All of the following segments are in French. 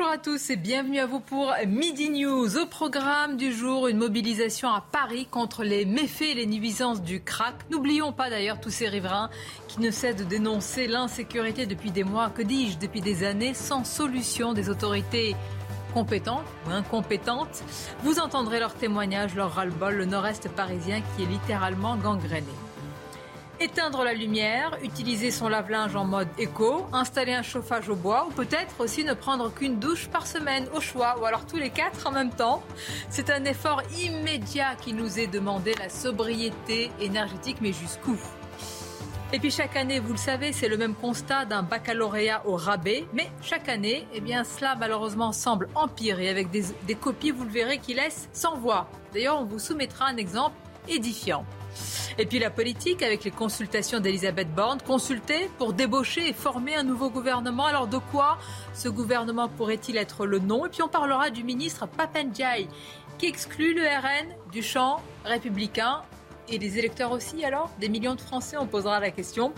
Bonjour à tous et bienvenue à vous pour Midi News. Au programme du jour, une mobilisation à Paris contre les méfaits et les nuisances du crack. N'oublions pas d'ailleurs tous ces riverains qui ne cessent de dénoncer l'insécurité depuis des mois, que dis-je, depuis des années, sans solution des autorités compétentes ou incompétentes. Vous entendrez leurs témoignages, leur ras-le-bol, le nord-est parisien qui est littéralement gangréné. Éteindre la lumière, utiliser son lave-linge en mode éco, installer un chauffage au bois ou peut-être aussi ne prendre qu'une douche par semaine au choix ou alors tous les quatre en même temps. C'est un effort immédiat qui nous est demandé, la sobriété énergétique, mais jusqu'où? Et puis chaque année, vous le savez, c'est le même constat d'un baccalauréat au rabais. Mais chaque année, eh bien, cela malheureusement semble empirer avec des, des copies, vous le verrez, qui laissent sans voix. D'ailleurs, on vous soumettra un exemple édifiant. Et puis la politique avec les consultations d'Elisabeth Borne, consulter pour débaucher et former un nouveau gouvernement. Alors de quoi ce gouvernement pourrait-il être le nom? Et puis on parlera du ministre Papendiaï qui exclut le RN du champ républicain et les électeurs aussi alors Des millions de Français, on posera la question.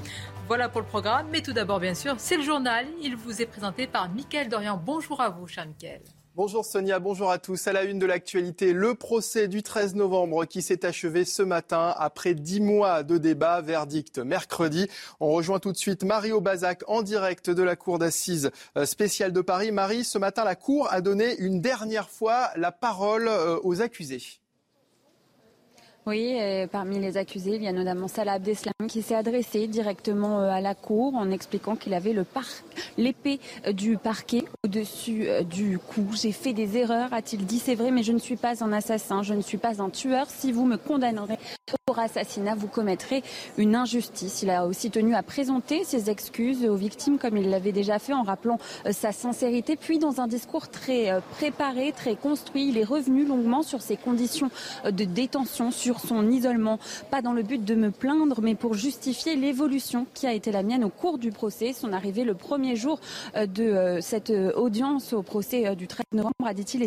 Voilà pour le programme. Mais tout d'abord, bien sûr, c'est le journal. Il vous est présenté par Mickaël Dorian. Bonjour à vous, cher Mickaël. Bonjour Sonia, bonjour à tous. À la une de l'actualité, le procès du 13 novembre qui s'est achevé ce matin après dix mois de débat, verdict mercredi. On rejoint tout de suite Marie Aubazac en direct de la Cour d'assises euh, spéciale de Paris. Marie, ce matin, la Cour a donné une dernière fois la parole euh, aux accusés. Oui, parmi les accusés, il y a notamment Salah Abdeslam qui s'est adressé directement euh, à la cour en expliquant qu'il avait l'épée euh, du parquet au-dessus euh, du cou. J'ai fait des erreurs, a-t-il dit. C'est vrai, mais je ne suis pas un assassin, je ne suis pas un tueur. Si vous me condamnerez pour assassinat, vous commettrez une injustice. Il a aussi tenu à présenter ses excuses aux victimes comme il l'avait déjà fait en rappelant sa sincérité. Puis, dans un discours très préparé, très construit, il est revenu longuement sur ses conditions de détention, son isolement, pas dans le but de me plaindre, mais pour justifier l'évolution qui a été la mienne au cours du procès. Son arrivée le premier jour euh, de euh, cette euh, audience au procès du 13 novembre, a dit-il,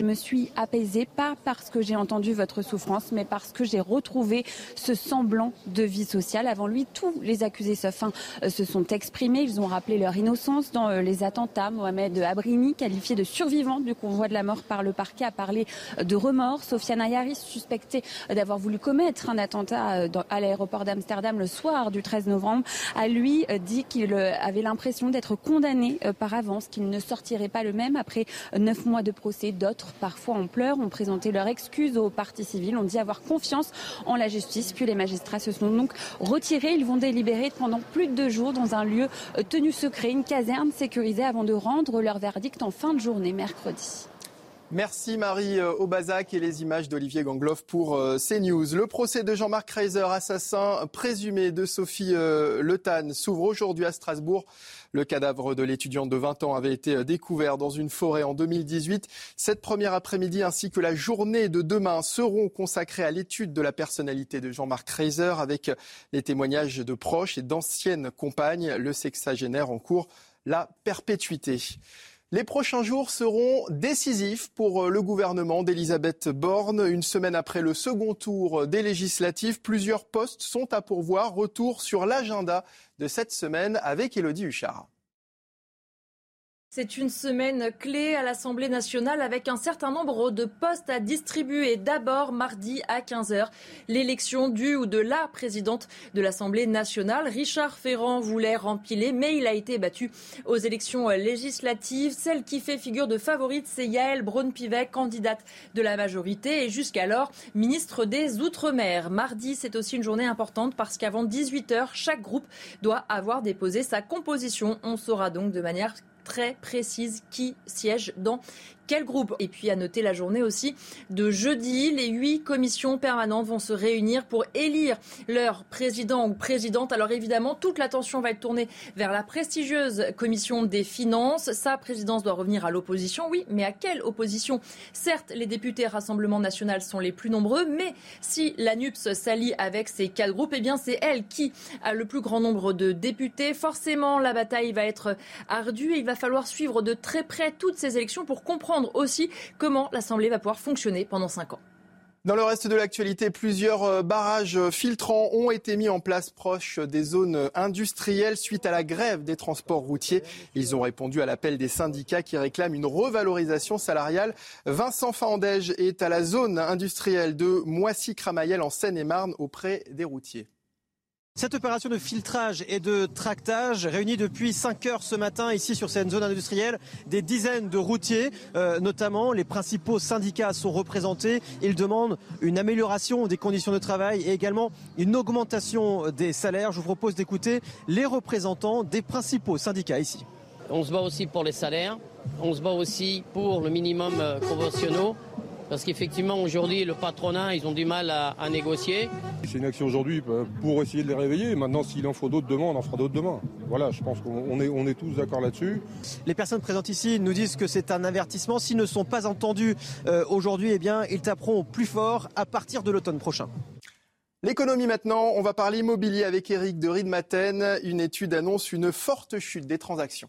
je me suis apaisée, pas parce que j'ai entendu votre souffrance, mais parce que j'ai retrouvé ce semblant de vie sociale. Avant lui, tous les accusés sauf un euh, se sont exprimés. Ils ont rappelé leur innocence dans euh, les attentats. Mohamed Abrini, qualifié de survivant du convoi de la mort par le parquet, a parlé euh, de remords. Sofiane Ayaris, suspectée d'avoir voulu commettre un attentat à l'aéroport d'Amsterdam le soir du 13 novembre, a lui dit qu'il avait l'impression d'être condamné par avance, qu'il ne sortirait pas le même après neuf mois de procès. D'autres, parfois en pleurs, ont présenté leurs excuses aux parties civiles, ont dit avoir confiance en la justice. Puis les magistrats se sont donc retirés. Ils vont délibérer pendant plus de deux jours dans un lieu euh, tenu secret, une caserne sécurisée avant de rendre leur verdict en fin de journée mercredi. Merci Marie euh, Aubazac et les images d'Olivier Gangloff pour euh, CNews. Le procès de Jean-Marc Reiser, assassin présumé de Sophie Le Tan, s'ouvre aujourd'hui à Strasbourg. Le cadavre de l'étudiante de 20 ans avait été découvert dans une forêt en 2018. Cette première après-midi ainsi que la journée de demain seront consacrées à l'étude de la personnalité de Jean-Marc Reiser avec les témoignages de proches et d'anciennes compagnes. Le sexagénaire en cours la perpétuité. Les prochains jours seront décisifs pour le gouvernement d'Elisabeth Borne. Une semaine après le second tour des législatives, plusieurs postes sont à pourvoir. Retour sur l'agenda de cette semaine avec Elodie Huchard. C'est une semaine clé à l'Assemblée nationale avec un certain nombre de postes à distribuer. D'abord, mardi à 15h, l'élection du ou de la présidente de l'Assemblée nationale. Richard Ferrand voulait rempiler, mais il a été battu aux élections législatives. Celle qui fait figure de favorite, c'est Yael Braun-Pivet, candidate de la majorité et jusqu'alors ministre des Outre-mer. Mardi, c'est aussi une journée importante parce qu'avant 18h, chaque groupe doit avoir déposé sa composition. On saura donc de manière très précise qui siège dans quel groupe. Et puis à noter la journée aussi de jeudi, les huit commissions permanentes vont se réunir pour élire leur président ou présidente. Alors évidemment, toute l'attention va être tournée vers la prestigieuse commission des finances. Sa présidence doit revenir à l'opposition, oui, mais à quelle opposition? Certes, les députés Rassemblement national sont les plus nombreux, mais si la NUPS s'allie avec ces quatre groupes, eh bien c'est elle qui a le plus grand nombre de députés. Forcément, la bataille va être ardue et il va falloir suivre de très près toutes ces élections pour comprendre aussi comment l'Assemblée va pouvoir fonctionner pendant cinq ans. Dans le reste de l'actualité, plusieurs euh, barrages filtrants ont été mis en place proches des zones industrielles suite à la grève des transports routiers. Ils ont répondu à l'appel des syndicats qui réclament une revalorisation salariale. Vincent Fandège est à la zone industrielle de Moissy-Cramayel en Seine-et-Marne auprès des routiers. Cette opération de filtrage et de tractage réunit depuis 5 heures ce matin ici sur cette zone industrielle des dizaines de routiers, euh, notamment les principaux syndicats sont représentés. Ils demandent une amélioration des conditions de travail et également une augmentation des salaires. Je vous propose d'écouter les représentants des principaux syndicats ici. On se bat aussi pour les salaires, on se bat aussi pour le minimum euh, conventionnel parce qu'effectivement, aujourd'hui, le patronat, ils ont du mal à, négocier. C'est une action aujourd'hui euh, pour essayer de les réveiller. Maintenant, s'il en faut d'autres demain, on en fera d'autres demain. Voilà, je pense qu'on est, on est tous d'accord là-dessus. Les personnes présentes ici nous disent que c'est un avertissement. S'ils ne sont pas entendus euh, aujourd'hui, eh bien, ils taperont plus fort à partir de l'automne prochain. L'économie maintenant, on va parler immobilier avec Eric de Riedmaten. Une étude annonce une forte chute des transactions.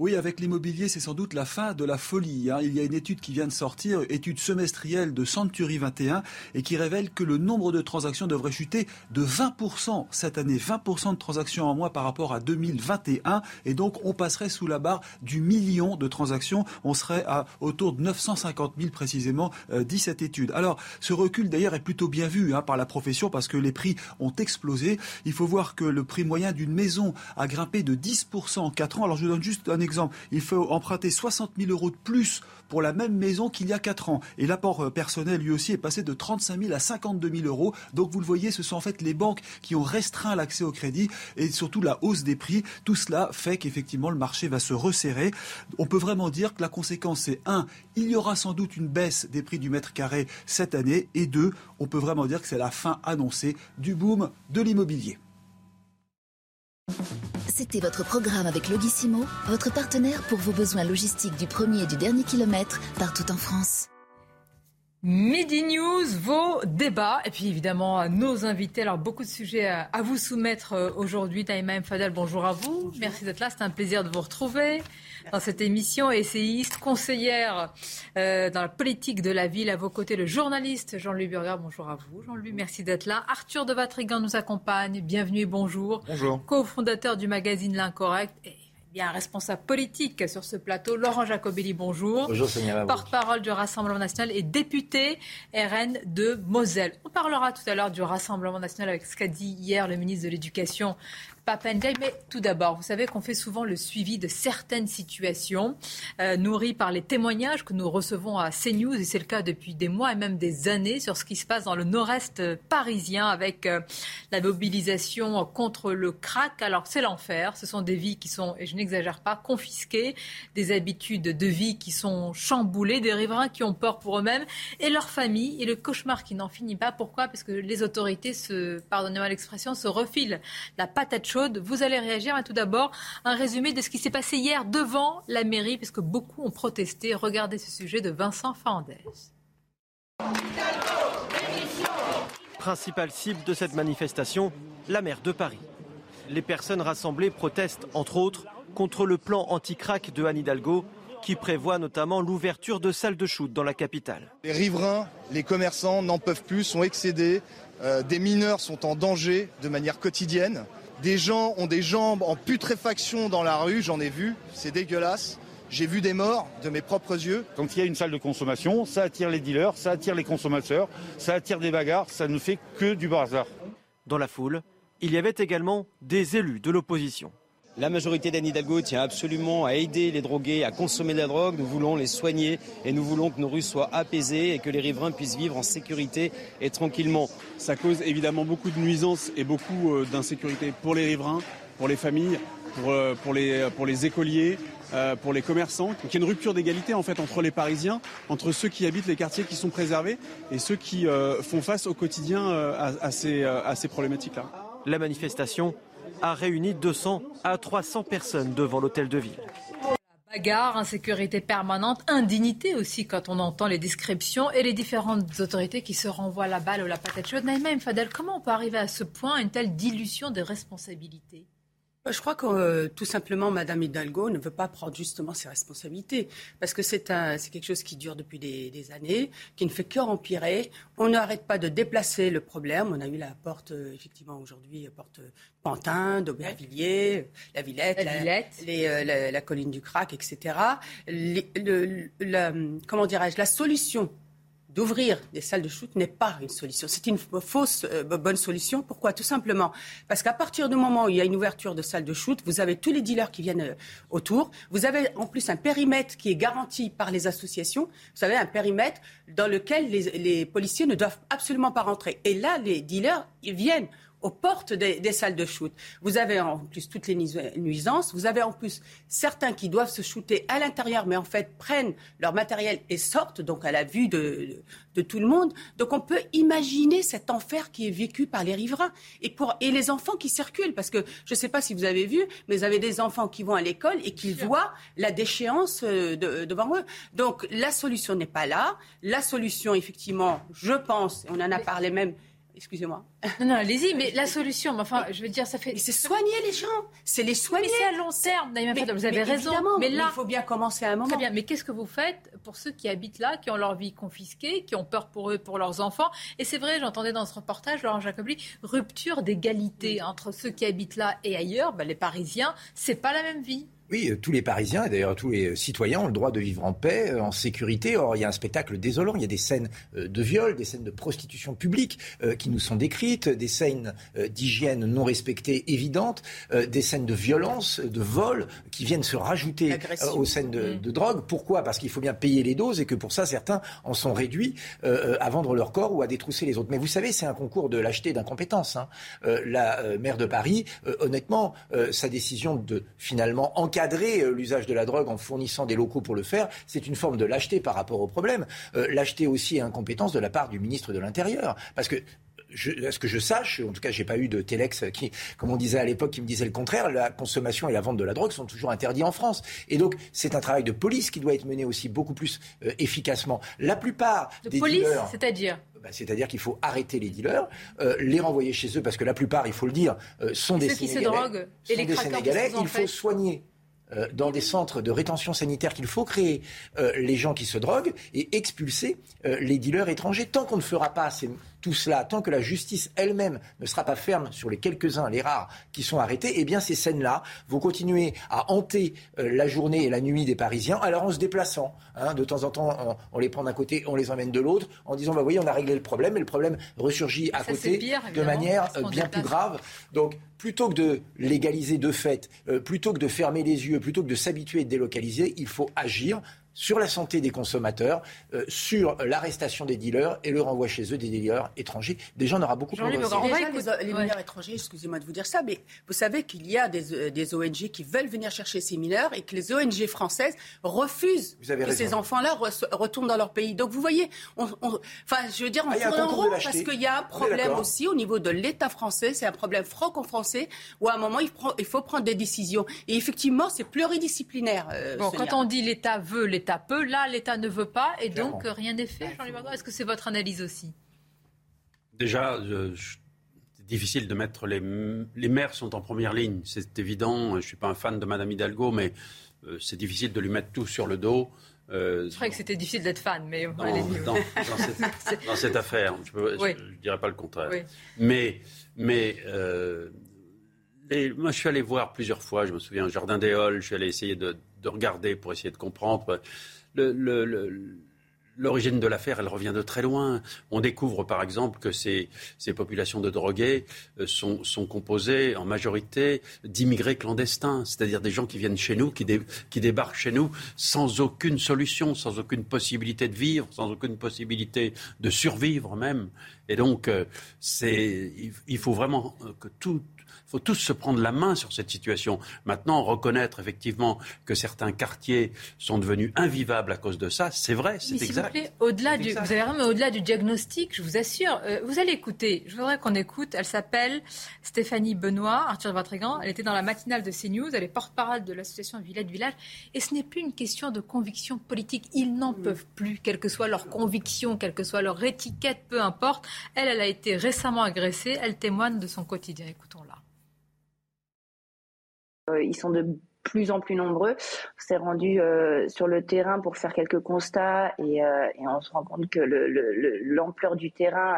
Oui, avec l'immobilier, c'est sans doute la fin de la folie. Hein. Il y a une étude qui vient de sortir, étude semestrielle de Century 21, et qui révèle que le nombre de transactions devrait chuter de 20% cette année. 20% de transactions en moins par rapport à 2021. Et donc, on passerait sous la barre du million de transactions. On serait à autour de 950 000 précisément, euh, dit cette étude. Alors, ce recul d'ailleurs est plutôt bien vu hein, par la profession parce que les prix ont explosé. Il faut voir que le prix moyen d'une maison a grimpé de 10% en 4 ans. Alors, je donne juste un exemple exemple, il faut emprunter 60 000 euros de plus pour la même maison qu'il y a 4 ans. Et l'apport euh, personnel, lui aussi, est passé de 35 000 à 52 000 euros. Donc, vous le voyez, ce sont en fait les banques qui ont restreint l'accès au crédit et surtout la hausse des prix. Tout cela fait qu'effectivement, le marché va se resserrer. On peut vraiment dire que la conséquence, c'est un, il y aura sans doute une baisse des prix du mètre carré cette année. Et deux, on peut vraiment dire que c'est la fin annoncée du boom de l'immobilier. C'était votre programme avec Logissimo, votre partenaire pour vos besoins logistiques du premier et du dernier kilomètre partout en France. Midi News, vos débats, et puis évidemment nos invités. Alors beaucoup de sujets à, vous soumettre euh, aujourd'hui. Taïma M. Fadel, bonjour à vous. Merci d'être là, c'est un plaisir de vous retrouver dans cette émission. Essayiste, conseillère euh, dans la politique de la ville. À vos côtés, le journaliste Jean-Louis Burger. Bonjour à vous, Jean-Louis. Merci d'être là. Arthur de Vatrigan nous accompagne. Bienvenue et bonjour. Bonjour. Co-fondateur du magazine L'Incorrect. Et bien un responsable politique sur ce plateau, Laurent Jacobelli, bonjour. Bonjour, Porte-parole du Rassemblement national et député RN de Moselle. On parlera tout à l'heure du Rassemblement national avec ce qu'a dit hier le ministre de l'Éducation mais tout d'abord, vous savez qu'on fait souvent le suivi de certaines situations euh, nourries par les témoignages que nous recevons à CNews, et c'est le cas depuis des mois et même des années, sur ce qui se passe dans le nord-est parisien avec euh, la mobilisation contre le crack. Alors c'est l'enfer, ce sont des vies qui sont, et je n'exagère pas, confisquées, des habitudes de vie qui sont chamboulées, des riverains qui ont peur pour eux-mêmes et leurs familles, et le cauchemar qui n'en finit pas. Pourquoi? Parce que les autorités, se, pardonnez-moi l'expression, se refilent la patate chaude vous allez réagir. Mais tout d'abord, un résumé de ce qui s'est passé hier devant la mairie, puisque beaucoup ont protesté. Regardez ce sujet de Vincent Fandès. Principale cible de cette manifestation, la maire de Paris. Les personnes rassemblées protestent, entre autres, contre le plan anti-crack de Anne Hidalgo, qui prévoit notamment l'ouverture de salles de shoot dans la capitale. Les riverains, les commerçants n'en peuvent plus, sont excédés. Euh, des mineurs sont en danger de manière quotidienne. Des gens ont des jambes en putréfaction dans la rue, j'en ai vu, c'est dégueulasse. J'ai vu des morts de mes propres yeux. Quand il y a une salle de consommation, ça attire les dealers, ça attire les consommateurs, ça attire des bagarres, ça ne fait que du bazar. Dans la foule, il y avait également des élus de l'opposition. La majorité d'Anne Hidalgo tient absolument à aider les drogués à consommer de la drogue. Nous voulons les soigner et nous voulons que nos rues soient apaisées et que les riverains puissent vivre en sécurité et tranquillement. Ça cause évidemment beaucoup de nuisances et beaucoup euh, d'insécurité pour les riverains, pour les familles, pour, euh, pour, les, pour les écoliers, euh, pour les commerçants. Donc il y a une rupture d'égalité en fait entre les Parisiens, entre ceux qui habitent les quartiers qui sont préservés et ceux qui font face au quotidien à, à, ces, à ces problématiques-là. La manifestation a réuni 200 à 300 personnes devant l'hôtel de ville. Bagarre, insécurité permanente, indignité aussi quand on entend les descriptions et les différentes autorités qui se renvoient la balle ou la patate chaude. Naïma Fadel, comment on peut arriver à ce point, à une telle dilution des responsabilités? Je crois que euh, tout simplement, Madame Hidalgo ne veut pas prendre justement ses responsabilités, parce que c'est quelque chose qui dure depuis des, années, qui ne fait que empirer. On n'arrête pas de déplacer le problème. On a eu la porte, euh, effectivement, aujourd'hui, porte Pantin, d'Aubervilliers, la Villette, la, la, colline du Crac, etc. comment dirais-je La solution d'ouvrir des salles de shoot n'est pas une solution. C'est une fausse euh, bonne solution. Pourquoi? Tout simplement parce qu'à partir du moment où il y a une ouverture de salles de shoot, vous avez tous les dealers qui viennent euh, autour. Vous avez en plus un périmètre qui est garanti par les associations. Vous savez, un périmètre dans lequel les, policiers ne doivent absolument pas rentrer. Et là, les dealers, viennent aux portes des, salles de shoot. Vous avez en plus toutes les nuisances. Vous avez en plus certains qui doivent se shooter à l'intérieur, mais en fait prennent leur matériel et sortent, donc à la vue de, tout le monde. Donc on peut imaginer cet enfer qui est vécu par les riverains et, pour, et les enfants qui circulent. Parce que je ne sais pas si vous avez vu, mais vous avez des enfants qui vont à l'école et qui voient la déchéance euh, devant eux. Donc la solution n'est pas là. La solution, effectivement, je pense, on en a parlé même Excusez-moi. Non, non, allez-y, mais la solution, enfin, je veux dire, ça fait. C'est soigner les gens. C'est les soigner. Mais c'est à long terme, mais, vous avez raison. Mais là. il faut bien commencer à un moment. Très bien, mais qu'est-ce que vous faites pour ceux qui habitent là, qui ont leur vie confisquée, qui ont peur pour eux, pour leurs enfants? Et c'est vrai, j'entendais dans ce reportage, Laurent Jacobli, rupture d'égalité entre ceux qui habitent là et ailleurs. Ben, les Parisiens, c'est pas la même vie. Oui, euh, tous les Parisiens et d'ailleurs tous les citoyens ont le droit de vivre en paix, euh, en sécurité. Or, il y a un spectacle désolant. Il y a des scènes euh, de viol, des scènes de prostitution publique qui nous sont décrites, des scènes d'hygiène non respectées évidentes, des scènes de violence, de vol qui viennent se rajouter aux scènes mm. de, drogue. Pourquoi? Parce qu'il faut bien payer les doses et que pour ça, certains en sont réduits à vendre leur corps ou à détrousser les autres. Mais vous savez, c'est un concours de lâcheté, d'incompétence. Hein. la maire de Paris, honnêtement, sa décision de finalement encadrer encadrer euh, l'usage de la drogue en fournissant des locaux pour le faire, c'est une forme de lâcheté par rapport au problème. Euh, lâcheté aussi et incompétence de la part du ministre de l'Intérieur. Parce que à ce que je sache, en tout cas, j'ai pas eu de téléx qui, comme on disait à l'époque, qui me disait le contraire. La consommation et la vente de la drogue sont toujours interdits en France. Et donc, c'est un travail de police qui doit être mené aussi beaucoup plus euh, efficacement. La plupart de des police, dealers, c'est-à-dire? Bah, c'est-à-dire qu'il faut arrêter les dealers, les renvoyer chez eux, parce que la plupart, il faut le dire, sont des Sénégalais. et les des Sénégalais. Il faut soigner euh, dans des centres de rétention sanitaire qu'il faut créer euh, les gens qui se droguent et expulser euh, les dealers étrangers. Tant qu'on ne fera pas tout cela, tant que la justice elle-même ne sera pas ferme sur les quelques-uns, les rares qui sont arrêtés, eh bien ces scènes-là vont continuer à hanter la journée et la nuit des Parisiens. Alors en se déplaçant, hein, de temps en temps, on, les prend d'un côté, on les emmène de l'autre, en disant bah voyez, on a réglé le problème, et le problème ressurgit à côté de manière bien plus grave. Donc plutôt que de légaliser de fait, euh, plutôt que de fermer les yeux, plutôt que de s'habituer de délocaliser, il faut agir sur la santé des consommateurs, euh, sur l'arrestation des dealers et le renvoi chez eux des dealers étrangers. Déjà, on aura beaucoup de les, les mineurs étrangers, excusez-moi de vous dire ça, mais vous savez qu'il y a des, euh, des, ONG qui veulent venir chercher ces mineurs et que les ONG françaises refusent que ces enfants-là retournent dans leur pays. Donc vous voyez, enfin, je veux dire, on ah, tourne en rond parce qu'il y a un problème aussi au niveau de l'État français, c'est un problème franco-français où à un moment il, il, faut prendre des décisions. Et effectivement, c'est pluridisciplinaire. Euh, bon, quand on dit l'État veut, l'État l'État peut, là l'État ne veut pas, et donc rien n'est fait. Jean-Louis est-ce que c'est votre analyse aussi Déjà, c'est difficile de mettre les, les maires sont en première ligne, c'est évident. Je ne suis pas un fan de Madame Hidalgo, mais euh, c'est difficile de lui mettre tout sur le dos. Euh, je croyais que c'était difficile d'être fan, mais dans, dans, cette, affaire, je ne dirais pas le contraire. Mais, mais euh, moi, je suis allé voir plusieurs fois, je me souviens, Jardin des Halles, je suis allé essayer de, de regarder pour essayer de comprendre. L'origine de l'affaire, elle revient de très loin. On découvre par exemple que ces, ces populations de drogués euh, sont, sont, composées en majorité d'immigrés clandestins, c'est-à-dire des gens qui viennent chez nous, qui, qui, débarquent chez nous sans aucune solution, sans aucune possibilité de vivre, sans aucune possibilité de survivre même. Et donc, euh, c'est, il faut vraiment que tout, faut tous se prendre la main sur cette situation. Maintenant, reconnaître effectivement que certains quartiers sont devenus invivables à cause de ça, c'est vrai, c'est exact. Vous, plaît, au-delà du, vous avez mais au-delà du diagnostic, je vous assure, euh, vous allez écouter. Je voudrais qu'on écoute. Elle s'appelle Stéphanie Benoît, Arthur Vatrigan. Elle était dans la matinale de CNews. Elle est porte-parole de l'association Villette Village. Et ce n'est plus une question de conviction politique. Ils n'en peuvent plus, quelle que soit leur conviction, quelle que soit leur étiquette, peu importe. Elle, elle a été récemment agressée. Elle témoigne de son quotidien. Écoutons-la. Euh, ils sont de plus en plus nombreux. On s'est rendu euh, sur le terrain pour faire quelques constats et, euh, on se rend compte que l'ampleur du terrain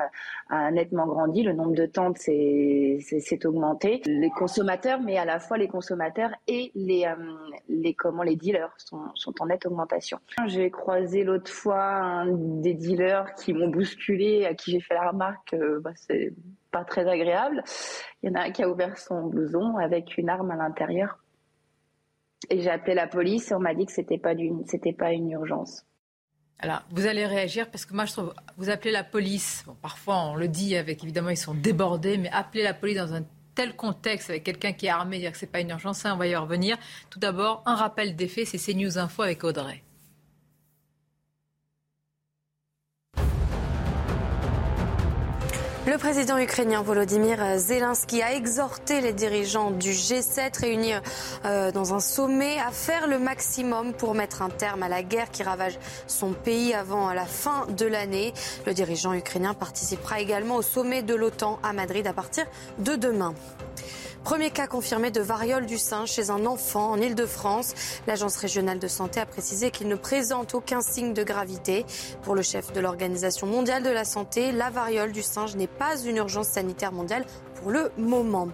a nettement grandi, le nombre de tentes s'est augmenté. Les consommateurs, mais à la fois les consommateurs et les, comment les dealers sont, en nette augmentation. J'ai croisé l'autre fois des dealers qui m'ont bousculé, à qui j'ai fait la remarque, bah, c'est pas très agréable. Il y en a un qui a ouvert son blouson avec une arme à l'intérieur. Et j'ai appelé la police et on m'a dit que c'était pas c'était pas une urgence. Alors, vous allez réagir parce que moi, je trouve, vous appelez la police. parfois, on le dit avec évidemment, ils sont débordés, mais appeler la police dans un tel contexte avec quelqu'un qui est armé, dire que c'est pas une urgence, ça, on va y revenir. Tout d'abord, un rappel des faits, c'est CNews Info avec Audrey. Le président ukrainien Volodymyr Zelensky a exhorté les dirigeants du G7 réunis euh, dans un sommet à faire le maximum pour mettre un terme à la guerre qui ravage son pays avant la fin de l'année. Le dirigeant ukrainien participera également au sommet de l'OTAN à Madrid à partir de demain. Premier cas confirmé de variole du singe chez un enfant en Ile-de-France. L'Agence régionale de santé a précisé qu'il ne présente aucun signe de gravité. Pour le chef de l'Organisation mondiale de la santé, la variole du singe n'est pas une urgence sanitaire mondiale pour le moment.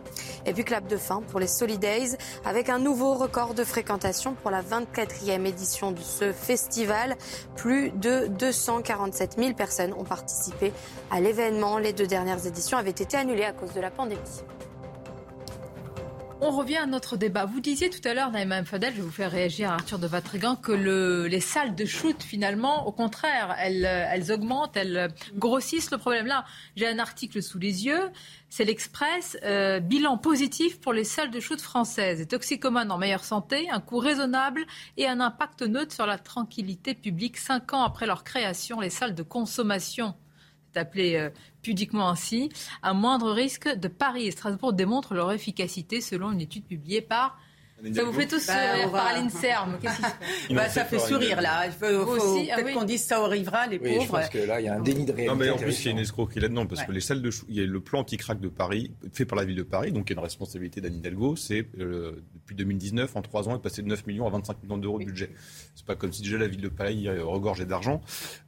Et puis clap de fin pour les Solidays avec un nouveau record de fréquentation pour la 24e édition de ce festival. Plus de 247 000 personnes ont participé à l'événement. Les deux dernières éditions avaient été annulées à cause de la pandémie. On revient à notre débat. Vous disiez tout à l'heure, Naïma Fadel, je vais vous faire réagir à Arthur de Vatrigan, que les salles de shoot, finalement, au contraire, elles, augmentent, elles grossissent le problème. Là, j'ai un article sous les yeux, c'est l'Express, euh, bilan positif pour les salles de shoot françaises. Les toxicomanes en meilleure santé, un coût raisonnable et un impact neutre sur la tranquillité publique. Cinq ans après leur création, les salles de consommation appelé euh, pudiquement ainsi, un moindre risque de Paris et Strasbourg démontrent leur efficacité selon une étude publiée par ça vous fait tous bah, sourire par l'INSERM. bah, ça fait sourire là. Il faut, faut ah peut-être qu'on dise ça arrivera, les pauvres. Je pense que là, il y a un déni de réalité. Non, mais en plus, il y a une escroquerie là-dedans parce que les salles de il y a le plan anti-crack de Paris, fait par la ville de Paris, donc il y a une responsabilité d'Anne Hidalgo. C'est euh, depuis 2019, en trois ans, est passé de 9 millions à 25 millions d'euros de budget. C'est pas comme si déjà la ville de Paris euh, regorgeait d'argent.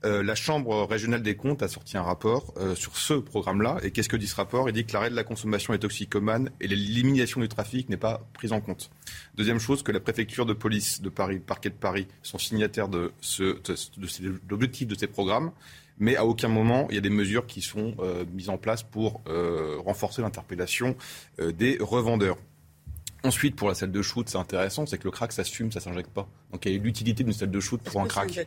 Euh, la Chambre régionale des comptes a sorti un rapport euh, sur ce programme-là. Et qu'est-ce que dit ce rapport? Il dit que l'arrêt de la consommation est toxicomane et l'élimination du trafic n'est pas prise en compte. Deuxième chose, que la préfecture de police de Paris, le parquet de Paris, sont signataires de, ce, de, l'objectif de ces programmes, mais à aucun moment il y a des mesures qui sont mises en place pour renforcer l'interpellation des revendeurs. Ensuite, pour la salle de shoot, c'est intéressant, c'est que le crack, ça se fume, ça s'injecte pas. Donc il y a l'utilité d'une salle de shoot pour un crack.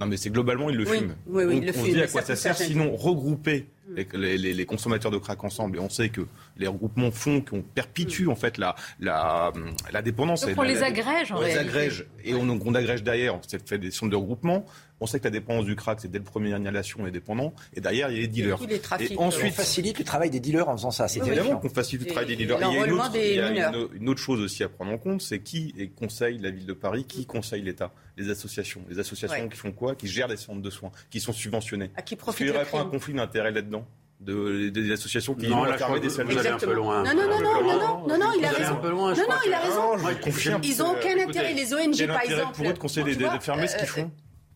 Non, mais c'est globalement, il le fume. Oui, oui, on, se dit à quoi ça sert, sinon regrouper les, consommateurs de crack ensemble. Et on sait que les regroupements font qu'on perpétue en fait la, la, la dépendance. Donc on les agrège en On les agrège et on, on agrège derrière. On fait des centres de regroupement. On sait que la dépendance du crack, c'est dès le premier inhalation, on est dépendant. Et derrière, il y a les dealers. Et, ensuite, on facilite le travail des dealers en faisant ça. C'est évidemment qu'on facilite le travail des dealers. il y a, une autre, une, autre, chose aussi à prendre en compte, c'est qui conseille la ville de Paris, qui conseille l'État Les associations. Les associations qui font quoi? Qui gèrent les centres de soins, qui sont subventionnés. À qui profitent Il n'y aurait pas un conflit d'intérêt là-dedans de, des associations qui non, là, fermer des salles un peu loin. Non, non, non, non, non, non, non, il a raison. non, non, il a raison. Ils n'ont aucun intérêt. Les ONG, par exemple. pour eux de conseiller de fermer ce qu'ils font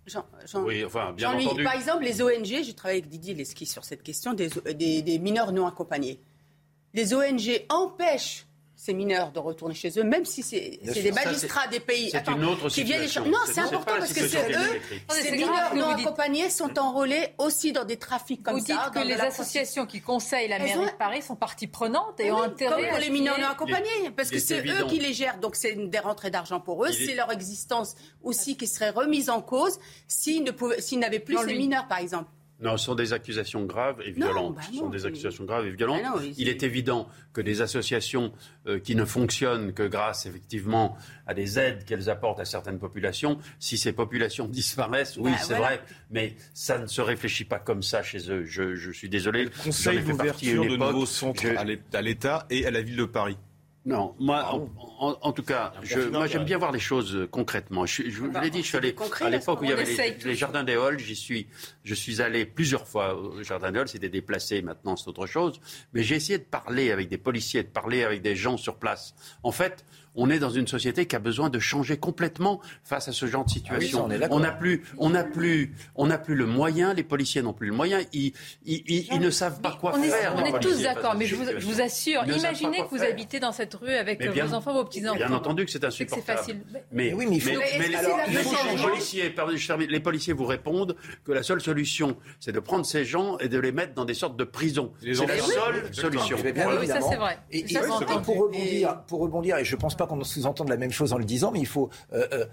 Jean, Jean, oui, enfin, bien Jean entendu. Par exemple, les ONG, j'ai travaillé avec Didier Lesky sur cette question des, des, des mineurs non accompagnés. Les ONG empêchent ces mineurs de retourner chez eux, même si c'est des magistrats des pays c'est une autre qui viennent situation. Non, C'est- important parce que c'est eux, ces mineurs que non vous dites. accompagnés sont enrôlés aussi dans des trafics comme Vous dites ça. que dans de les associations qui conseillent la mairie ont- de Paris sont parties prenantes et Oui, ont intérêt Comme pour à les mineurs non accompagnés, parce que est c'est eux qui les gèrent, donc c'est des rentrées d'argent pour eux, c'est leur existence aussi qui serait remise en cause s'ils ne pouvaient- s'ils n'avaient plus ces mineurs, par exemple. Non, ce sont des accusations graves et Non, violentes. bah ce sont des accusations graves et violentes. Ah non, oui, Il est évident que des associations euh, qui ne fonctionnent que grâce effectivement à des aides qu'elles apportent à certaines populations, si ces populations disparaissent, oui, Bah, c'est voilà. vrai, mais ça ne se réfléchit pas comme ça chez eux. Je, je suis désolé. Le conseil d'ouverture de nouveaux centres Je- à l'État et à la ville de Paris. Non, moi, en, en- en tout cas, je, moi j'aime bien voir les choses euh, concrètement. Je, je vous l'ai dit, je suis allé concret, à l'époque où il y avait les, les jardins des Halles, j'y suis, je suis allé plusieurs fois au jardin des Halles. C'était déplacé, maintenant c'est autre chose. Mais j'ai essayé de parler avec des policiers, de parler avec des gens sur place. En fait, on est dans une société qui a besoin de changer complètement face à ce genre de situation. ça, on n'a plus, on n'a plus, on n'a plus le moyen. Les policiers n'ont plus le moyen. Ils, ils, ils- ils ne savent pas quoi on est, faire. on est tous d'accord, mais je vous, je situation. vous assure, imaginez que vous faire. habitez dans cette rue avec bien- vos enfants, vos petits-enfants. Bien entendu que c'est C'est insupportable. facile. Mais, Mais oui, mais alors, c'est les, policiers- pardon, les policiers vous répondent que la seule solution, c'est de prendre ces gens et de les mettre dans des sortes de prisons. C'est la enfants. seule solution. Bien Oui, ça c'est vrai. Et, c'est pour rebondir, pour rebondir, et je ne pense pas qu'on sous-entende la même chose en le disant, mais il faut euh, euh,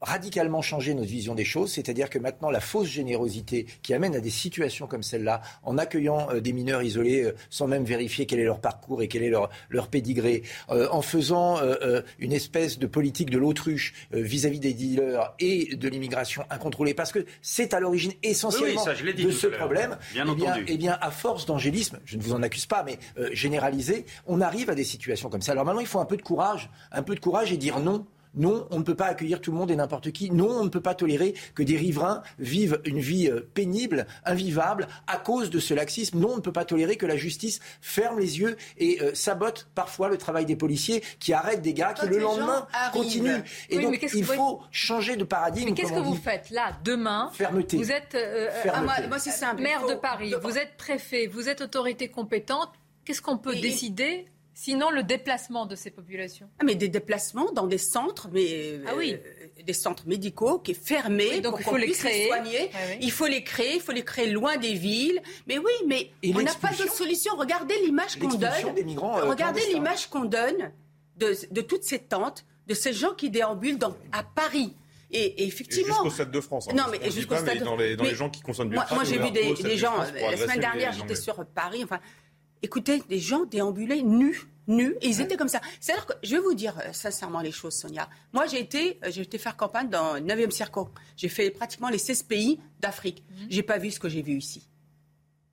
radicalement changer notre vision des choses, c'est-à-dire que maintenant la fausse générosité qui amène à des situations comme celle-là, en accueillant euh, des mineurs isolés euh, sans même vérifier quel est leur parcours et quel est leur, leur pédigré, euh, en faisant euh, une espèce de politique de l'autruche euh, vis-à-vis des dealers et de l'immigration incontrôlée, parce que c'est à l'origine essentiellement Oui, ça, de ce problème. Bien eh bien, eh bien, à force d'angélisme, je ne vous en accuse pas, mais euh, généralisé, on arrive à des situations comme ça. Alors maintenant, il faut un peu de courage, un peu de courage et dire non. Non, on ne peut pas accueillir tout le monde et n'importe qui. Non, on ne peut pas tolérer que des riverains vivent une vie euh, pénible, invivable, à cause de ce laxisme. Non, on ne peut pas tolérer que la justice ferme les yeux et euh, sabote parfois le travail des policiers qui arrêtent des gars qui le lendemain continuent. Et Oui, donc, il vous- faut changer de paradigme. Mais qu'est-ce que vous faites là, demain Fermeté. Vous êtes euh, Fermeté. Ah, moi, moi, c'est simple. maire de Paris, vous êtes préfet, vous êtes autorité compétente. Qu'est-ce qu'on peut Et- décider Sinon, le déplacement de ces populations. Ah, mais des déplacements dans des centres, mais Ah oui. euh, des centres médicaux qui est fermés Oui, donc pour il faut qu'on les puisse créer. soigner. Ouais, ouais. Il faut les créer, il faut les créer loin des villes. Mais oui, mais Et on n'a pas d'autre solution. Regardez l'image qu'on donne. des migrants, euh, Regardez l'image qu'on donne de, de toutes ces tentes, de ces gens qui déambulent dans, à Paris. Et, et effectivement. jusqu'au Stade de France. hein, Non, mais jusqu'au Stade de- dans les, dans les gens qui consomment du Moi, moi, j'ai vu des, Stade des de gens, France euh, la semaine les- dernière, les j'étais sur Paris, enfin, écoutez, des gens déambulaient nus, nus, et ils étaient comme ça. C'est-à-dire que, je vais vous dire euh, sincèrement les choses, Sonia. Moi, j'ai été, euh, j'ai été faire campagne dans le 9e circo. J'ai fait pratiquement les 16 pays d'Afrique. J'ai pas vu ce que j'ai vu ici.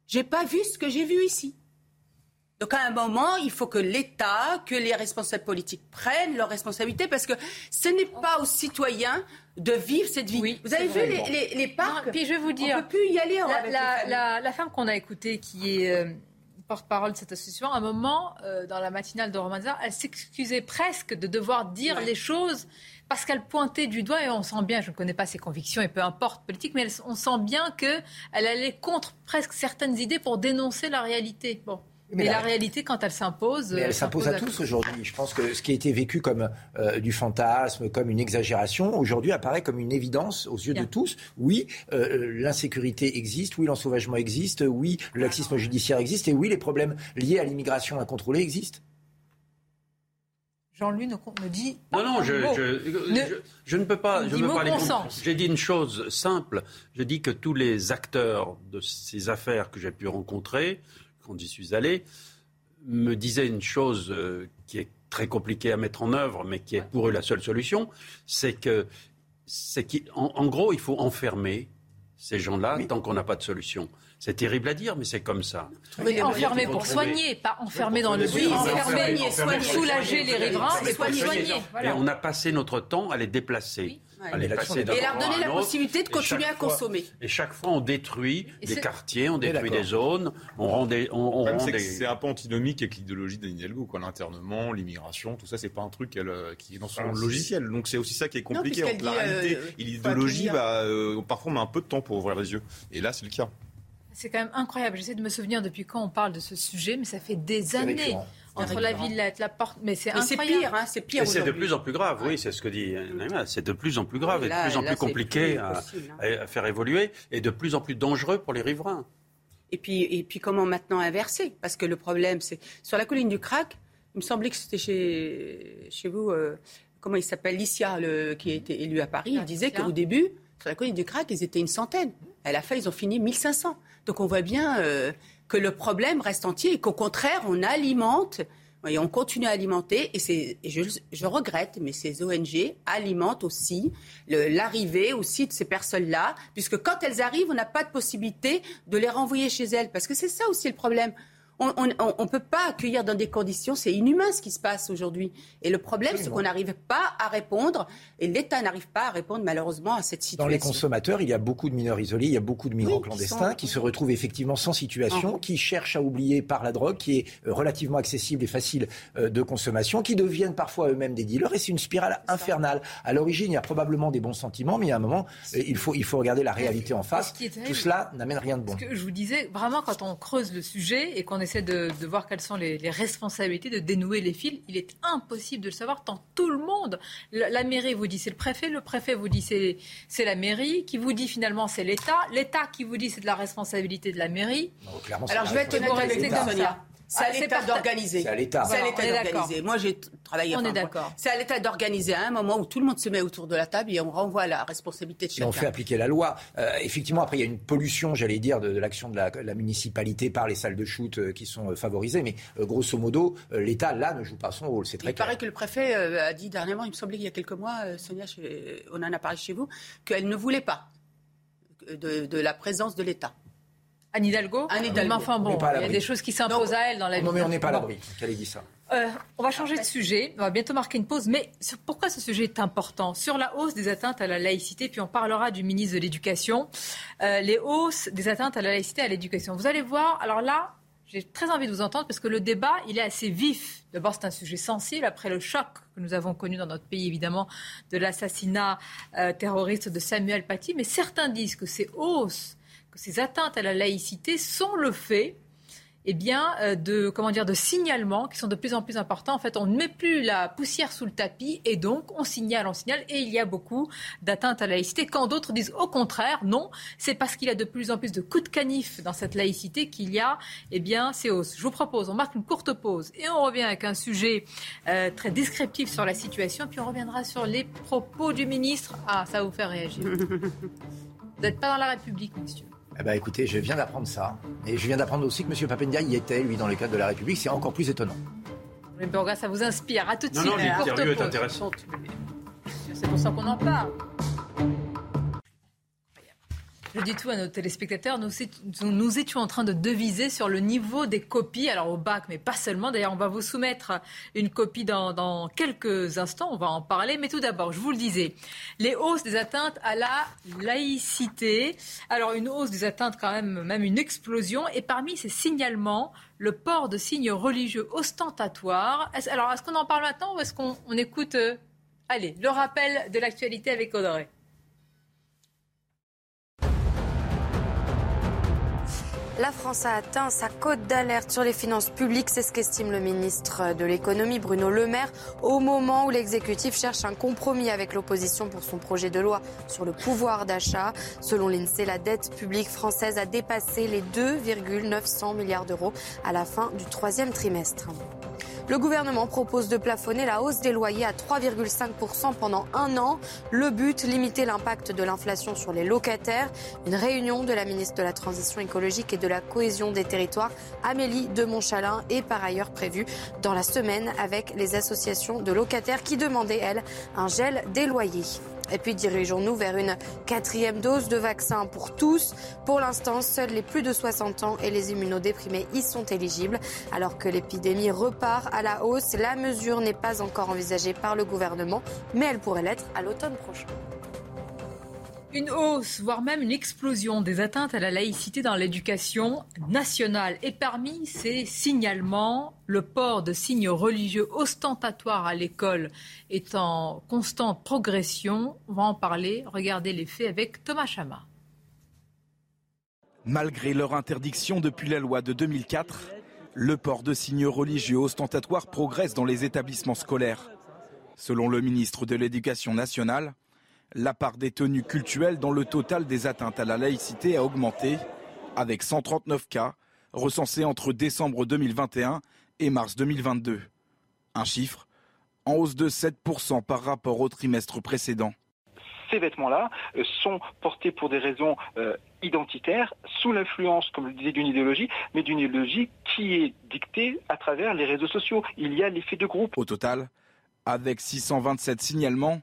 J'ai pas vu ce que j'ai vu ici. Donc à un moment, il faut que l'État, que les responsables politiques prennent leurs responsabilités parce que ce n'est pas aux citoyens de vivre cette vie. Oui, vous avez vu les, les- les parcs? Non, puis je vais vous dire, on peut plus y aller la, avec la femme qu'on a écoutée, qui est euh, porte-parole de cette association, à un moment, euh, dans la matinale de Romanza, elle s'excusait presque de devoir dire Ouais. les choses parce qu'elle pointait du doigt, et on sent bien, je ne connais pas ses convictions, et peu importe politique, mais elle- on sent bien qu'elle allait contre presque certaines idées pour dénoncer la réalité. Bon. Mais Mais, la- la réalité, quand elle s'impose, euh, elle s'impose à tous aujourd'hui. Je pense que ce qui a été vécu comme euh, du fantasme, comme une exagération, aujourd'hui apparaît comme une évidence aux yeux Bien. de tous. Oui, euh, l'insécurité existe, oui, l'ensauvagement existe, oui, le laxisme judiciaire existe, et oui, les problèmes liés à l'immigration incontrôlée existent. Jean-Louis nous, nous dit. Non, non, un je, mot. je, Ne- je, je ne peux pas. Je dit ne peux mot pas. J'ai dit une chose simple. Je dis que tous les acteurs de ces affaires que j'ai pu rencontrer, quand j'y suis allé, me disaient une chose euh, qui est très compliquée à mettre en œuvre, mais qui est pour eux la seule solution, c'est que, c'est qu'en en gros, il faut enfermer ces gens-là tant qu'on n'a pas de solution. C'est terrible à dire, mais c'est comme ça. Mais faut pour soigner, pas enfermé dans le Oui, but, enfermer, enfermer, soulager les riverains soigner. Et on a passé notre temps à les déplacer. À Et leur donner la possibilité de continuer à fois- consommer. Et chaque fois, on détruit Et des quartiers, on détruit des zones, on rend des. On, on c'est des... un peu antinomique avec l'idéologie d'Anne Hidalgo, quoi. L'internement, l'immigration, tout ça, c'est pas un truc euh, qui est dans son Ah, logiciel. Donc c'est aussi ça qui est compliqué. entre la dit, réalité euh, et faut l'idéologie, bah, euh, parfois on met un peu de temps pour ouvrir les yeux. Et là, c'est le cas. C'est quand même incroyable. J'essaie de me souvenir depuis quand on parle de ce sujet, mais ça fait des années. récurrent. Entre la Villette, la porte. Mais c'est c'est pire, hein, c'est pire. c'est de plus en plus grave, oui, c'est ce que dit Naïma. C'est de plus en plus grave et de plus en plus compliqué hein. à, faire évoluer et de plus en plus dangereux pour les riverains. Et puis, et puis comment maintenant inverser? Parce que le problème, c'est sur la colline du Crac, il me semblait que c'était chez, chez vous, euh, comment il s'appelle, Licia, le, qui a été élu à Paris. Il disait qu'au début, sur la colline du Crac, ils étaient une centaine. À la fin, ils ont fini 1500. Donc on voit bien euh, que le problème reste entier et qu'au contraire, on alimente et on continue à alimenter, et, et je, je, regrette, mais ces ONG alimentent aussi l'arrivée aussi de ces personnes-là, puisque quand elles arrivent, on n'a pas de possibilité de les renvoyer chez elles, parce que c'est ça aussi le problème on ne peut pas accueillir dans des conditions, c'est inhumain ce qui se passe aujourd'hui. Et le problème, c'est qu'on n'arrive pas à répondre, et l'État n'arrive pas à répondre malheureusement à cette situation. Dans les consommateurs, il y a beaucoup de mineurs isolés, il y a beaucoup de migrants clandestins qui, se retrouvent effectivement sans situation, qui cherchent à oublier par la drogue, qui est euh, relativement accessible et facile euh, de consommation, qui deviennent parfois eux-mêmes des dealers, et c'est une spirale infernale. À l'origine, il y a probablement des bons sentiments, mais à un moment, euh, il faut, il faut regarder la réalité en face. Tout cela n'amène rien de bon. Ce que je vous disais, vraiment, quand on creuse le sujet et qu'on essaie de, voir quelles sont les, responsabilités, de dénouer les fils. Il est impossible de le savoir tant tout le monde. La, mairie vous dit c'est le préfet, le préfet vous dit c'est la mairie, qui vous dit finalement c'est l'État, l'État qui vous dit c'est de la responsabilité de la mairie. Alors je vais être honnête avec Sonia. C'est à l'État d'organiser. C'est à l'État. C'est à l'État d'organiser. Moi, j'ai travaillé. On est d'accord. C'est à l'État d'organiser à un moment où tout le monde se met autour de la table et on renvoie la responsabilité de chacun. Et on fait appliquer la loi. Euh, effectivement, après, il y a une pollution, j'allais dire, de, l'action de la, municipalité par les salles de shoot euh, qui sont euh, favorisées. Mais grosso modo, l'État, là, ne joue pas son rôle. C'est très il clair. Il paraît que le préfet a dit dernièrement, il me semblait qu'il y a quelques mois, Sonia, on en a parlé chez vous, qu'elle ne voulait pas de la présence de l'État. Anne Hidalgo Anne Hidalgo. enfin bon, il y a des choses qui s'imposent à elle dans la vie. Non, mais on n'est pas à l'abri qu'elle ait dit ça. Euh, on va changer de sujet, on va bientôt marquer une pause, mais pourquoi ce sujet est important? Sur la hausse des atteintes à la laïcité, puis on parlera du ministre de l'Éducation, euh, les hausses des atteintes à la laïcité et à l'éducation. Vous allez voir, alors là, j'ai très envie de vous entendre parce que le débat, il est assez vif. D'abord, c'est un sujet sensible après le choc que nous avons connu dans notre pays, évidemment, de l'assassinat euh, terroriste de Samuel Paty, mais certains disent que ces hausses ces atteintes à la laïcité sont le fait eh bien, euh, de, comment dire, de signalements qui sont de plus en plus importants. En fait, on ne met plus la poussière sous le tapis et donc on signale, on signale et il y a beaucoup d'atteintes à la laïcité. Quand d'autres disent au contraire, non, c'est parce qu'il y a de plus en plus de coups de canif dans cette laïcité qu'il y a, eh bien, ces hausses. Je vous propose, on marque une courte pause et on revient avec un sujet euh, très descriptif sur la situation, puis on reviendra sur les propos du ministre. Ah, ça va vous faire réagir. vous n'êtes pas dans la République, monsieur. Eh ben, écoutez, je viens d'apprendre ça. Et je viens d'apprendre aussi que M. Papendia y était, lui, dans le cadre de la République. C'est encore plus étonnant. ça vous inspire. À tout de suite. Non, l'interview est intéressante. C'est pour ça qu'on en parle. Je dis tout à nos téléspectateurs, nous, étions en train de deviser sur le niveau des copies, alors au bac, mais pas seulement. D'ailleurs, on va vous soumettre une copie dans, quelques instants, on va en parler. Mais tout d'abord, je vous le disais, les hausses des atteintes à la laïcité. Alors, une hausse des atteintes, quand même, même une explosion. Et parmi ces signalements, le port de signes religieux ostentatoires. alors, est-ce qu'on en parle maintenant ou est-ce qu'on écoute euh, Allez, le rappel de l'actualité avec Audrey. La France a atteint sa cote d'alerte sur les finances publiques, c'est ce qu'estime le ministre de l'économie Bruno Le Maire au moment où l'exécutif cherche un compromis avec l'opposition pour son projet de loi sur le pouvoir d'achat. Selon l'INSEE, la dette publique française a dépassé les 2,900 milliards d'euros à la fin du troisième trimestre. Le gouvernement propose de plafonner la hausse des loyers à 3,5% pendant un an. Le but, limiter l'impact de l'inflation sur les locataires. Une réunion de la ministre de la Transition écologique et de la cohésion des territoires, Amélie de Montchalin, est par ailleurs prévue dans la semaine avec les associations de locataires qui demandaient, elles, un gel des loyers. Et puis dirigeons-nous vers une quatrième dose de vaccin pour tous. Pour l'instant, seuls les plus de 60 ans et les immunodéprimés y sont éligibles. Alors que l'épidémie repart à la hausse, la mesure n'est pas encore envisagée par le gouvernement, mais elle pourrait l'être à l'automne prochain. Une hausse, voire même une explosion des atteintes à la laïcité dans l'éducation nationale. Et parmi ces signalements, le port de signes religieux ostentatoires à l'école est en constante progression. On va en parler. Regardez les faits avec Thomas Chama. Malgré leur interdiction depuis la loi de 2004, Le port de signes religieux ostentatoires progresse dans les établissements scolaires. Selon le ministre de l'Éducation nationale, la part des tenues cultuelles dans le total des atteintes à la laïcité a augmenté, avec 139 cas recensés entre décembre 2021 et mars 2022. Un chiffre en hausse de 7% par rapport au trimestre précédent ces vêtements-là euh, sont portés pour des raisons euh, identitaires, sous l'influence, comme je le disais, d'une idéologie, mais d'une idéologie qui est dictée à travers les réseaux sociaux. Il y a l'effet de groupe. Au total, avec 627 signalements,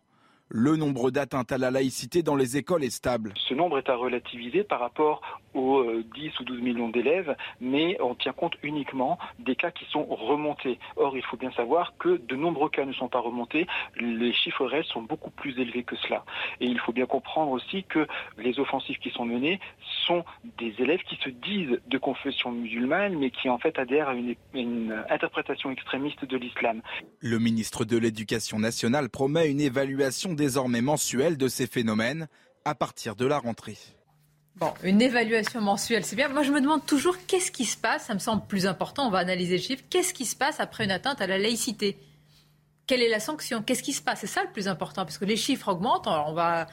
le nombre d'atteintes à la laïcité dans les écoles est stable. Ce nombre est à relativiser par rapport aux 10 euh, ou 12 millions d'élèves, mais on tient compte uniquement des cas qui sont remontés. Or, il faut bien savoir que de nombreux cas ne sont pas remontés. Les chiffres réels sont beaucoup plus élevés que cela. Et il faut bien comprendre aussi que les offensives qui sont menées sont des élèves qui se disent de confession musulmane, mais qui en fait adhèrent à une, une interprétation extrémiste de l'islam. Le ministre de l'Éducation nationale promet une évaluation désormais mensuelle de ces phénomènes à partir de la rentrée. Bon, une évaluation mensuelle, c'est bien. Moi, je me demande toujours qu'est-ce qui se passe, ça me semble plus important, on va analyser le chiffre, qu'est-ce qui se passe après une atteinte à la laïcité? Quelle est la sanction? Qu'est-ce qui se passe? C'est ça le plus important, parce que les chiffres augmentent, alors on va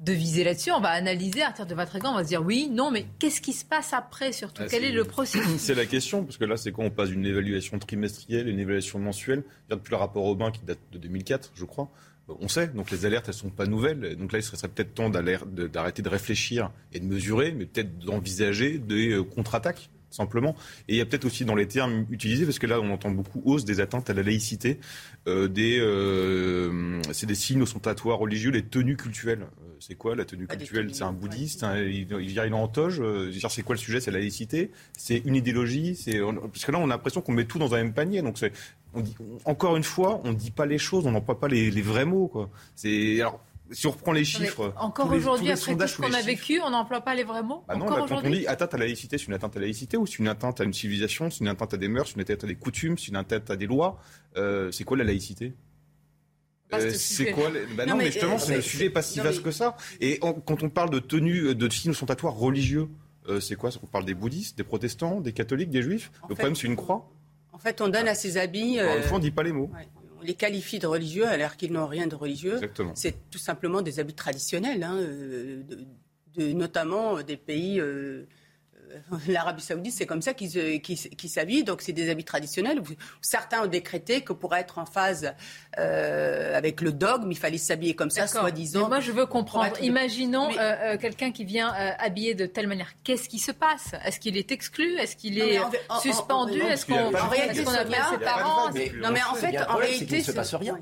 deviser là-dessus, on va analyser. À partir de votre égard, on va se dire oui, non, mais qu'est-ce qui se passe après surtout? Ah, Quel est, le processus? C'est la question, parce que là, c'est quand on passe d'une évaluation trimestrielle, une évaluation mensuelle. Depuis le rapport Aubin qui date de 2004, je crois on sait, donc les alertes, elles sont pas nouvelles. Donc là, il serait peut-être temps d'arrêter de réfléchir et de mesurer, mais peut-être d'envisager des euh, contre-attaques simplement. Et il y a peut-être aussi dans les termes utilisés, parce que là on entend beaucoup hausse des atteintes à la laïcité, euh, des, euh, c'est des signes ostentatoires religieux, les tenues cultuelles. C'est quoi la tenue culturelle C'est un bouddhiste, il, il, est en toge. C'est quoi le sujet? C'est la laïcité? C'est une idéologie? C'est, Parce que là on a l'impression qu'on met tout dans un même panier. Donc c'est, encore une fois, on ne dit pas les choses, on n'emploie pas les, vrais mots. Quoi. C'est, alors, si on reprend les chiffres. encore aujourd'hui, après tout ce qu'on a vécu, on n'emploie pas les vrais mots bah non, bah, quand on dit atteinte à la laïcité, c'est une atteinte à la laïcité ou c'est une atteinte à une civilisation, c'est une atteinte à des mœurs, c'est une atteinte à des coutumes, c'est une atteinte à des lois. Euh, c'est quoi la laïcité? Euh, c'est quoi bah non, mais, justement, euh, c'est le sujet pas si vaste que ça. Et quand on parle de tenue, de signes ostentatoires religieux, c'est quoi? On parle des bouddhistes, des protestants, des catholiques, des juifs? le problème, c'est une croix? En fait, on donne à ces habits. Euh, on ne dit pas les mots. On les qualifie de religieux alors qu'ils n'ont rien de religieux. C'est tout simplement des habits traditionnels, hein, euh, de, notamment des pays. Euh, L'Arabie Saoudite, c'est comme ça qu'ils s'habillent. Donc, c'est des habits traditionnels. Certains ont décrété que pour être en phase avec le dogme, il fallait s'habiller comme ça, soi-disant. Moi, je veux comprendre. Imaginons quelqu'un qui vient habiller de telle manière. Qu'est-ce qui se passe? Est-ce qu'il est exclu? Est-ce qu'il est, suspendu? Est-ce qu'on appelle ses parents? Non, mais en fait, en réalité, il ne se passe rien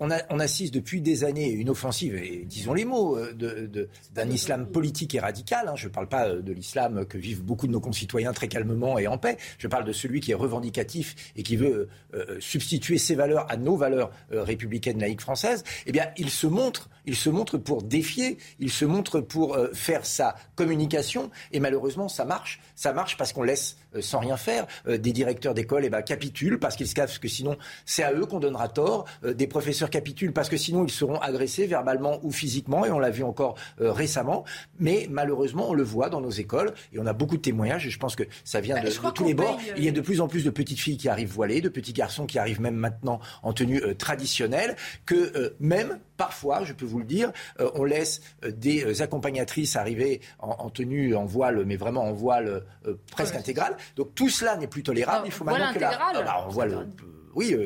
on, assiste depuis des années à une offensive, disons les mots, euh, d'un islam politique et radical. Hein. Je ne parle pas euh, de l'islam que vivent beaucoup de nos concitoyens très calmement et en paix. Je parle de celui qui est revendicatif et qui veut euh, substituer ses valeurs à nos valeurs républicaines laïques françaises. Eh bien, il se montre, il se montre pour défier, il se montre pour faire sa communication, et malheureusement, ça marche. Ça marche parce qu'on laisse sans rien faire. des directeurs d'école eh ben, capitulent parce qu'ils savent que sinon, c'est à eux qu'on donnera tort des professeurs capitulent parce que sinon ils seront agressés verbalement ou physiquement, et on l'a vu encore euh, récemment. Mais malheureusement, on le voit dans nos écoles, et on a beaucoup de témoignages, et je pense que ça vient bah, de, tous les bords. Euh, Il y a de plus en plus de petites filles qui arrivent voilées, de petits garçons qui arrivent même maintenant en tenue euh, traditionnelle, que même parfois, je peux vous le dire, on laisse des accompagnatrices arriver en, tenue, en voile, mais vraiment en voile presque intégral. Donc tout cela n'est plus tolérable. Il faut maintenant que la, ah, bah, on voit le, oui,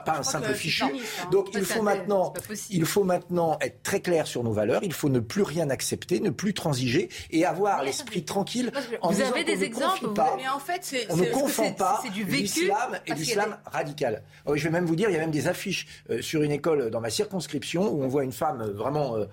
pas, un simple fichu. Hein. Donc il faut, maintenant, il faut maintenant être très clair sur nos valeurs, il faut ne plus rien accepter, ne plus transiger et avoir l'esprit tranquille. En vous avez des exemples pas, mais en fait, on ne confond pas l'islam et l'islam radical. Oh, je vais même vous dire, il y a même des affiches euh, sur une école dans ma circonscription où on voit une femme euh, vraiment euh,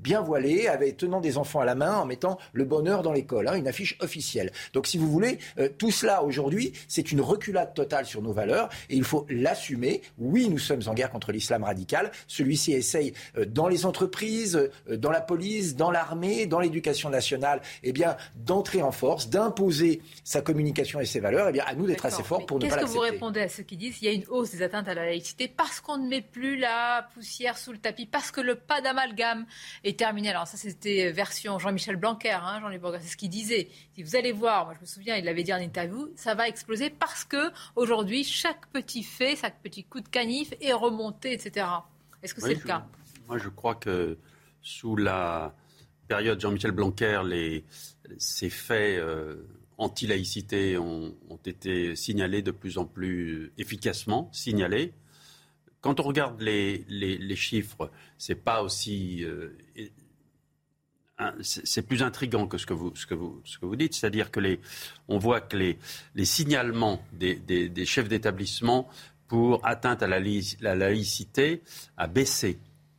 bien voilée, avec tenant des enfants à la main, en mettant le bonheur dans l'école, hein, une affiche officielle. Donc si vous voulez, tout cela aujourd'hui, c'est une reculade totale sur nos valeurs et il faut l'assumer Oui, nous sommes en guerre contre l'islam radical. Celui-ci essaye euh, dans les entreprises, euh, dans la police, dans l'armée, dans l'éducation nationale, eh bien, d'entrer en force, d'imposer sa communication et ses valeurs. Eh bien, à nous d'être assez forts pour ne pas Qu'est-ce que l'accepter. vous répondez à ceux qui disent qu'il y a une hausse des atteintes à la laïcité parce qu'on ne met plus la poussière sous le tapis, parce que le pas d'amalgame est terminé? Alors ça, c'était version Jean-Michel Blanquer, hein, Jean-Luc Bourgas, c'est ce qu'il disait. Si vous allez voir, moi je me souviens, il l'avait dit en interview, ça va exploser parce que aujourd'hui, chaque petit fait, chaque petit coup de canif est remonté, etc. Est-ce que Oui, c'est le je- cas? Moi, je crois que sous la période Jean-Michel Blanquer, les, ces faits euh, anti-laïcité ont, ont été signalés de plus en plus efficacement, signalés. Quand on regarde les, les- les chiffres, c'est pas aussi euh, et- c'est c'est plus intrigant que ce que vous, ce que vous, ce que vous dites. C'est-à-dire que les, on voit que les, les signalements des, des- des chefs d'établissement pour atteinte à la, laï- la laïcité a baissé.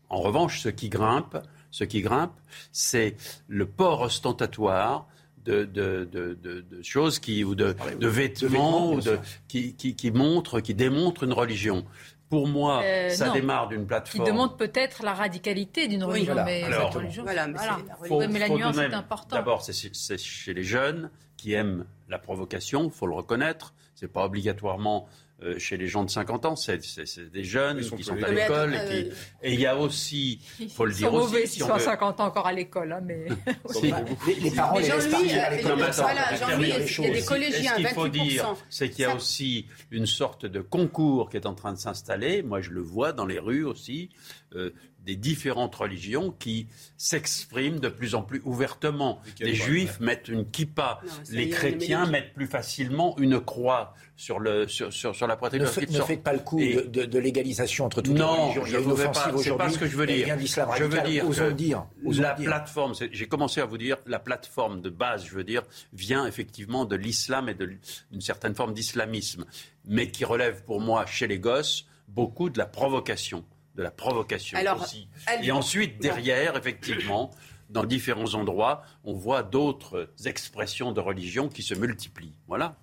En revanche, ce qui grimpe, ce qui grimpe, c'est le port ostentatoire de, de- de- de- de choses qui, ou de, de vêtements, ou qui, qui, qui montrent, qui démontrent une religion. Pour moi, Euh, ça non. démarre d'une Qui plateforme. demande peut-être la radicalité d'une Oui, religion, voilà. mais Alors, cette religion, voilà, mais voilà. c'est la Faut- mais la nuance de est même- importante. D'abord, c'est chez les jeunes qui aiment la provocation, il faut le reconnaître. C'est pas obligatoirement euh, chez les gens de 50 ans, c'est c'est- c'est des jeunes Ils sont qui sont à l'école. Mais Et il y a aussi, il faut le Ils dire sont aussi, mauvais si s'ils on sont à veut- 50 ans encore à l'école, hein, mais... Si. Les, les parents Mais les laissent partir à euh, l'école. Voilà, Jean-Louis, il y a les des collégiens, ce qu'il faut 28%. dire, c'est qu'il y a aussi une sorte de concours qui est en train de s'installer. Moi, je le vois dans les rues aussi, euh, des différentes religions qui s'expriment de plus en plus ouvertement. Les juifs mettent une kippa, Non, les chrétiens mettent plus facilement une croix sur, le, sur, sur, sur la poitrine. Ne, faites pas le coup Et- de, de- de l'égalisation entre toutes les non, religions. Y je ne veux pas. C'est pas ce que je veux dire. Je veux dire Osons dire. Osons la dire. plateforme, j'ai commencé à vous dire, la plateforme de base, je veux dire, vient effectivement de l'islam et d'une certaine forme d'islamisme, mais qui relève pour moi chez les gosses beaucoup de la provocation, de la provocation Alors, aussi. elle- Et ensuite derrière, effectivement. Dans différents endroits, on voit d'autres expressions de religion qui se multiplient. Voilà.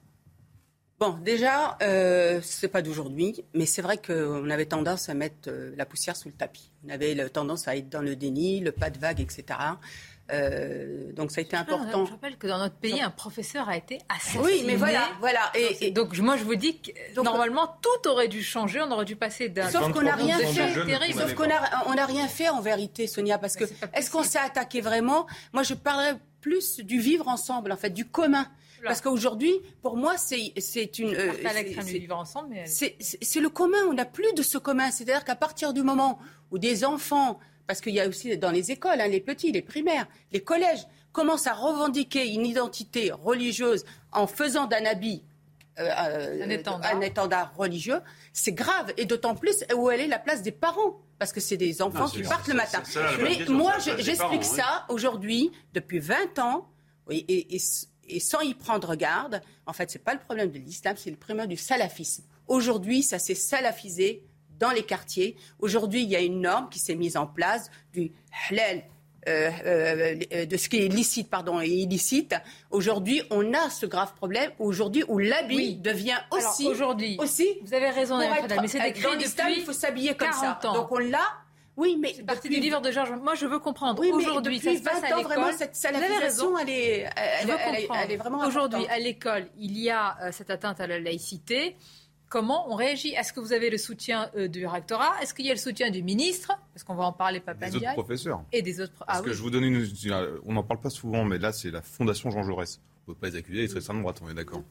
Bon, déjà, euh, c'est pas d'aujourd'hui, mais c'est vrai qu'on avait tendance à mettre euh, la poussière sous le tapis. On avait tendance à être dans le déni, le pas de vague, etc. Euh, donc ça a été important. Je rappelle que dans notre pays, un professeur a été assassiné. Oui, mais voilà, voilà. Et, et- Donc moi je vous dis que normalement tout aurait dû changer, on aurait dû passer d'un... Sauf qu'on n'a rien fait. Sauf qu'on a, on n'a rien fait en vérité, Sonia, parce que est-ce qu'on s'est attaqué vraiment? Moi, je parlerais plus du vivre ensemble, en fait, du commun. Parce qu'aujourd'hui, pour moi, c'est une. euh, c'est le commun. On n'a plus de ce commun. C'est-à-dire qu'à partir du moment où des enfants, parce qu'il y a aussi dans les écoles, hein, les petits, les primaires, les collèges, commencent à revendiquer une identité religieuse en faisant d'un habit euh, euh, Un étendard. un étendard religieux, c'est grave. Et d'autant plus où elle est la place des parents. Parce que c'est des enfants Non, qui partent le matin. ça, Mais moi, je- j'explique oui. ça aujourd'hui, depuis 20 ans, oui, et, et- et sans y prendre garde. En fait, c'est pas le problème de l'islam, c'est le problème du salafisme. Aujourd'hui, ça s'est salafisé dans les quartiers. Aujourd'hui, il y a une norme qui s'est mise en place du halal. euh, euh, de ce qui est licite pardon et illicite. Aujourd'hui, on a ce grave problème. Aujourd'hui, où l'habit Oui. devient aussi aujourd'hui, aussi. vous avez raison, être- Fadal, mais c'est l'islam, depuis il faut s'habiller comme ça. 40 ans. Donc on l'a. Oui, mais C'est parti depuis- du livre de Georges. Moi, je veux comprendre. oui, Aujourd'hui, ça se passe 20 à ans, vraiment, l'école. cette Vous avez raison. salafisation, elle est, elle, Je veux elle est- comprendre. elle est vraiment Aujourd'hui, à l'école, il y a euh, cette atteinte à la laïcité. Comment on réagit Est-ce que vous avez le soutien euh, du rectorat? Est-ce qu'il y a le soutien du ministre? Parce qu'on va en parler, Papa Des autres professeurs. Et des autres. Parce Ah que oui. je vous donne une. On n'en parle pas souvent, mais là, c'est la Fondation Jean Jaurès. On ne peut pas les accuser, ils sont extrême droite, on est d'accord.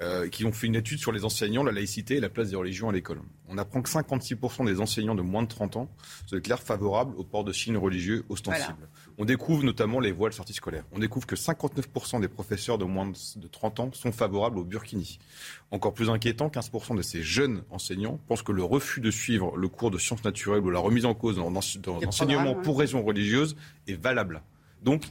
Euh, qui ont fait une étude sur les enseignants, la laïcité et la place des religions à l'école. On apprend que 56% des enseignants de moins de 30 ans se déclarent favorables au port de signes religieux ostensibles. On découvre notamment les voiles sorties scolaires. On découvre que 59% des professeurs de moins de 30 ans sont favorables au burkini. Encore plus inquiétant, 15% de ces jeunes enseignants pensent que le refus de suivre le cours de sciences naturelles ou la remise en cause dans, l'enseignement programmes, pour raison religieuse est valable. Donc,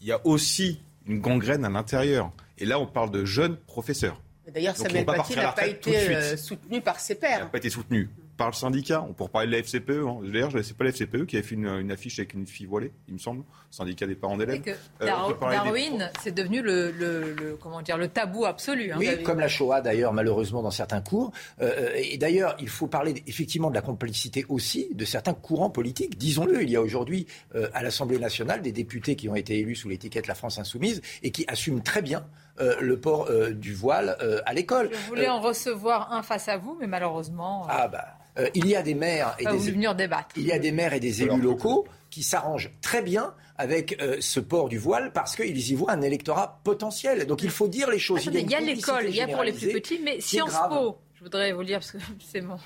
il y a aussi une gangrène à l'intérieur. Et là, on parle de jeunes professeurs. D'ailleurs, Samuel Paty n'a pas été euh, soutenu par ses qui n'a pairs. pas été soutenu parle syndicat. On pourrait parler de la FCPE. Hein. D'ailleurs, je ne sais pas la FCPE qui a fait une, affiche avec une fille voilée, il me semble, syndicat des parents d'élèves. Euh, Darwin, c'est devenu le, comment dire, le tabou absolu. Hein, oui, comme la Shoah d'ailleurs, malheureusement, dans certains cours. Euh, et d'ailleurs, il faut parler effectivement de la complicité aussi de certains courants politiques. Disons-le, il y a aujourd'hui euh, à l'Assemblée nationale des députés qui ont été élus sous l'étiquette La France Insoumise et qui assument très bien euh, le port euh, du voile euh, à l'école. Je voulais en recevoir un face à vous, mais malheureusement. Ah bah, il y a des maires et des venir débattre. Il y a des maires et des élus locaux qui s'arrangent très bien avec ce port du voile parce qu'ils y voient un électorat potentiel. Donc il faut dire les choses. il y a, l'école, il y a pour les plus petits, mais Sciences Po, je voudrais vous lire parce que c'est mon.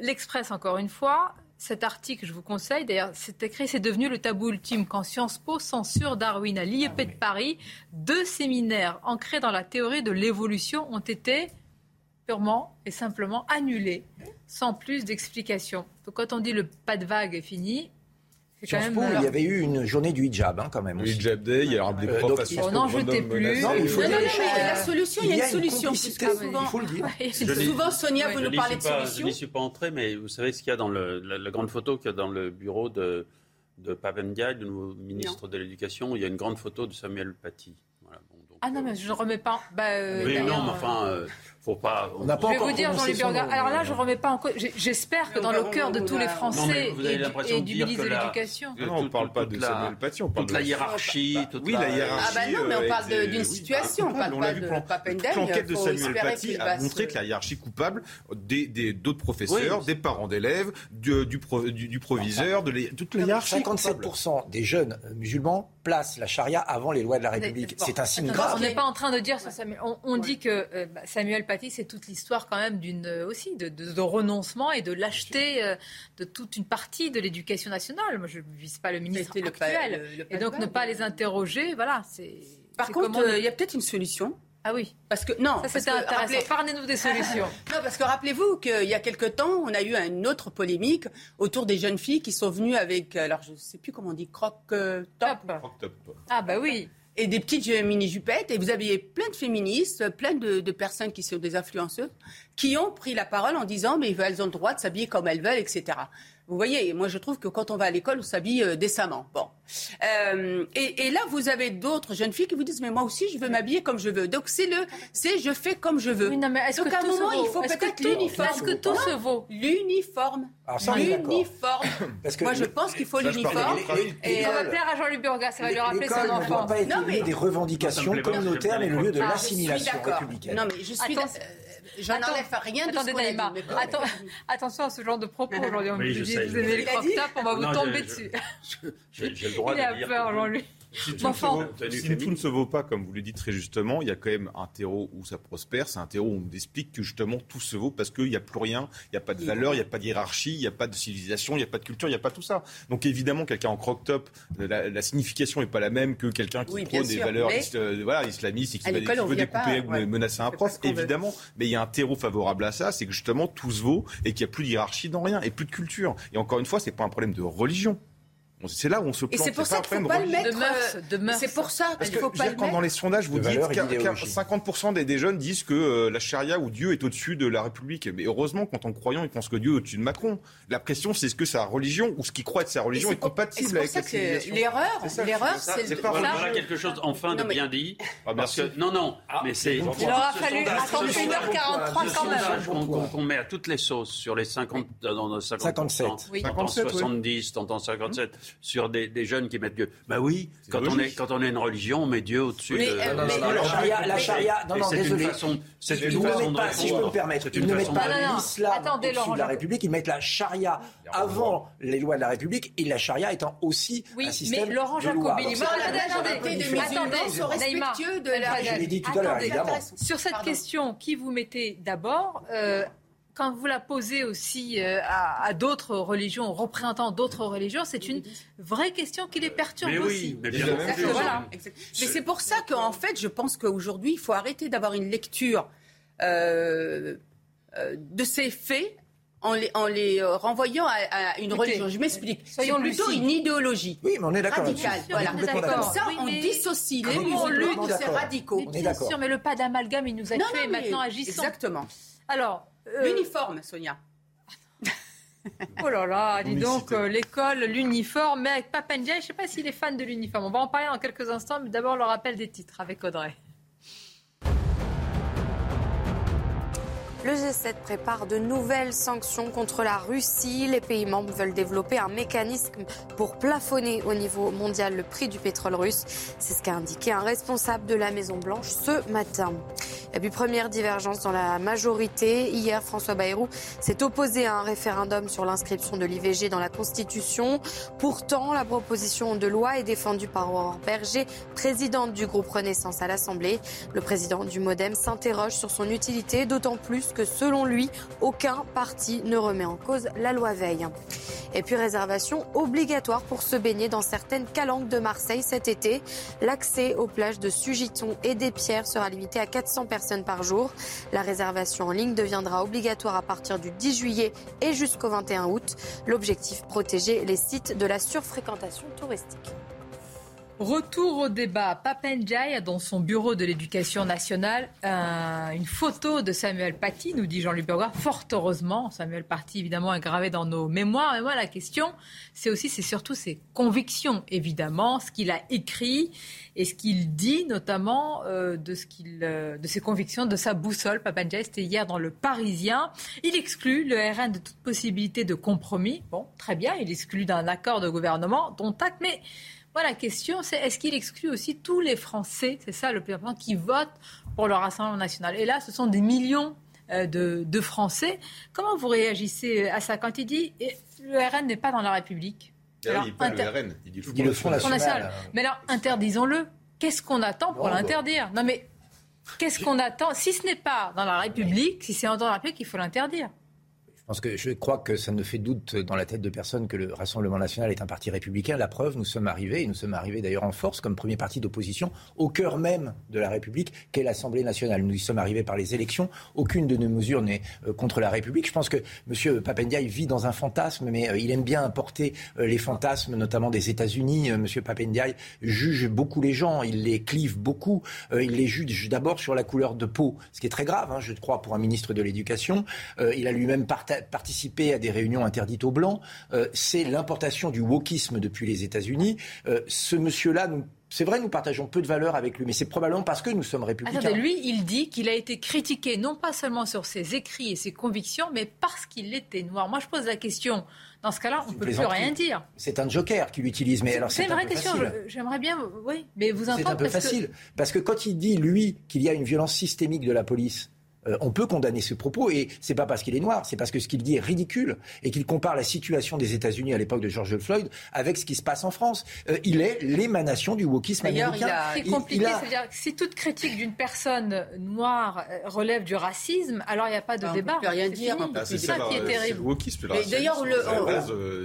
L'Express, encore une fois, cet article, je vous conseille, d'ailleurs, c'est écrit, c'est devenu le tabou ultime quand Sciences Po censure Darwin à l'IEP ah de Paris. Deux séminaires ancrés dans la théorie de l'évolution ont été purement et simplement annulés, sans plus d'explication. Donc quand on dit le pas de vague est fini, Po, il y avait eu une journée du hijab hein, quand même. Le hijab day, il y a des euh, profs à On n'en jetait plus. Non, il faut non, non, mais la solution, il y a une solution. Souvent, il faut le dire. Souvent, Sonia, vous nous parlez de solution. Je n'y suis pas entré, mais vous savez ce qu'il y a dans le, la, grande photo qu'il y a dans le bureau de, de Papendiaï, le nouveau ministre de l'Éducation. Il y a une grande photo de Samuel Paty. ah non, mais je ne remets pas. Bah, euh, oui, non, mais enfin. Euh, faut pas. On n'a pas je vais vous dire, Jean-Luc. Alors là, je ne remets pas en cause. J'espère que dans le cœur de tous les Français et, du ministre de l'Éducation. Non, on ne parle pas de Samuel Paty, on parle de la hiérarchie. Oui, la hiérarchie. Ah bah non, mais on parle d'une situation, on parle pas de Papendel. L'enquête de Samuel Paty a montré que la hiérarchie coupable d'autres professeurs, des parents d'élèves, du proviseur, de toute la hiérarchie. 57% des jeunes musulmans placent la charia avant les lois de la République. C'est un signe grave. On n'est pas en train de dire sur Samuel. On dit que Samuel c'est toute l'histoire quand même d'une euh, aussi de, renoncement et de lâcheté euh, de toute une partie de l'éducation nationale. Moi, je ne vise pas le ministre actuel. et donc ne pas les interroger, voilà. C'est. Par contre, euh, il y a peut-être une solution. Ah oui. Parce que non. Ça c'était intéressant. Parlez-nous des solutions. non, parce que rappelez-vous qu'il y a quelque temps, on a eu une autre polémique autour des jeunes filles qui sont venues avec, alors je ne sais plus comment on dit, croque top. Ah bah oui et des petites mini-jupettes. Et vous aviez plein de féministes, plein de, personnes qui sont des influenceuses, qui ont pris la parole en disant mais elles ont le droit de s'habiller comme elles veulent, etc. Vous voyez, moi je trouve que quand on va à l'école, on s'habille euh, décemment. Bon. Euh, et, là, vous avez d'autres jeunes filles qui vous disent, mais moi aussi, je veux m'habiller comme je veux. Donc c'est le, c'est je fais comme je veux. Oui, non, mais est-ce Donc à un moment, il faut peut-être l'uniforme. Est-ce que tout se vaut? L'uniforme. L'uniforme. moi, je pense qu'il faut l'uniforme. Et ça va plaire à Jean-Luc Burgas, ça va lui rappeler son enfant. ne doit pas être le lieu des revendications communautaires, mais le lieu de l'assimilation républicaine. Non, mais je suis. Je n'enlève rien de ce qu'on Attends, attention à ce genre de propos aujourd'hui. Oui, vous aimez les crop on va vous tomber dessus. J'ai le droit de dire. Si, tout, ne se vaut pas, comme vous le dites très justement, il y a quand même un terreau où ça prospère. C'est un terreau où on explique que justement tout se vaut parce qu'il n'y a plus rien, il n'y a pas de valeur, il n'y a pas de hiérarchie, il n'y a pas de civilisation, il n'y a pas de culture, il n'y a pas tout ça. Donc évidemment, quelqu'un en croc-top, la, signification n'est pas la même que quelqu'un qui prône des valeurs euh, voilà, islamistes et qui, veut, découper ou menacer un prof, évidemment. Mais il y a un terreau favorable à ça, c'est que justement tout se vaut et qu'il n'y a plus de hiérarchie dans rien et plus de culture. Et encore une fois, c'est pas un problème de religion. C'est là où on se plante. Et c'est pour ça qu'il ne faut pas le mettre. De C'est pour ça qu'il faut pas le Quand dans les sondages, vous dites que 50% des, jeunes disent que euh, la charia ou Dieu est au-dessus de la République. Mais heureusement, quand on croyant, ils pensent que Dieu est au-dessus de Macron. La question, c'est est-ce que sa religion ou ce qu'il croit être sa religion est, compatible avec la L'erreur, l'erreur, c'est Voilà quelque chose enfin de bien dit. Ah, parce que non, non, mais c'est. Il aura fallu attendre 1h43 quand même. Qu'on met à toutes les sauces sur les 50, 57, 70, 57 sur des jeunes qui mettent Dieu. Bah oui, quand on, est, quand on est une religion, on met Dieu au-dessus de... la charia, la charia, non, non, désolé. C'est une façon, pas, si je peux me permettre, ils ne mettent pas l'islam au-dessus de la République, ils mettent la charia avant les lois de la République et la charia étant aussi un système mais Laurent Jacobi, attendez, attendez, respectueux de la... Je l'ai dit tout à l'heure, évidemment. Sur cette question, qui vous mettez d'abord quand vous la posez aussi euh, à, d'autres religions, aux représentants d'autres religions, c'est une vraie question qui les perturbe mais aussi. mais bien voilà. Mais c'est pour ça qu'en fait, je pense qu'aujourd'hui, il faut arrêter d'avoir une lecture euh, euh, de ces faits en les, en les renvoyant à, une religion. Je m'explique. C'est plutôt une idéologie. Oui, mais on est d'accord. Radicale. Voilà. Comme ça, on dissocie les musulmans de ces radicaux. Mais bien sûr, mais le pas d'amalgame, il nous a fait. Maintenant, agissons. Exactement. Alors, euh, L'uniforme, Sonia. Oh là là, dis donc, euh, l'école, l'uniforme, mais avec Papendia, je ne sais pas s'il est fan de l'uniforme. On va en parler dans quelques instants, mais d'abord le rappel des titres avec Audrey. Le G7 prépare de nouvelles sanctions contre la Russie. Les pays membres veulent développer un mécanisme pour plafonner au niveau mondial le prix du pétrole russe. C'est ce qu'a indiqué un responsable de la Maison-Blanche ce matin. Et puis première divergence dans la majorité. Hier, François Bayrou s'est opposé à un référendum sur l'inscription de l'IVG dans la Constitution. Pourtant, la proposition de loi est défendue par Aurore Berger, présidente du groupe Renaissance à l'Assemblée. Le président du Modem s'interroge sur son utilité, d'autant plus que selon lui, aucun parti ne remet en cause la loi Veil. Et puis réservation obligatoire pour se baigner dans certaines calanques de Marseille cet été. L'accès aux plages de Sugiton et des Pierres sera limité à 400 personnes par jour. La réservation en ligne deviendra obligatoire à partir du 10 juillet et jusqu'au 21 août. L'objectif, protéger les sites de la surfréquentation touristique. Retour au débat. Papenjay a dans son bureau de l'éducation nationale une photo de Samuel Paty, nous dit Jean-Luc Bergois. Fort heureusement, Samuel Paty évidemment est gravé dans nos mémoires. Mais moi, la question, c'est aussi, c'est surtout ses convictions, évidemment, ce qu'il a écrit et ce qu'il dit, notamment euh, de, ce qu'il, euh, de ses convictions, de sa boussole. Papenjay, c'était hier dans Le Parisien. Il exclut le RN de toute possibilité de compromis. Bon, très bien, il exclut d'un accord de gouvernement, dont acte, mais la question, c'est est-ce qu'il exclut aussi tous les Français, c'est ça le plus important, qui votent pour le Rassemblement national? Et là, ce sont des millions euh, de, Français. Comment vous réagissez à ça? Quand il dit le RN n'est pas dans la République alors, il dit pas le RN, il dit le, Front National. Mais alors, interdisons-le. Qu'est-ce qu'on attend pour l'interdire? Non, mais qu'est-ce qu'on attend? Si ce n'est pas dans la République, si c'est dans la République, il faut l'interdire. Que je crois que ça ne fait doute dans la tête de personne que le Rassemblement national est un parti républicain. La preuve, nous sommes arrivés, et nous sommes arrivés d'ailleurs en force comme premier parti d'opposition, au cœur même de la République, qu'est l'Assemblée nationale. Nous y sommes arrivés par les élections. Aucune de nos mesures n'est euh, contre la République. Je pense que M. Papendiaï vit dans un fantasme, mais euh, il aime bien porter euh, les fantasmes, notamment des États-Unis. M. Papendiaï juge beaucoup les gens, il les clive beaucoup. Il les juge d'abord sur la couleur de peau, ce qui est très grave, hein, je crois, pour un ministre de l'Éducation. Il a lui-même partagé participer à des réunions interdites aux Blancs. Euh, c'est l'importation du wokisme depuis les États-Unis. Euh, ce monsieur-là, c'est vrai, nous partageons peu de valeurs avec lui, mais c'est probablement parce que nous sommes républicains. lui, il dit qu'il a été critiqué non pas seulement sur ses écrits et ses convictions, mais parce qu'il était noir. Moi, je pose la question. Dans ce cas-là, on ne peut plus rien dire. C'est un joker qu'il utilise, mais alors c'est une vraie question. J'aimerais bien, oui, mais vous entendre. C'est un peu facile, parce que quand il dit lui qu'il y a une violence systémique de la police euh, on peut condamner ce propos et c'est pas parce qu'il est noir, c'est parce que ce qu'il dit est ridicule et qu'il compare la situation des États-Unis à l'époque de George Floyd avec ce qui se passe en France. Euh, il est l'émanation du wokisme américain. C'est compliqué, c'est-à-dire que si toute critique d'une personne noire euh, relève du racisme, alors il n'y a pas de débat. On peut rien dire. c'est ça, qui est terrible. Le wokisme, d'ailleurs,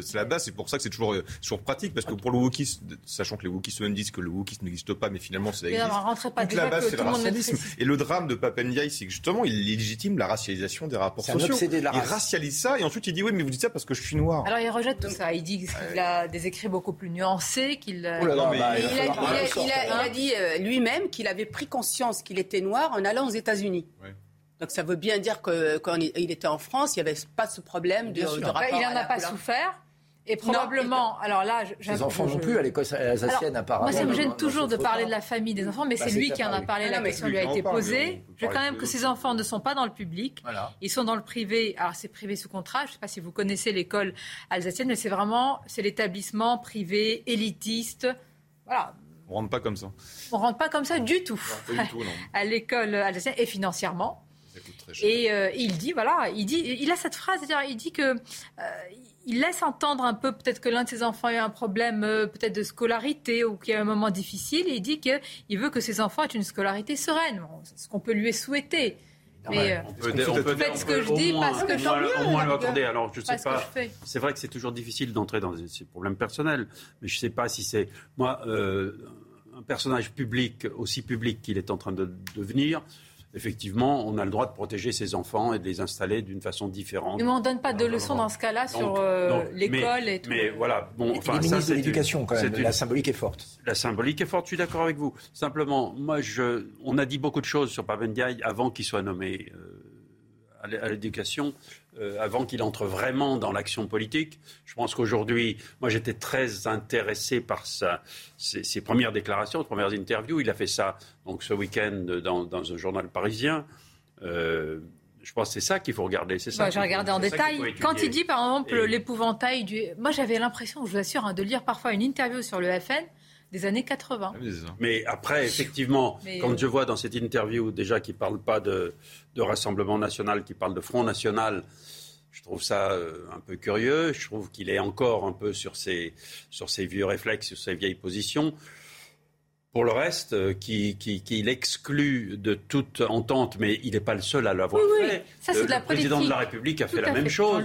c'est la base. C'est pour ça que c'est toujours, toujours pratique parce que pour le wokisme, sachant que les wokistes même disent que le wokisme n'existe pas, mais finalement ça existe. Toute la base, c'est le racialisme. Et le drame de Papendiaï, c'est que justement il légitime la racialisation des rapports sociaux. il racialise ça et ensuite il dit oui mais vous dites ça parce que je suis noir. Alors il rejette tout ça. Il dit qu'il a des écrits beaucoup plus nuancés, qu'il. il, a, dit euh, lui-même qu'il avait pris conscience qu'il était noir en allant aux États-Unis. Donc ça veut bien dire que quand il était en France, il n'y avait pas ce problème de, de rapport. Il n'en a pas souffert. Et probablement, alors là, les enfants non plus à l'école alsacienne apparemment. Moi, ça me gêne toujours de parler de la famille des enfants, mais bah, c'est lui qui en a parlé. La question lui a été posée. Je veux quand même que ces enfants ne sont pas dans le public. Ils sont dans le privé. Alors c'est privé sous contrat. Je ne sais pas si vous connaissez l'école alsacienne, mais c'est vraiment c'est l'établissement privé élitiste. Voilà. On rentre pas comme ça. On rentre pas comme ça du tout. à l'école alsacienne et financièrement. Et euh, il dit voilà, il dit, il a cette phrase, il dit que euh, il laisse entendre un peu peut-être que l'un de ses enfants a un problème euh, peut-être de scolarité ou qu'il y a un moment difficile et il dit qu'il veut que ses enfants aient une scolarité sereine. c'est ce qu'on peut lui souhaiter. Mais on peut, ce que je dis parce que tant mieux. Au moins lui accorder. Alors je sais pas. C'est vrai que c'est toujours difficile d'entrer dans ces problèmes personnels, mais je sais pas si c'est moi un personnage public aussi public qu'il est en train de devenir effectivement, on a le droit de protéger ses enfants et de les installer d'une façon différente. Mais on ne donne pas de leçons dans ce cas-là sur euh, l'école et tout. Mais voilà, bon, enfin, ça, de l'éducation quand même. La symbolique est forte. La symbolique est forte. Je suis d'accord avec vous. Simplement, moi, je, on a dit beaucoup de choses sur Papendiaï avant qu'il soit nommé. Euh, à l'éducation. Euh, avant qu'il entre vraiment dans l'action politique. Je pense qu'aujourd'hui, moi j'étais très intéressé par sa, ses, premières déclarations, ses premières interviews. Il a fait ça donc ce week-end dans, dans, un journal parisien. Euh, je pense que c'est ça qu'il faut regarder. C'est ça. J'ai regardé en détail. Quand il dit, par exemple, l'épouvantail du. Moi, j'avais l'impression, je vous assure, hein, de lire parfois une interview sur le FN des années 80. Ah Mais après, effectivement, quand euh, je vois dans cette interview déjà qu'il ne parle pas de, de, Rassemblement national, qu'il parle de Front national, je trouve ça euh, un peu curieux. Je trouve qu'il est encore un peu sur ses, sur ses vieux réflexes, sur ses vieilles positions. Pour le reste, euh, qui, qui, qui l'exclut de toute entente, mais il n'est pas le seul à l'avoir fait. Ça, le, de la président de la République a fait la même chose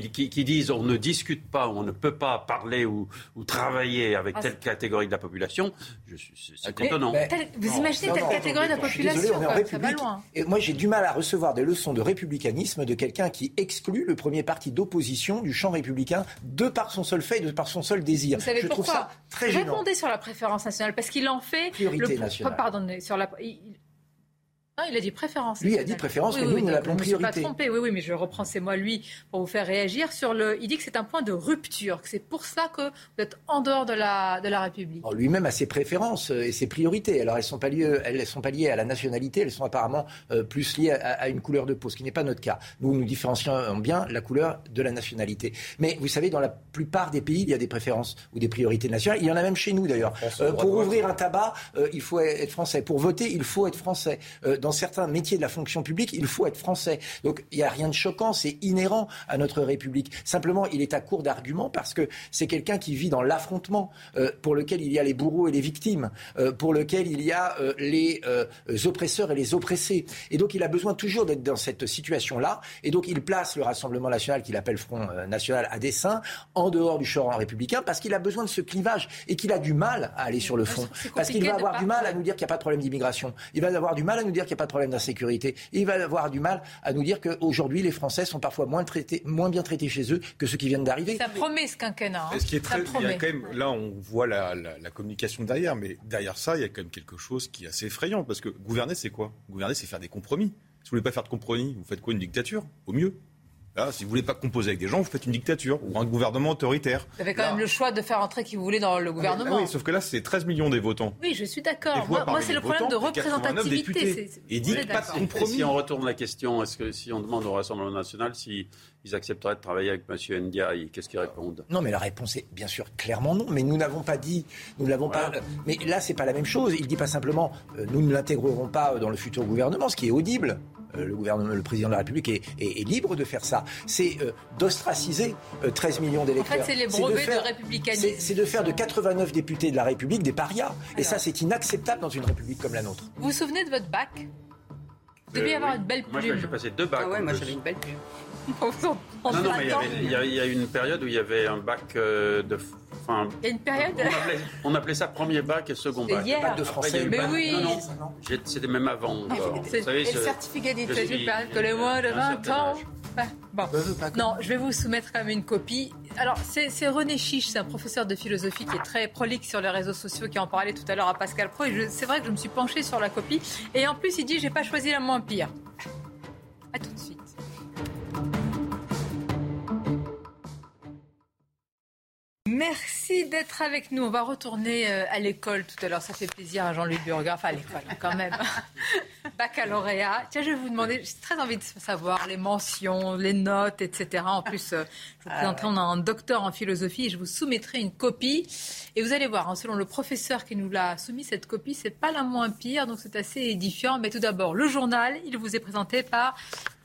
qui, disent on ne discute pas, on ne peut pas parler ou, travailler avec ah, telle catégorie de la population, c'est étonnant. vous imaginez telle catégorie de la population Et moi, j'ai du mal à recevoir des leçons de républicanisme de quelqu'un qui exclut le premier parti d'opposition du champ républicain de par son seul fait, de par son seul désir. Vous savez Je pourquoi trouve ça très gênant. Répondez sur la préférence nationale, parce qu'il en fait... Priorité nationale. Pardon, sur la... Non, il a dit préférence. Lui a dit préférence, mais nous, nous l'appelons priorité. Je ne suis pas trompé, oui, oui, mais je reprends ces mots lui pour vous faire réagir sur le. Il dit que c'est un point de rupture, que c'est pour ça que vous êtes en dehors de la, de la République. Lui-même a ses préférences euh, et ses priorités. Alors, elles ne sont, pas liées, elles sont pas liées à la nationalité, elles sont apparemment euh, plus liées à, une couleur de peau, ce qui n'est pas notre cas. Nous, nous différencions bien la couleur de la nationalité. Mais vous savez, dans la plupart des pays, il y a des préférences ou des priorités nationales. Il y en a même chez nous, d'ailleurs. Euh, pour ouvrir un tabac, il faut être français. Pour voter, il faut être français. Dans certains métiers de la fonction publique, il faut être français. Donc il n'y a rien de choquant, c'est inhérent à notre République. Simplement, il est à court d'arguments parce que c'est quelqu'un qui vit dans l'affrontement, euh, pour lequel il y a les bourreaux et les victimes, euh, pour lequel il y a euh, les oppresseurs et les oppressés. Et donc il a besoin toujours d'être dans cette situation-là. Et donc il place le Rassemblement national, qu'il appelle Front national à dessein, en dehors du champ républicain, parce qu'il a besoin de ce clivage et qu'il a du mal à aller sur le fond. Parce qu'il va avoir du mal à nous dire qu'il n'y a pas de problème d'immigration. Il va avoir du mal à nous dire qu'il n'y a pas de problème d'insécurité il va avoir du mal à nous dire qu'aujourd'hui, les Français sont parfois moins, traités, moins bien traités chez eux que ceux qui viennent d'arriver. Ça promet ce quinquennat. Hein. Ce qui est très, il y a quand même, là, on voit la, communication derrière, mais derrière ça, il y a quand même quelque chose qui est assez effrayant. Parce que gouverner, c'est quoi? Gouverner, c'est faire des compromis. Si vous voulez pas faire de compromis, vous faites quoi? Une dictature? Au mieux. Là, si vous voulez pas composer avec des gens, vous faites une dictature ou un gouvernement autoritaire. Vous avez quand même le choix de faire entrer qui vous voulez dans le gouvernement. Ah oui, sauf que là, c'est 13 millions des votants. Oui, je suis d'accord. Moi, c'est le problème de représentativité. Et dit pas de compromis. si on retourne la question, est-ce que si on demande au Rassemblement national s'ils accepteraient de travailler avec M. Ndiaye, qu'est-ce qu'ils répondent? Non, mais la réponse est bien sûr clairement non. Mais nous n'avons pas dit, nous l'avons pas. Mais là, c'est pas la même chose. Il dit pas simplement, euh, nous ne l'intégrerons pas dans le futur gouvernement, ce qui est audible. Euh, le gouvernement, le président de la République est, libre de faire ça. C'est euh, d'ostraciser 13 euh, millions d'électeurs. En fait, c'est les brevets de, républicanisme. C'est de faire de 89 députés de la République des parias. Et ça, c'est inacceptable dans une République comme la nôtre. Vous vous souvenez de votre bac? Vous deviez avoir une belle plume. Moi, j'ai passé deux bacs. Ah ouais, moi, j'avais une belle plume. non, non, mais il y, a, une période où il y avait un bac de il y a une période. On appelait, ça premier bac et second bac. Hier. Bac de français. mais oui. C'était même avant. Ah, Vous savez, le certificat d'études que les moins de 20 ans. Bon. Non, je vais vous soumettre quand même une copie. Alors, c'est René Chiche, c'est un professeur de philosophie qui est très prolixe sur les réseaux sociaux, qui en parlait tout à l'heure à Pascal Pro. Et c'est vrai que je me suis penchée sur la copie. Et en plus, il dit j'ai pas choisi la moins pire. Merci d'être avec nous. On va retourner euh, à l'école tout à l'heure. Ça fait plaisir à Jean-Luc Burger. Enfin, à l'école, quand même. Baccalauréat. Tiens, je vais vous demander, j'ai très envie de savoir les mentions, les notes, etc. En plus, euh, je vous présenterai, on a un docteur en philosophie et je vous soumettrai une copie. Et vous allez voir, hein, selon le professeur qui nous l'a soumis, cette copie, c'est pas la moins pire, donc c'est assez édifiant. Mais tout d'abord, le journal, il vous est présenté par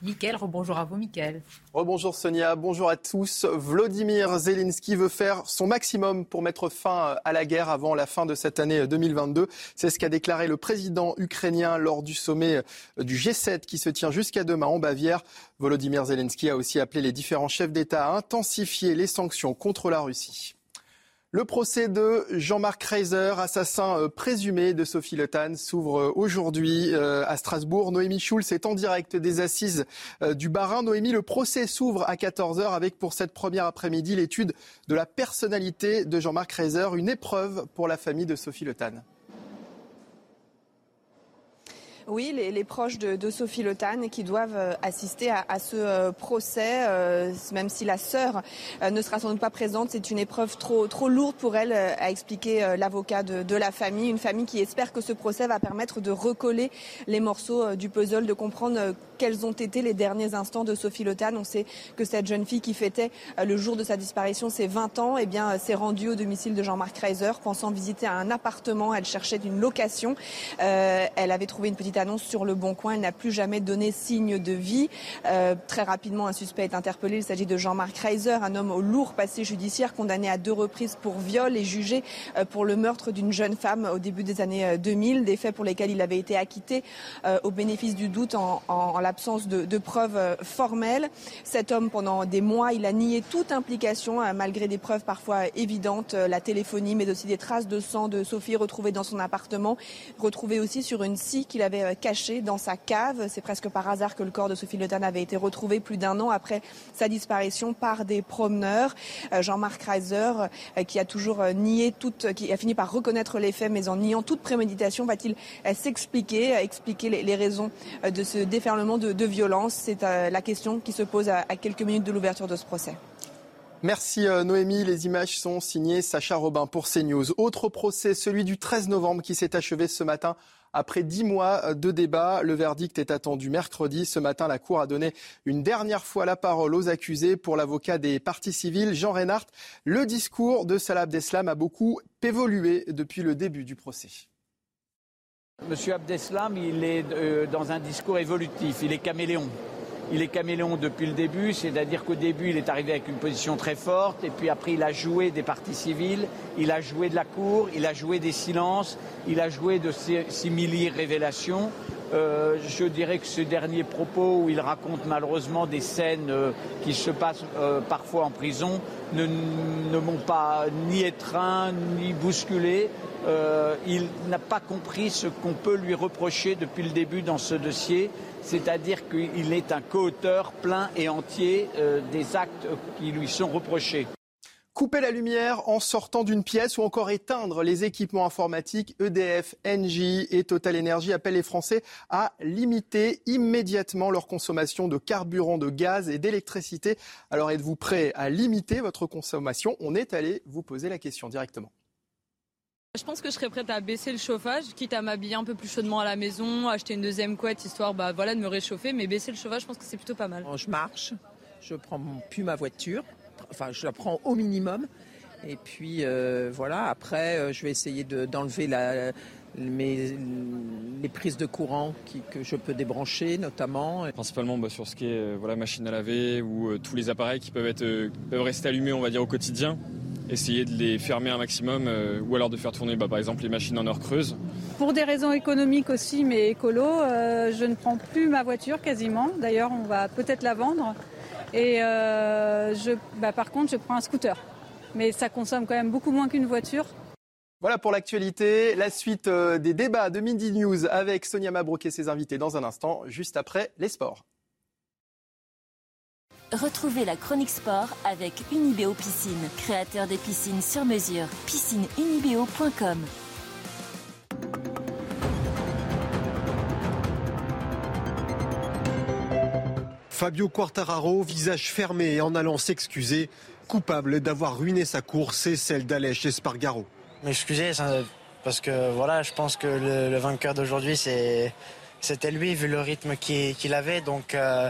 Mickaël, rebonjour à vous, Mickaël. Rebonjour Sonia, bonjour à tous. Vladimir Zelensky veut faire son maximum pour mettre fin à la guerre avant la fin de cette année 2022. C'est ce qu'a déclaré le président ukrainien lors du sommet du G7 qui se tient jusqu'à demain en Bavière. Volodymyr Zelensky a aussi appelé les différents chefs d'État à intensifier les sanctions contre la Russie. Le procès de Jean-Marc Reiser, assassin euh, présumé de Sophie Le Tan, s'ouvre euh, aujourd'hui euh, à Strasbourg. Noémie Schulz est en direct des assises du Barin. Noémie, le procès s'ouvre à 14h avec pour cette première après-midi l'étude de la personnalité de Jean-Marc Reiser, une épreuve pour la famille de Sophie Le Tan. Oui, les, proches de, Sophie Le qui doivent euh, assister à, ce euh, procès, euh, même si la sœur ne sera sans doute pas présente. C'est une épreuve trop, lourde pour elle, a expliqué l'avocat de, la famille. Une famille qui espère que ce procès va permettre de recoller les morceaux du puzzle, de comprendre quels ont été les derniers instants de Sophie Le On sait que cette jeune fille qui fêtait le jour de sa disparition ses 20 ans, eh bien, s'est rendue au domicile de Jean-Marc Reiser, pensant visiter un appartement. Elle cherchait une location. elle avait trouvé une petite annonce sur le Bon Coin. Elle n'a plus jamais donné signe de vie. Euh, très rapidement, un suspect est interpellé. Il s'agit de Jean-Marc Reiser, un homme au lourd passé judiciaire, condamné à deux reprises pour viol et jugé euh, pour le meurtre d'une jeune femme au début des années 2000, euh, des faits pour lesquels il avait été acquitté au bénéfice du doute en, l'absence de, preuves formelles. Cet homme, pendant des mois, il a nié toute implication, malgré des preuves parfois évidentes, la téléphonie, mais aussi des traces de sang de Sophie retrouvées dans son appartement, retrouvées aussi sur une scie qu'il avait cachée dans sa cave. C'est presque par hasard que le corps de Sophie Le avait été retrouvé plus d'un an après sa disparition par des promeneurs. Euh, Jean-Marc Reiser, euh, qui a toujours euh, nié toute, qui a fini par reconnaître les faits, mais en niant toute préméditation, va-t-il s'expliquer, expliquer les, raisons de ce déferlement de, violence? C'est la question qui se pose à, quelques minutes de l'ouverture de ce procès. Merci Noémie. Les images sont signées Sacha Robin pour CNews. Autre procès, celui du 13 novembre qui s'est achevé ce matin après dix mois de débat, le verdict est attendu mercredi. Ce matin, la Cour a donné une dernière fois la parole aux accusés. Pour l'avocat des partis civils, Jean Reinhardt, le discours de Salah Abdeslam a beaucoup évolué depuis le début du procès. Monsieur Abdeslam, il est euh, dans un discours évolutif, il est caméléon. Il est caméléon depuis le début, c'est-à-dire qu'au début, il est arrivé avec une position très forte, et puis après, il a joué des partis civils, il a joué de la cour, il a joué des silences, il a joué de simili révélations. Euh, je dirais que ce dernier propos où il raconte malheureusement des scènes euh, qui se passent euh, parfois en prison ne, ne m'ont pas ni étreint ni bousculé. il n'a pas compris ce qu'on peut lui reprocher depuis le début dans ce dossier, c'est-à-dire qu'il est un co-auteur plein et entier euh, des actes qui lui sont reprochés. Couper la lumière en sortant d'une pièce ou encore éteindre les équipements informatiques, EDF, Engie et Total Energy appellent les Français à limiter immédiatement leur consommation de carburant, de gaz et d'électricité. Alors êtes-vous prêt à limiter votre consommation? On est allé vous poser la question directement. Je pense que je serais prête à baisser le chauffage, quitte à m'habiller un peu plus chaudement à la maison, acheter une deuxième couette histoire bah, voilà, de me réchauffer, mais baisser le chauffage, je pense que c'est plutôt pas mal. Je marche, je prends plus ma voiture, enfin je la prends au minimum. Et puis euh, voilà, après euh, je vais essayer d'enlever les prises de courant que je peux débrancher notamment. Principalement bah, sur ce qui est euh, voilà, machine à laver ou tous les appareils qui peuvent, être, peuvent rester allumés on va dire au quotidien essayer de les fermer un maximum euh, ou alors de faire tourner bah, par exemple les machines en heure creuse. Pour des raisons économiques aussi, mais écolo, euh, je ne prends plus ma voiture quasiment. D'ailleurs, on va peut-être la vendre. Et euh, je, bah, par contre, je prends un scooter. Mais ça consomme quand même beaucoup moins qu'une voiture. Voilà pour l'actualité. La suite des débats de Midi News avec Sonia Mabrouk et ses invités dans un instant, juste après les sports. Retrouvez la chronique sport avec Unibeo Piscine, créateur des piscines sur mesure. Piscineunibeo.com Fabio Quartararo, visage fermé et en allant s'excuser, coupable d'avoir ruiné sa course et celle d'Alèche Espargaro. M'excuser, parce que voilà, je pense que le, vainqueur d'aujourd'hui, c'était lui, vu le rythme qu'il avait. Donc. Euh,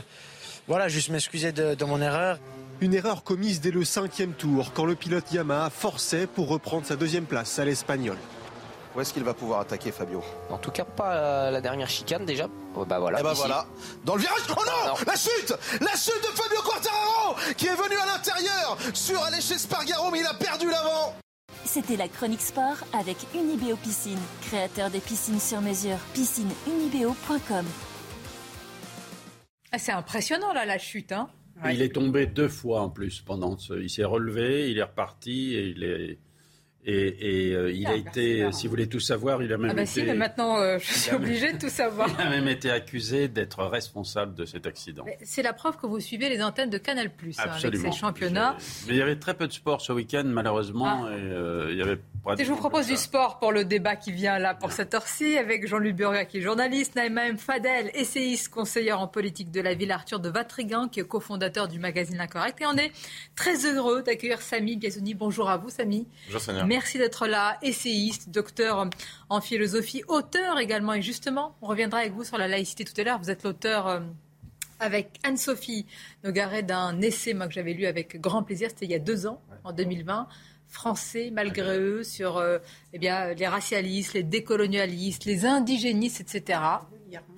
voilà, juste m'excuser de, mon erreur. Une erreur commise dès le cinquième tour, quand le pilote Yamaha forçait pour reprendre sa deuxième place à l'Espagnol. Où est-ce qu'il va pouvoir attaquer Fabio? En tout cas, pas la dernière chicane déjà. Oh, bah voilà. Et eh bah voilà. Dans le virage. Oh non, La chute La chute de Fabio Quartararo qui est venu à l'intérieur sur Aleix Spargaro, mais il a perdu l'avant. C'était la chronique sport avec Unibeo Piscine, créateur des piscines sur mesure. Piscineunibeo.com ah, c'est impressionnant là la chute. Hein Il est tombé deux fois en plus pendant ce... Il s'est relevé, il est reparti et il est Et, euh, il a été, si vous voulez tout savoir, il a même ah bah été. si, mais maintenant euh, je suis obligée de tout savoir. Il a même été accusé d'être responsable de cet accident. C'est la preuve que vous suivez les antennes de Canal Plus hein, avec Absolument. ces championnats. Mais il y avait très peu de sport ce week-end, malheureusement. Ah. Et, euh, il y avait Et je vous propose du sport pour le débat qui vient là pour cette heure-ci avec Jean-Luc Burga qui est journaliste, Naïma M. Fadel, essayiste, conseillère en politique de la ville, Arthur de Vatrigan qui est cofondateur du magazine L'Incorrect. Et on est très heureux d'accueillir Samy Biazouni. Bonjour à vous Samy. Bonjour. Merci d'être là, essayiste, docteur en philosophie, auteur également. Et justement, on reviendra avec vous sur la laïcité tout à l'heure. Vous êtes l'auteur euh, avec Anne-Sophie Nogaret d'un essai moi, que j'avais lu avec grand plaisir. C'était il y a deux ans, en 2020 français malgré eux sur euh, eh bien, les racialistes, les décolonialistes, les indigénistes, etc.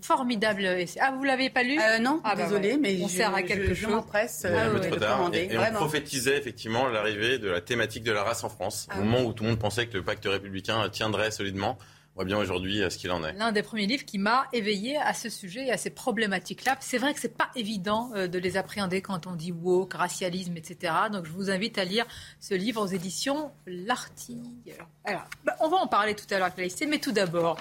Formidable essai. Ah, vous l'avez pas lu Euh, non, Ah, bah, désolé, ouais. mais on je- sert à je- quelque je chose. m'empresse, Ah, euh, un peu ouais. trop tard. commander, Et, et on prophétisait effectivement l'arrivée de la thématique de la race en France, Ah au oui. moment où tout le monde pensait que le pacte républicain tiendrait solidement. On voit bien aujourd'hui euh, ce qu'il en est. L'un des premiers livres qui m'a éveillé à ce sujet et à ces problématiques-là. C'est vrai que c'est pas évident euh, de les appréhender quand on dit woke, racialisme, etc. Donc je vous invite à lire ce livre aux éditions L'Artille. Alors, bah, on va en parler tout à l'heure avec la mais tout d'abord,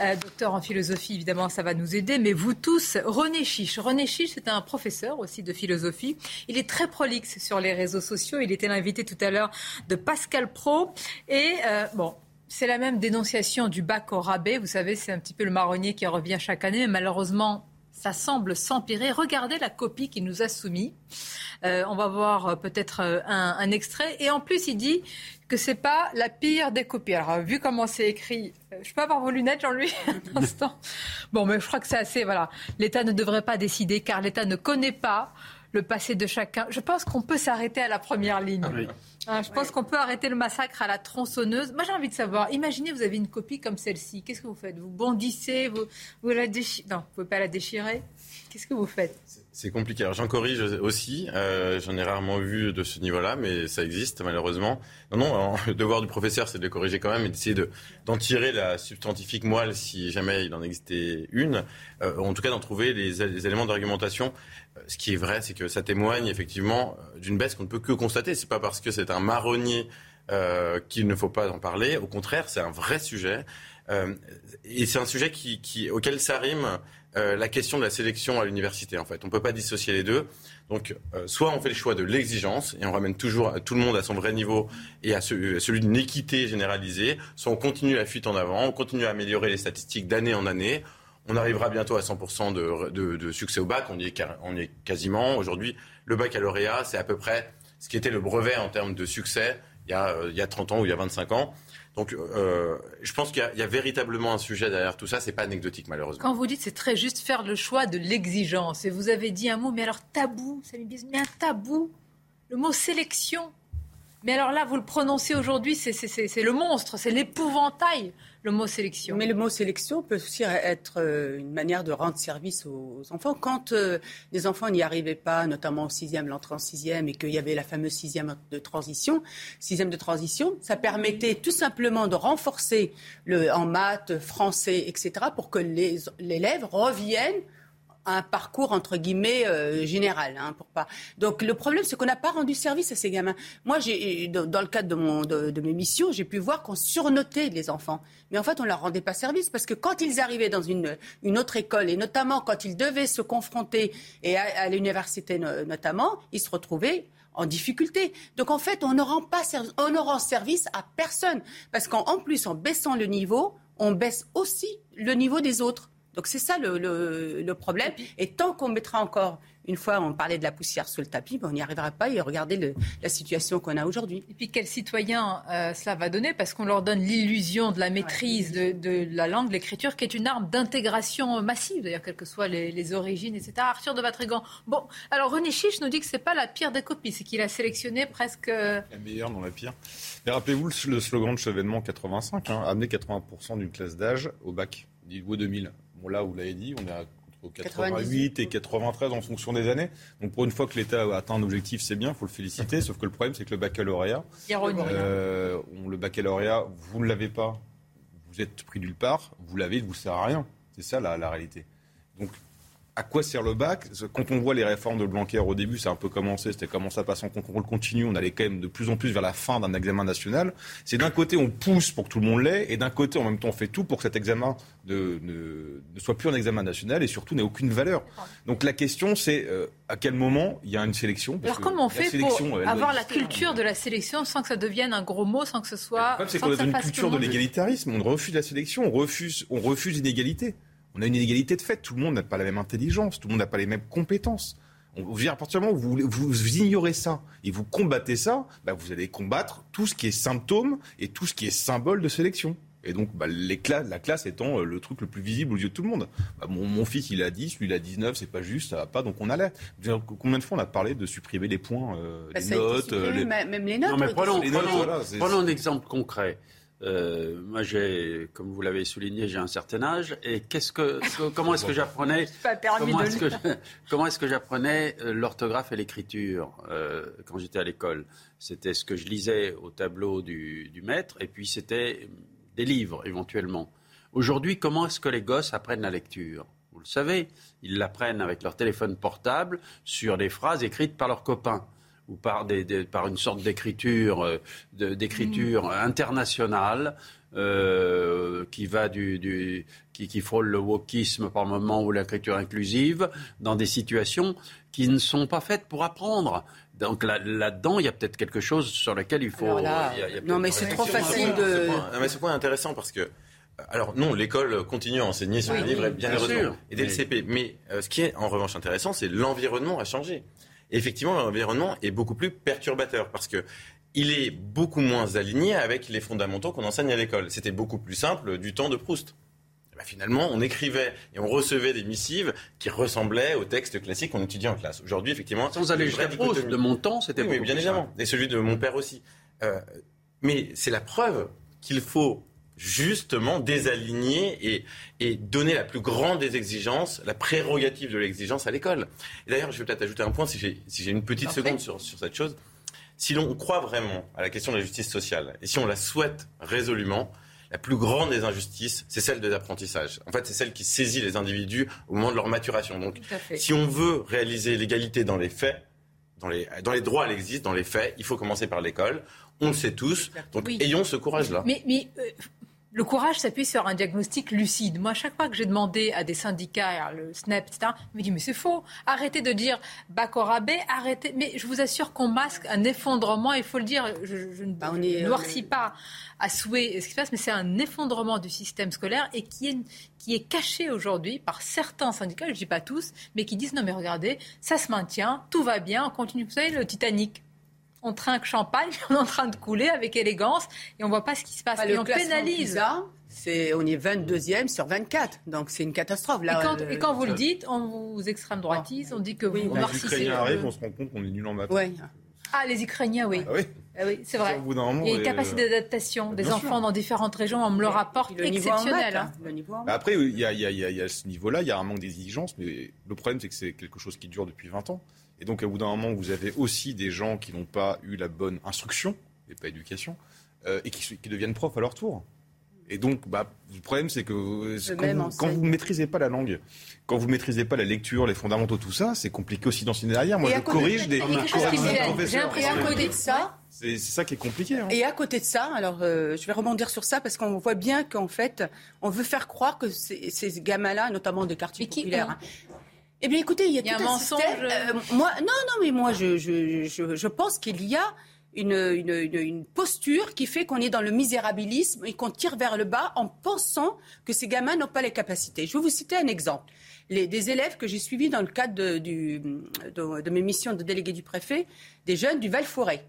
euh, docteur en philosophie, évidemment, ça va nous aider. Mais vous tous, René Chiche. René Chiche, c'est un professeur aussi de philosophie. Il est très prolixe sur les réseaux sociaux. Il était l'invité tout à l'heure de Pascal Pro. Et bon. C'est la même dénonciation du bac au rabais. Vous savez, c'est un petit peu le marronnier qui revient chaque année. Malheureusement, ça semble s'empirer. Regardez la copie qu'il nous a soumise. Euh, on va voir euh, peut-être euh, un, extrait. Et en plus, il dit que c'est pas la pire des copies. Alors, vu comment c'est écrit, je peux avoir vos lunettes, Jean-Louis, un instant? Bon, mais je crois que c'est assez. Voilà, l'État ne devrait pas décider car l'État ne connaît pas le passé de chacun. Je pense qu'on peut s'arrêter à la première ligne. Hein, je pense qu'on peut arrêter le massacre à la tronçonneuse. Moi, j'ai envie de savoir, imaginez, vous avez une copie comme celle-ci. Qu'est-ce que vous faites? Vous bondissez vous, vous la déchirez Non, vous ne pouvez pas la déchirer. Qu'est-ce que vous faites? C'est compliqué. Alors j'en corrige aussi. Euh, J'en ai rarement vu de ce niveau-là, mais ça existe malheureusement. Non, non. le devoir du professeur, c'est de corriger quand même et d'essayer de- d'en tirer la substantifique moelle si jamais il en existait une. Euh, en tout cas, d'en trouver les, éléments d'argumentation. Euh, Ce qui est vrai, c'est que ça témoigne effectivement d'une baisse qu'on ne peut que constater. C'est pas parce que c'est un marronnier qu'il ne faut pas en parler. Au contraire, c'est un vrai sujet. Euh, et c'est un sujet auquel s'arrime euh, la question de la sélection à l'université. En fait, on ne peut pas dissocier les deux. Donc, euh, soit on fait le choix de l'exigence et on ramène toujours tout le monde à son vrai niveau et à, ce- à celui d'une équité généralisée, soit on continue la fuite en avant, on continue à améliorer les statistiques d'année en année. On arrivera bientôt à 100% de, succès au bac. On y est, quasiment. Aujourd'hui, le baccalauréat, c'est à peu près ce qui était le brevet en termes de succès il y a, il y a 30 ans ou il y a 25 ans. Donc, euh, je pense qu'il y a- véritablement un sujet derrière tout ça. C'est pas anecdotique, malheureusement. Quand vous dites c'est très juste faire le choix de l'exigence, et vous avez dit un mot, mais alors tabou, ça me dit, mais un tabou, le mot sélection. Mais alors là, vous le prononcez aujourd'hui, c'est le monstre, c'est l'épouvantail, le mot sélection. Mais le mot sélection peut aussi être euh, une manière de rendre service aux enfants. Quand euh, les enfants n'y arrivaient pas, notamment au sixième, l'entrée en sixième, et qu'il y avait la fameuse sixième de transition, sixième de transition, ça permettait tout simplement de renforcer le, en maths, français, etc., pour que l'élève revienne un parcours entre guillemets euh, général hein, pour pas donc le problème c'est qu'on n'a pas rendu service à ces gamins moi j'ai dans le cadre de mon de, mes missions j'ai pu voir qu'on surnotait les enfants mais en fait on leur rendait pas service parce que quand ils arrivaient dans une une autre école et notamment quand ils devaient se confronter et à, l'université no- notamment ils se retrouvaient en difficulté. Donc en fait, on ne rend pas on ne rend service à personne parce qu'en en plus en baissant le niveau, on baisse aussi le niveau des autres. Donc c'est ça le, le- le problème. Et tant qu'on mettra encore, une fois on parlait de la poussière sous le tapis, ben, on n'y arrivera pas et regardez le- la situation qu'on a aujourd'hui. Et puis quel citoyen euh, cela va donner? Parce qu'on leur donne l'illusion de la maîtrise de, de la langue, de l'écriture, qui est une arme d'intégration massive, d'ailleurs, quelles que soient les, les origines, etc. Arthur de Vatrigan. Bon, alors René Chiche nous dit que c'est pas la pire des copies, c'est qu'il a sélectionné presque... euh, La meilleure, non la pire. Mais rappelez-vous le, slogan de Chevènement 85, hein, amener 80% d'une classe d'âge au bac, niveau 2000. Bon, là, vous l'avez dit, on est à entre 88 et 93 en fonction des années. Donc pour une fois que l'État a atteint un objectif, c'est bien, il faut le féliciter. Sauf que le problème, c'est que le baccalauréat, euh, on- le baccalauréat, vous ne l'avez pas, vous êtes pris nulle part, vous l'avez, il ne vous sert à rien. C'est ça la, la réalité. Donc à quoi sert le bac? Quand on voit les réformes de Blanquer au début, c'est un peu commencé, c'était comment ça passe en contrôle continu, on allait quand même de plus en plus vers la fin d'un examen national. C'est d'un côté on pousse pour que tout le monde l'ait, et d'un côté en même temps on fait tout pour que cet examen ne, ne, soit plus un examen national et surtout n'ait aucune valeur. Donc la question c'est euh, à quel moment il y a une sélection? Alors comment on fait pour avoir la culture de la sélection sans que ça devienne un gros mot, sans que ce soit... Le c'est qu'on a une culture de l'égalitarisme, on refuse la sélection, on refuse, on refuse l'inégalité. On a une inégalité de fait. Tout le monde n'a pas la même intelligence, tout le monde n'a pas les mêmes compétences. On, à partir du moment où vous, vous, ignorez ça et vous combattez ça, bah, vous allez combattre tout ce qui est symptôme et tout ce qui est symbole de sélection. Et donc, bah, la classe étant euh, le truc le plus visible aux yeux de tout le monde. Bah, mon, fils, il a 10, lui, il a 19, c'est pas juste, ça va pas, donc on allait. Combien de fois on a parlé de supprimer les points, euh, les notes euh, Même les notes. Non, mais prenons, prenons un exemple concret. Euh, moi, j'ai, comme vous l'avez souligné, j'ai un certain âge. Et qu'est-ce que, comment est-ce que j'apprenais Comment est-ce que, comment est-ce que j'apprenais l'orthographe et l'écriture euh, quand j'étais à l'école? C'était ce que je lisais au tableau du, du maître, et puis c'était des livres éventuellement. Aujourd'hui, comment est-ce que les gosses apprennent la lecture? Vous le savez, ils l'apprennent avec leur téléphone portable sur des phrases écrites par leurs copains ou par, des, par une sorte d'écriture, euh, d'écriture mm. internationale euh, qui va du, du qui, qui, frôle le wokisme par moment ou l'écriture inclusive dans des situations qui ne sont pas faites pour apprendre. Donc là-dedans, il y a peut-être quelque chose sur lequel il faut. non, mais c'est trop facile de. mais ce point est intéressant parce que alors non, l'école continue à enseigner sur les livres, bien, heureusement, et dès le CP. Mais euh, ce qui est en revanche intéressant, c'est l'environnement a changé effectivement, l'environnement est beaucoup plus perturbateur parce que il est beaucoup moins aligné avec les fondamentaux qu'on enseigne à l'école. C'était beaucoup plus simple du temps de Proust. Eh ben, finalement, on écrivait et on recevait des missives qui ressemblaient aux textes classiques qu'on étudiait en classe. Aujourd'hui, effectivement, sans aller jusqu'à Proust, de mon temps, c'était oui, bien évidemment, et celui de mon père aussi. Euh, mais c'est la preuve qu'il faut justement désaligner et, donner la plus grande des exigences, la prérogative de l'exigence à l'école. Et d'ailleurs, je vais peut-être ajouter un point, si j'ai une petite seconde sur, cette chose. Si l'on croit vraiment à la question de la justice sociale, et si on la souhaite résolument, la plus grande des injustices, c'est celle de l'apprentissage. En fait, c'est celle qui saisit les individus au moment de leur maturation. Donc, si on veut réaliser l'égalité dans les faits, dans les, dans les droits, elle existe, dans les faits, il faut commencer par l'école. On le sait tous. Donc, ayons ce courage-là. Mais, mais euh, le courage s'appuie sur un diagnostic lucide. Moi, à chaque fois que j'ai demandé à des syndicats, le SNEP, etc., ils me disent, mais c'est faux. Arrêtez de dire Bakorabé, arrêtez. Mais je vous assure qu'on masque un effondrement, il faut le dire. Je, ne bah, euh, noircis pas à souhait ce qui se passe, mais c'est un effondrement du système scolaire et qui est, qui est caché aujourd'hui par certains syndicats, je ne dis pas tous, mais qui disent, non mais regardez, ça se maintient, tout va bien, on continue. Vous savez, le Titanic, on trinque champagne, on est en train de couler avec élégance et on voit pas ce qui se passe. et on pénalise. C'est, on est 22e sur 24, donc c'est une catastrophe. Là, et, quand, vous le dites, on vous extrême droitise, on dit que vous Quand les Ukrainiens arrivent, on se rend compte qu'on est nul en maths. Ah, les Ukrainiens, oui. Ah oui. Ah oui, c'est vrai. il y a une capacité d'adaptation des enfants dans différentes régions, on me le rapporte, le exceptionnel. Hein. Après, il y, a, il, y a, il y a ce niveau-là, il y a un manque d'exigence, mais le problème, c'est que c'est quelque chose qui dure depuis 20 ans. Et donc, à bout d'un moment, vous avez aussi des gens qui n'ont pas eu la bonne instruction, et pas éducation, euh, et qui, qui, deviennent profs à leur tour. Et donc, bah, le problème, c'est que quand vous, ne maîtrisez pas la langue, quand vous ne maîtrisez pas la lecture, les fondamentaux, tout ça, c'est compliqué aussi d'enseigner derrière. Moi, je corrige des, professeurs. Et à côté de ça, c'est ça qui est compliqué. Hein. Et à côté de ça, alors euh, je vais rebondir sur ça parce qu'on voit bien qu'en fait, on veut faire croire que ces, ces gamins-là, notamment des quartiers populaires, hein, eh bien, écoutez, il y a, tout un, mensonge. Euh, moi, non, non, mais moi, je, je, je, je pense qu'il y a une, une, une, posture qui fait qu'on est dans le misérabilisme et qu'on tire vers le bas en pensant que ces gamins n'ont pas les capacités. Je vais vous citer un exemple. Les, des élèves que j'ai suivis dans le cadre de, du, de, de mes missions de délégué du préfet, des jeunes du Val-Forêt.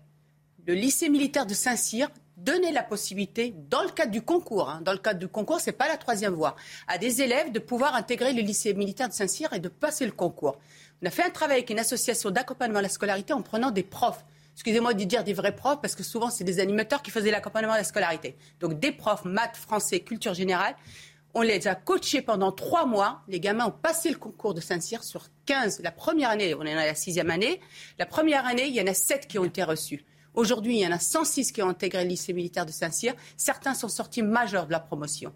Le lycée militaire de Saint-Cyr donner la possibilité, dans le cadre du concours, hein, dans le cadre du concours, c'est pas la troisième voie, à des élèves de pouvoir intégrer le lycée militaire de Saint-Cyr et de passer le concours. On a fait un travail avec une association d'accompagnement à la scolarité en prenant des profs. Excusez-moi de dire des vrais profs, parce que souvent, c'est des animateurs qui faisaient l'accompagnement à la scolarité. Donc, des profs, maths, français, culture générale. On les a coachés pendant trois mois. Les gamins ont passé le concours de Saint-Cyr sur 15. La première année, on est dans la sixième année. La première année, il y en a sept qui ont été reçus. Aujourd'hui, il y en a 106 qui ont intégré le lycée militaire de Saint-Cyr. Certains sont sortis majeurs de la promotion.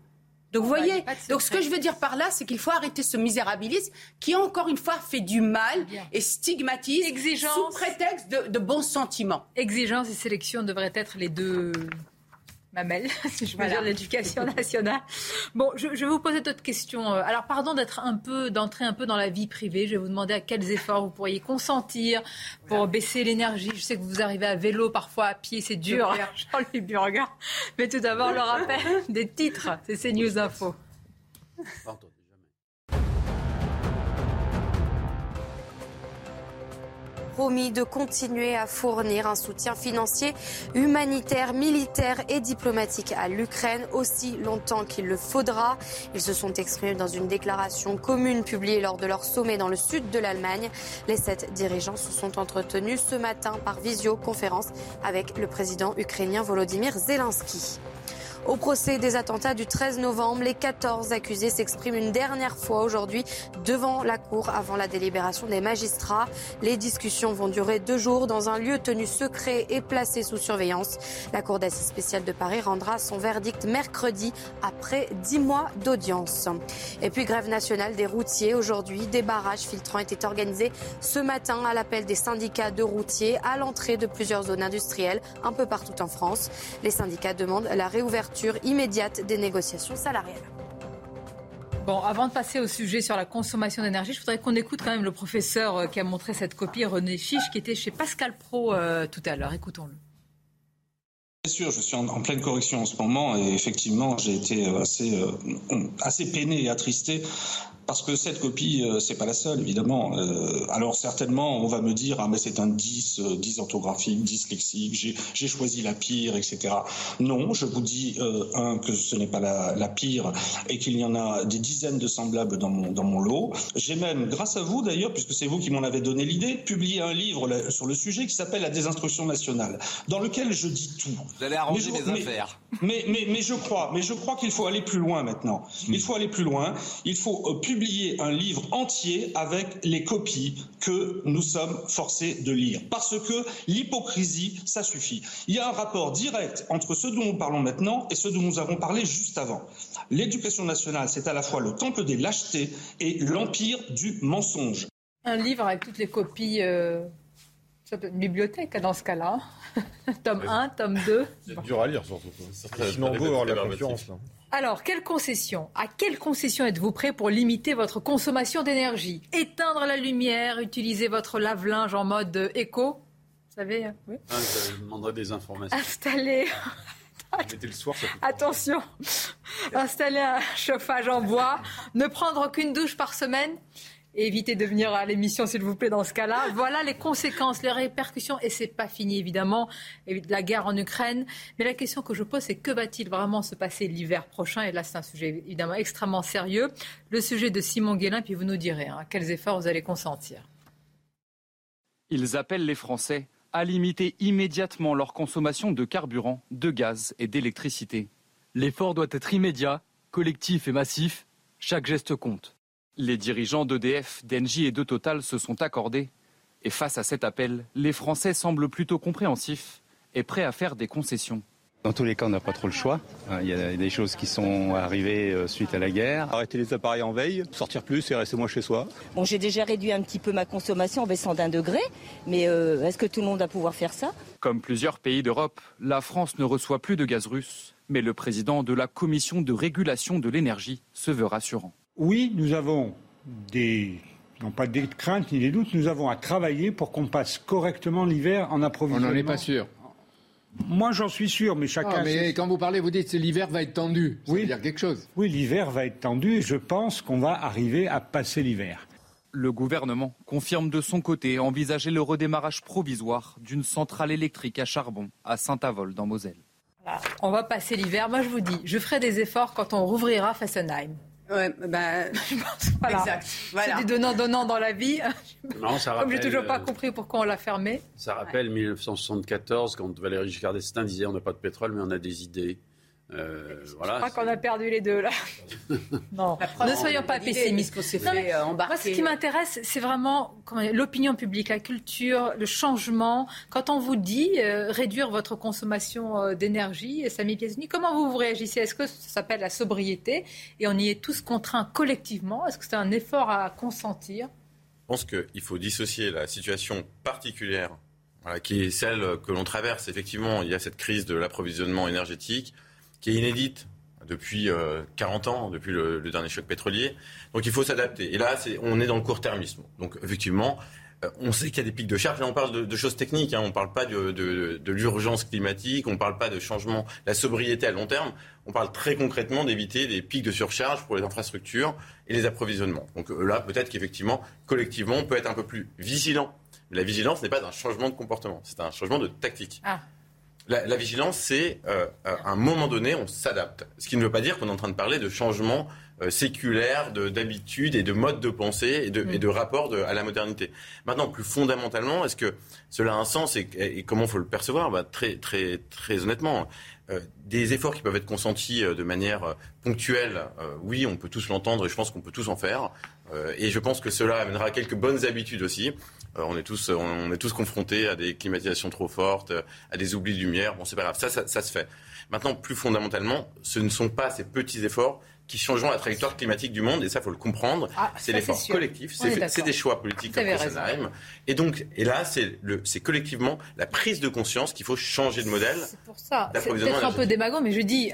Donc vous voyez, donc ce que je veux dire par là, c'est qu'il faut arrêter ce misérabilisme qui encore une fois fait du mal et stigmatise sous prétexte de, de bons sentiments. Exigence et sélection devraient être les deux mamelle, si je veux dire, l'éducation nationale. Bon, je, vais vous poser d'autres questions. Euh, alors, pardon d'être un peu, d'entrer un peu dans la vie privée. Je vais vous demander à quels efforts vous pourriez consentir pour baisser l'énergie. Je sais que vous arrivez à vélo, parfois à pied, c'est dur. Jean-Louis Burga. Mais tout d'abord, le rappel des titres. C'est CNews Info. Promis de continuer à fournir un soutien financier, humanitaire, militaire et diplomatique à l'Ukraine aussi longtemps qu'il le faudra. Ils se sont exprimés dans une déclaration commune publiée lors de leur sommet dans le sud de l'Allemagne. Les sept dirigeants se sont entretenus ce matin par visioconférence avec le président ukrainien Volodymyr Zelensky. Au procès des attentats du 13 novembre, les 14 accusés s'expriment une dernière fois aujourd'hui devant la Cour avant la délibération des magistrats. Les discussions vont durer deux jours dans un lieu tenu secret et placé sous surveillance. La Cour d'assises spéciale de Paris rendra son verdict mercredi après dix mois d'audience. Et puis grève nationale des routiers. Aujourd'hui, des barrages filtrants étaient organisés ce matin à l'appel des syndicats de routiers à l'entrée de plusieurs zones industrielles un peu partout en France. Les syndicats demandent la réouverture immédiate des négociations salariales. Bon, avant de passer au sujet sur la consommation d'énergie, je voudrais qu'on écoute quand même le professeur euh, qui a montré cette copie, René Chiche, qui était chez Pascal Pro euh, tout à l'heure. Écoutons-le. Bien sûr, je suis en, pleine correction en ce moment et effectivement, j'ai été euh, assez, assez peiné et attristé parce que cette copie, euh, c'est pas la seule, évidemment. Euh, alors certainement, on va me dire, ah mais c'est un 10, 10 euh, orthographique, 10 lexique, j'ai choisi la pire, etc. Non, je vous dis, un, que ce n'est pas la, la, pire et qu'il y en a des dizaines de semblables dans mon, dans mon lot. J'ai même, grâce à vous d'ailleurs, puisque c'est vous qui m'en avez donné l'idée, publié un livre sur le sujet qui s'appelle La désinstruction nationale, dans lequel je dis tout. Vous allez arranger mes affaires. Mais, mais, mais, je crois, mais je crois qu'il faut aller plus loin maintenant. Il faut aller plus loin. Il faut publier un livre entier avec les copies que nous sommes forcés de lire. Parce que l'hypocrisie, ça suffit. Il y a un rapport direct entre ce dont nous parlons maintenant et ce dont nous avons parlé juste avant. L'éducation nationale, c'est à la fois le temple des lâchetés et l'empire du mensonge. Un livre avec toutes les copies. Euh, une bibliothèque dans ce cas-là. tome 1, tome 2. C'est dur à lire surtout. Avoir la concurrence. Là. Alors, quelle concession À quelle concession êtes-vous prêt pour limiter votre consommation d'énergie? Éteindre la lumière, utiliser votre lave-linge en mode éco? Vous savez hein, oui. ah, Je demanderai des informations. Installer. le soir, ça Attention, installer un chauffage en bois, ne prendre aucune douche par semaine, et évitez de venir à l'émission, s'il vous plaît, dans ce cas-là. Voilà les conséquences, les répercussions, et c'est pas fini, évidemment, la guerre en Ukraine. Mais la question que je pose, c'est que va-t-il vraiment se passer l'hiver prochain? Et là, c'est un sujet évidemment extrêmement sérieux. Le sujet de Simon Guélin, puis vous nous direz hein, quels efforts vous allez consentir. Ils appellent les Français à limiter immédiatement leur consommation de carburant, de gaz et d'électricité. L'effort doit être immédiat, collectif et massif. Chaque geste compte. Les dirigeants d'EDF, d'Engie et de Total se sont accordés. Et face à cet appel, les Français semblent plutôt compréhensifs et prêts à faire des concessions. Dans tous les cas, on n'a pas trop le choix. Hein, il y a des choses qui sont arrivées euh, suite à la guerre. Arrêter les appareils en veille, sortir plus et rester moins chez soi. Bon, j'ai déjà réduit un petit peu ma consommation en baissant d'un degré, mais euh, est-ce que tout le monde va pouvoir faire ça? Comme plusieurs pays d'Europe, la France ne reçoit plus de gaz russe, mais le président de la Commission de régulation de l'énergie se veut rassurant. Oui, nous avons des non pas des craintes ni des doutes, nous avons à travailler pour qu'on passe correctement l'hiver en approvisionnement. On n'en est pas sûr. Moi, j'en suis sûr, mais chacun. Ah, mais quand vous parlez, vous dites que l'hiver va être tendu. Ça veut dire quelque chose. Oui, l'hiver va être tendu et je pense qu'on va arriver à passer l'hiver. Le gouvernement confirme de son côté envisager le redémarrage provisoire d'une centrale électrique à charbon à Saint-Avold, dans Moselle. On va passer l'hiver. Moi, je vous dis, je ferai des efforts quand on rouvrira Fessenheim. Ouais, bah, je pense, voilà. Exact. C'est du donnant-donnant dans la vie. Non, ça rappelle, Comme j'ai toujours pas euh, compris pourquoi on l'a fermé. Ça rappelle 1974, quand Valéry Giscard d'Estaing disait on n'a pas de pétrole, mais on a des idées. Euh, Je voilà. crois qu'on a perdu les deux là. non, ne soyons pas pessimistes. qu'on s'est Non, fait euh, embarquer. Moi, ce qui m'intéresse, c'est vraiment l'opinion publique, la culture, le changement. Quand on vous dit euh, réduire votre consommation euh, d'énergie, Samy Piazuni, comment vous vous réagissez? Est-ce que ça s'appelle la sobriété? Et on y est tous contraints collectivement Est-ce que c'est un effort à consentir? Je pense qu'il faut dissocier la situation particulière, voilà, qui est celle que l'on traverse. Effectivement, il y a cette crise de l'approvisionnement énergétique qui est inédite depuis euh, 40 ans, depuis le, dernier choc pétrolier. Donc il faut s'adapter. Et là, on est dans le court-termisme. Donc effectivement, euh, on sait qu'il y a des pics de charge. Là, on parle de, choses techniques. Hein. On ne parle pas de l'urgence climatique. On ne parle pas de changement, la sobriété à long terme. On parle très concrètement d'éviter des pics de surcharge pour les infrastructures et les approvisionnements. Donc euh, là, peut-être qu'effectivement, collectivement, on peut être un peu plus vigilant. Mais la vigilance n'est pas un changement de comportement, c'est un changement de tactique. Ah. La, la vigilance, c'est euh, euh, à un moment donné, on s'adapte. Ce qui ne veut pas dire qu'on est en train de parler de changements euh, séculaires, de- d'habitudes et de modes de pensée et de, et de rapport de- à la modernité. Maintenant, plus fondamentalement, est-ce que cela a un sens et, et comment faut le percevoir? Bah, très, très, très honnêtement, euh, des efforts qui peuvent être consentis euh, de manière euh, ponctuelle, euh, oui, on peut tous l'entendre et je pense qu'on peut tous en faire. Euh, et je pense que cela amènera quelques bonnes habitudes aussi. Euh, on est tous, on est tous confrontés à des climatisations trop fortes, euh, à des oublis de lumière. Bon, c'est pas grave, ça, ça, ça se fait. Maintenant, plus fondamentalement, ce ne sont pas ces petits efforts qui changeront la trajectoire climatique du monde, et ça, faut le comprendre. Ah, c'est l'effort c'est collectif, c'est c'est des choix politiques comme. Fessenheim. Et donc, et là, c'est le- c'est collectivement la prise de conscience qu'il faut changer de modèle. pour ça. C'est peut-être un peu énergétique. démago, mais je dis,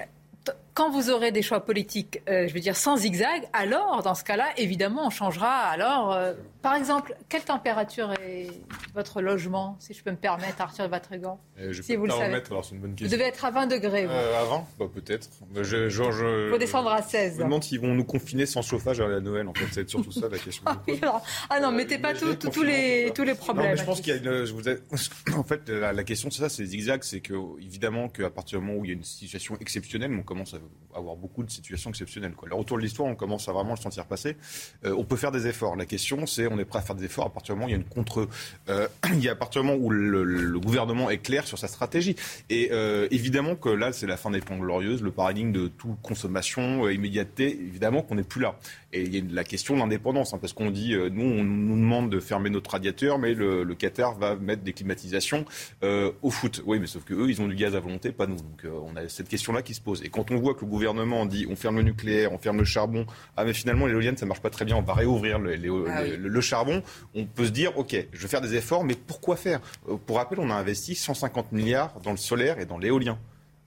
quand vous aurez des choix politiques, euh, je veux dire, sans zigzag, alors, dans ce cas-là, évidemment, on changera. Alors, euh, par exemple, quelle température est votre logement, si je peux me permettre, Arthur Vatrigan Euh, je Si peux vous le remettre, alors c'est une bonne Vous question. devez être à 20 degrés. avant bah, Peut-être. Bah, je, je, je- Il faut descendre à 16. Je me demande s'ils vont nous confiner sans chauffage à la Noël, en fait. C'est surtout ça la question. ah non, mettez pas tout- tout- tous les, tous les problèmes. Non, mais je pense qu'il y a une. Vous En fait, la, la question, c'est ça, c'est zigzag. C'est que, évidemment, qu'à partir du moment où il y a une situation exceptionnelle, on commence à avoir beaucoup de situations exceptionnelles. Quoi. Le retour de l'histoire, on commence à vraiment le sentir passer. Euh, on peut faire des efforts. La question, c'est on est prêt à faire des efforts à partir du moment où il y a une contre. euh, il y a à partir du moment où le, gouvernement est clair sur sa stratégie. Et euh, évidemment que là, c'est la fin des Trente glorieuses, le paradigme de toute consommation, immédiateté. Évidemment qu'on n'est plus là. Et il y a la question de l'indépendance, hein, parce qu'on dit, euh, nous, on nous demande de fermer notre radiateur, mais le, le Qatar va mettre des climatisations euh, au foot. Oui, mais sauf que eux, ils ont du gaz à volonté, pas nous. Donc euh, on a cette question-là qui se pose. Et quand on voit que le gouvernement dit, on ferme le nucléaire, on ferme le charbon, ah mais finalement l'éolienne ça marche pas très bien, on va réouvrir le, les- Ah le- oui. le- le charbon, on peut se dire, ok, je vais faire des efforts, mais pourquoi faire? Pour rappel, on a investi 150 milliards dans le solaire et dans l'éolien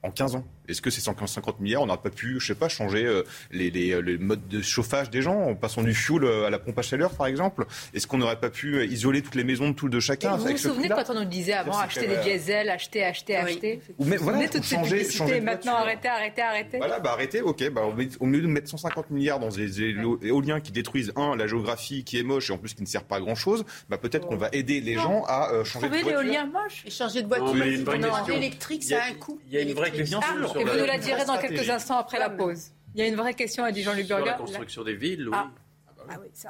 en 15 ans. Est-ce que ces 150 milliards, on n'aurait pas pu, je sais pas, changer euh, les, les, euh, les modes de chauffage des gens en passant du fioul euh, à la pompe à chaleur, par exemple? Est-ce qu'on n'aurait pas pu isoler toutes les maisons de tout de chacun vous vous avec souvenez quand on nous disait avant acheter des diesels, acheter, acheter, acheter. Ou mais Vous voilà, toutes ces changer- publicités changer de maintenant arrêtez, arrêtez, arrêtez. Voilà, bah arrêtez, ok. Bah, au lieu- de mettre 150 milliards dans des éoliens qui détruisent, un, la géographie qui est moche et en plus qui ne sert pas à grand chose, bah, peut-être qu'on va aider les gens à euh, changer de Trouvez voiture. l'éolien moche? Et changer de voiture, Non, électrique, ça a- un coût. Il y a une vraie question sur et vous nous la direz dans quelques instants après la pause. Il y a une vraie question, a dit Jean-Luc sur la Burger. construction des villes, oui. Ah. Ah oui, ça.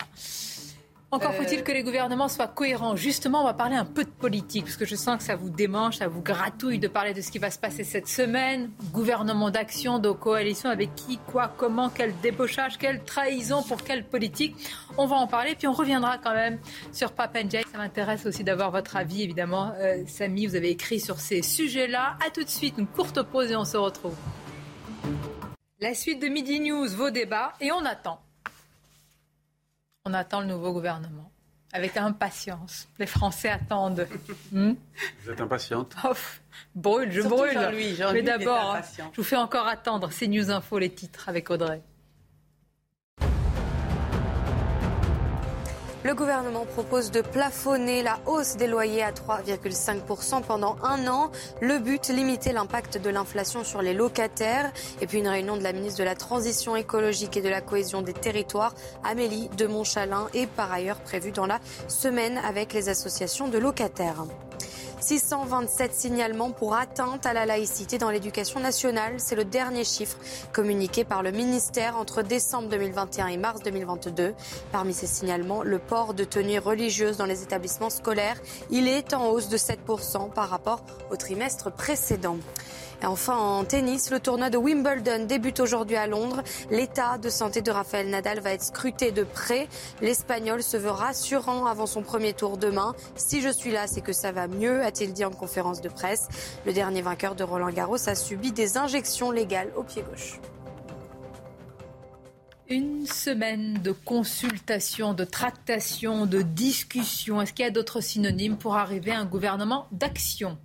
Encore Euh, faut-il que les gouvernements soient cohérents. Justement, on va parler un peu de politique, parce que je sens que ça vous démange, ça vous gratouille de parler de ce qui va se passer cette semaine. Gouvernement d'action, de coalition, avec qui, quoi, comment, quel débauchage, quelle trahison pour quelle politique. On va en parler, puis on reviendra quand même sur Papenjay. Ça m'intéresse aussi d'avoir votre avis, évidemment. Euh, Samy, vous avez écrit sur ces sujets-là. À tout de suite, une courte pause et on se retrouve. La suite de Midi News, vos débats, et on attend. On attend le nouveau gouvernement. Avec impatience. Les Français attendent. Hmm? Vous êtes impatiente? Oh, brûle, je Surtout brûle. Jean-Louis, Jean-Louis Mais d'abord, je vous fais encore attendre. C'est News Info, les titres avec Audrey. Le gouvernement propose de plafonner la hausse des loyers à 3,5% pendant un an. Le but, limiter l'impact de l'inflation sur les locataires. Et puis une réunion de la ministre de la Transition écologique et de la cohésion des territoires, Amélie de Montchalin, est par ailleurs prévue dans la semaine avec les associations de locataires. 627 signalements pour atteinte à la laïcité dans l'éducation nationale. C'est le dernier chiffre communiqué par le ministère entre décembre 2021 et mars 2022. Parmi ces signalements, le port de tenues religieuses dans les établissements scolaires, il est en hausse de 7% par rapport au trimestre précédent. Enfin, en tennis, le tournoi de Wimbledon débute aujourd'hui à Londres. L'état de santé de Rafael Nadal va être scruté de près. L'Espagnol se veut rassurant avant son premier tour demain. Si je suis là, c'est que ça va mieux, a-t-il dit en conférence de presse. Le dernier vainqueur de Roland Garros a subi des injections légales au pied gauche. Une semaine de consultation, de tractation, de discussion. Est-ce qu'il y a d'autres synonymes pour arriver à un gouvernement d'action?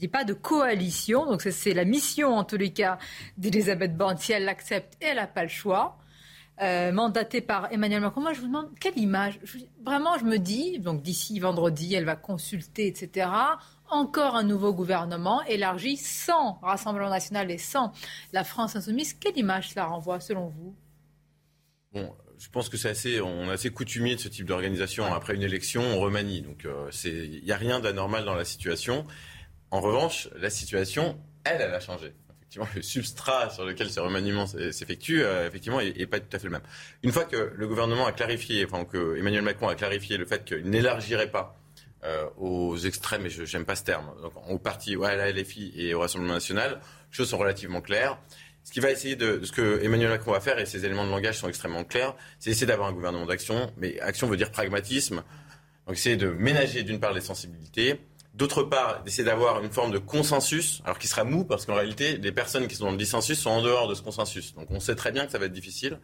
Dis pas de coalition, donc c'est la mission en tous les cas d'Elisabeth Borne. Si elle l'accepte, elle n'a pas le choix. Euh, mandatée par Emmanuel Macron. Moi, je vous demande quelle image. vraiment, je me dis, donc d'ici vendredi, elle va consulter, etc. Encore un nouveau gouvernement élargi sans Rassemblement national et sans la France insoumise. Quelle image cela renvoie, selon vous? Bon, je pense que c'est assez, on est assez coutumier de ce type d'organisation. Après une élection, on remanie. Donc, euh, il n'y a rien d'anormal dans la situation. En revanche, la situation, elle, elle a changé. Effectivement, le substrat sur lequel ce remaniement s'effectue, euh, effectivement, n'est pas tout à fait le même. Une fois que le gouvernement a clarifié, enfin que Emmanuel Macron a clarifié le fait qu'il n'élargirait pas euh, aux extrêmes, et je n'aime pas ce terme, donc aux partis, ouais, à la LFI et au Rassemblement national, les choses sont relativement claires ce qui va essayer de, ce que Emmanuel Macron va faire, et ses éléments de langage sont extrêmement clairs, c'est essayer d'avoir un gouvernement d'action, mais action veut dire pragmatisme. Donc essayer de ménager d'une part les sensibilités, d'autre part d'essayer d'avoir une forme de consensus, alors qui sera mou, parce qu'en réalité, les personnes qui sont dans le dissensus sont en dehors de ce consensus. Donc on sait très bien que ça va être difficile.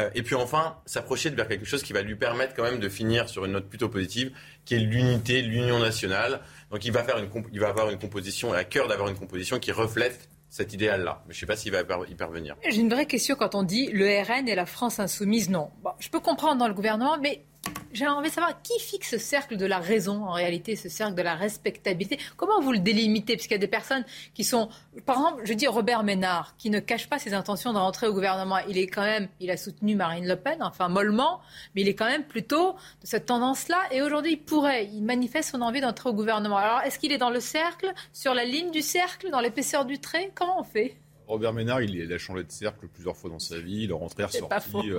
Euh, et puis enfin, s'approcher de vers quelque chose qui va lui permettre quand même de finir sur une note plutôt positive, qui est l'unité, l'union nationale. Donc il va, faire une, il va avoir une composition, et à cœur d'avoir une composition qui reflète cet idéal-là. Mais je ne sais pas s'il va y parvenir. J'ai une vraie question quand on dit le RN et la France insoumise. Non. je peux comprendre dans le gouvernement, mais j'ai envie de savoir qui fixe ce cercle de la raison, en réalité, ce cercle de la respectabilité? Comment vous le délimitez? Parce qu'il y a des personnes qui sont, par exemple, je dis Robert Ménard, qui ne cache pas ses intentions de rentrer au gouvernement. Il est quand même, il a soutenu Marine Le Pen, enfin mollement, mais il est quand même plutôt de cette tendance-là. Et aujourd'hui, il pourrait, il manifeste son envie d'entrer au gouvernement. Alors, est-ce qu'il est dans le cercle, sur la ligne du cercle, dans l'épaisseur du trait? Comment on fait? Robert Ménard, il, a changé de cercle plusieurs fois dans sa vie. Il est rentré, ressorti.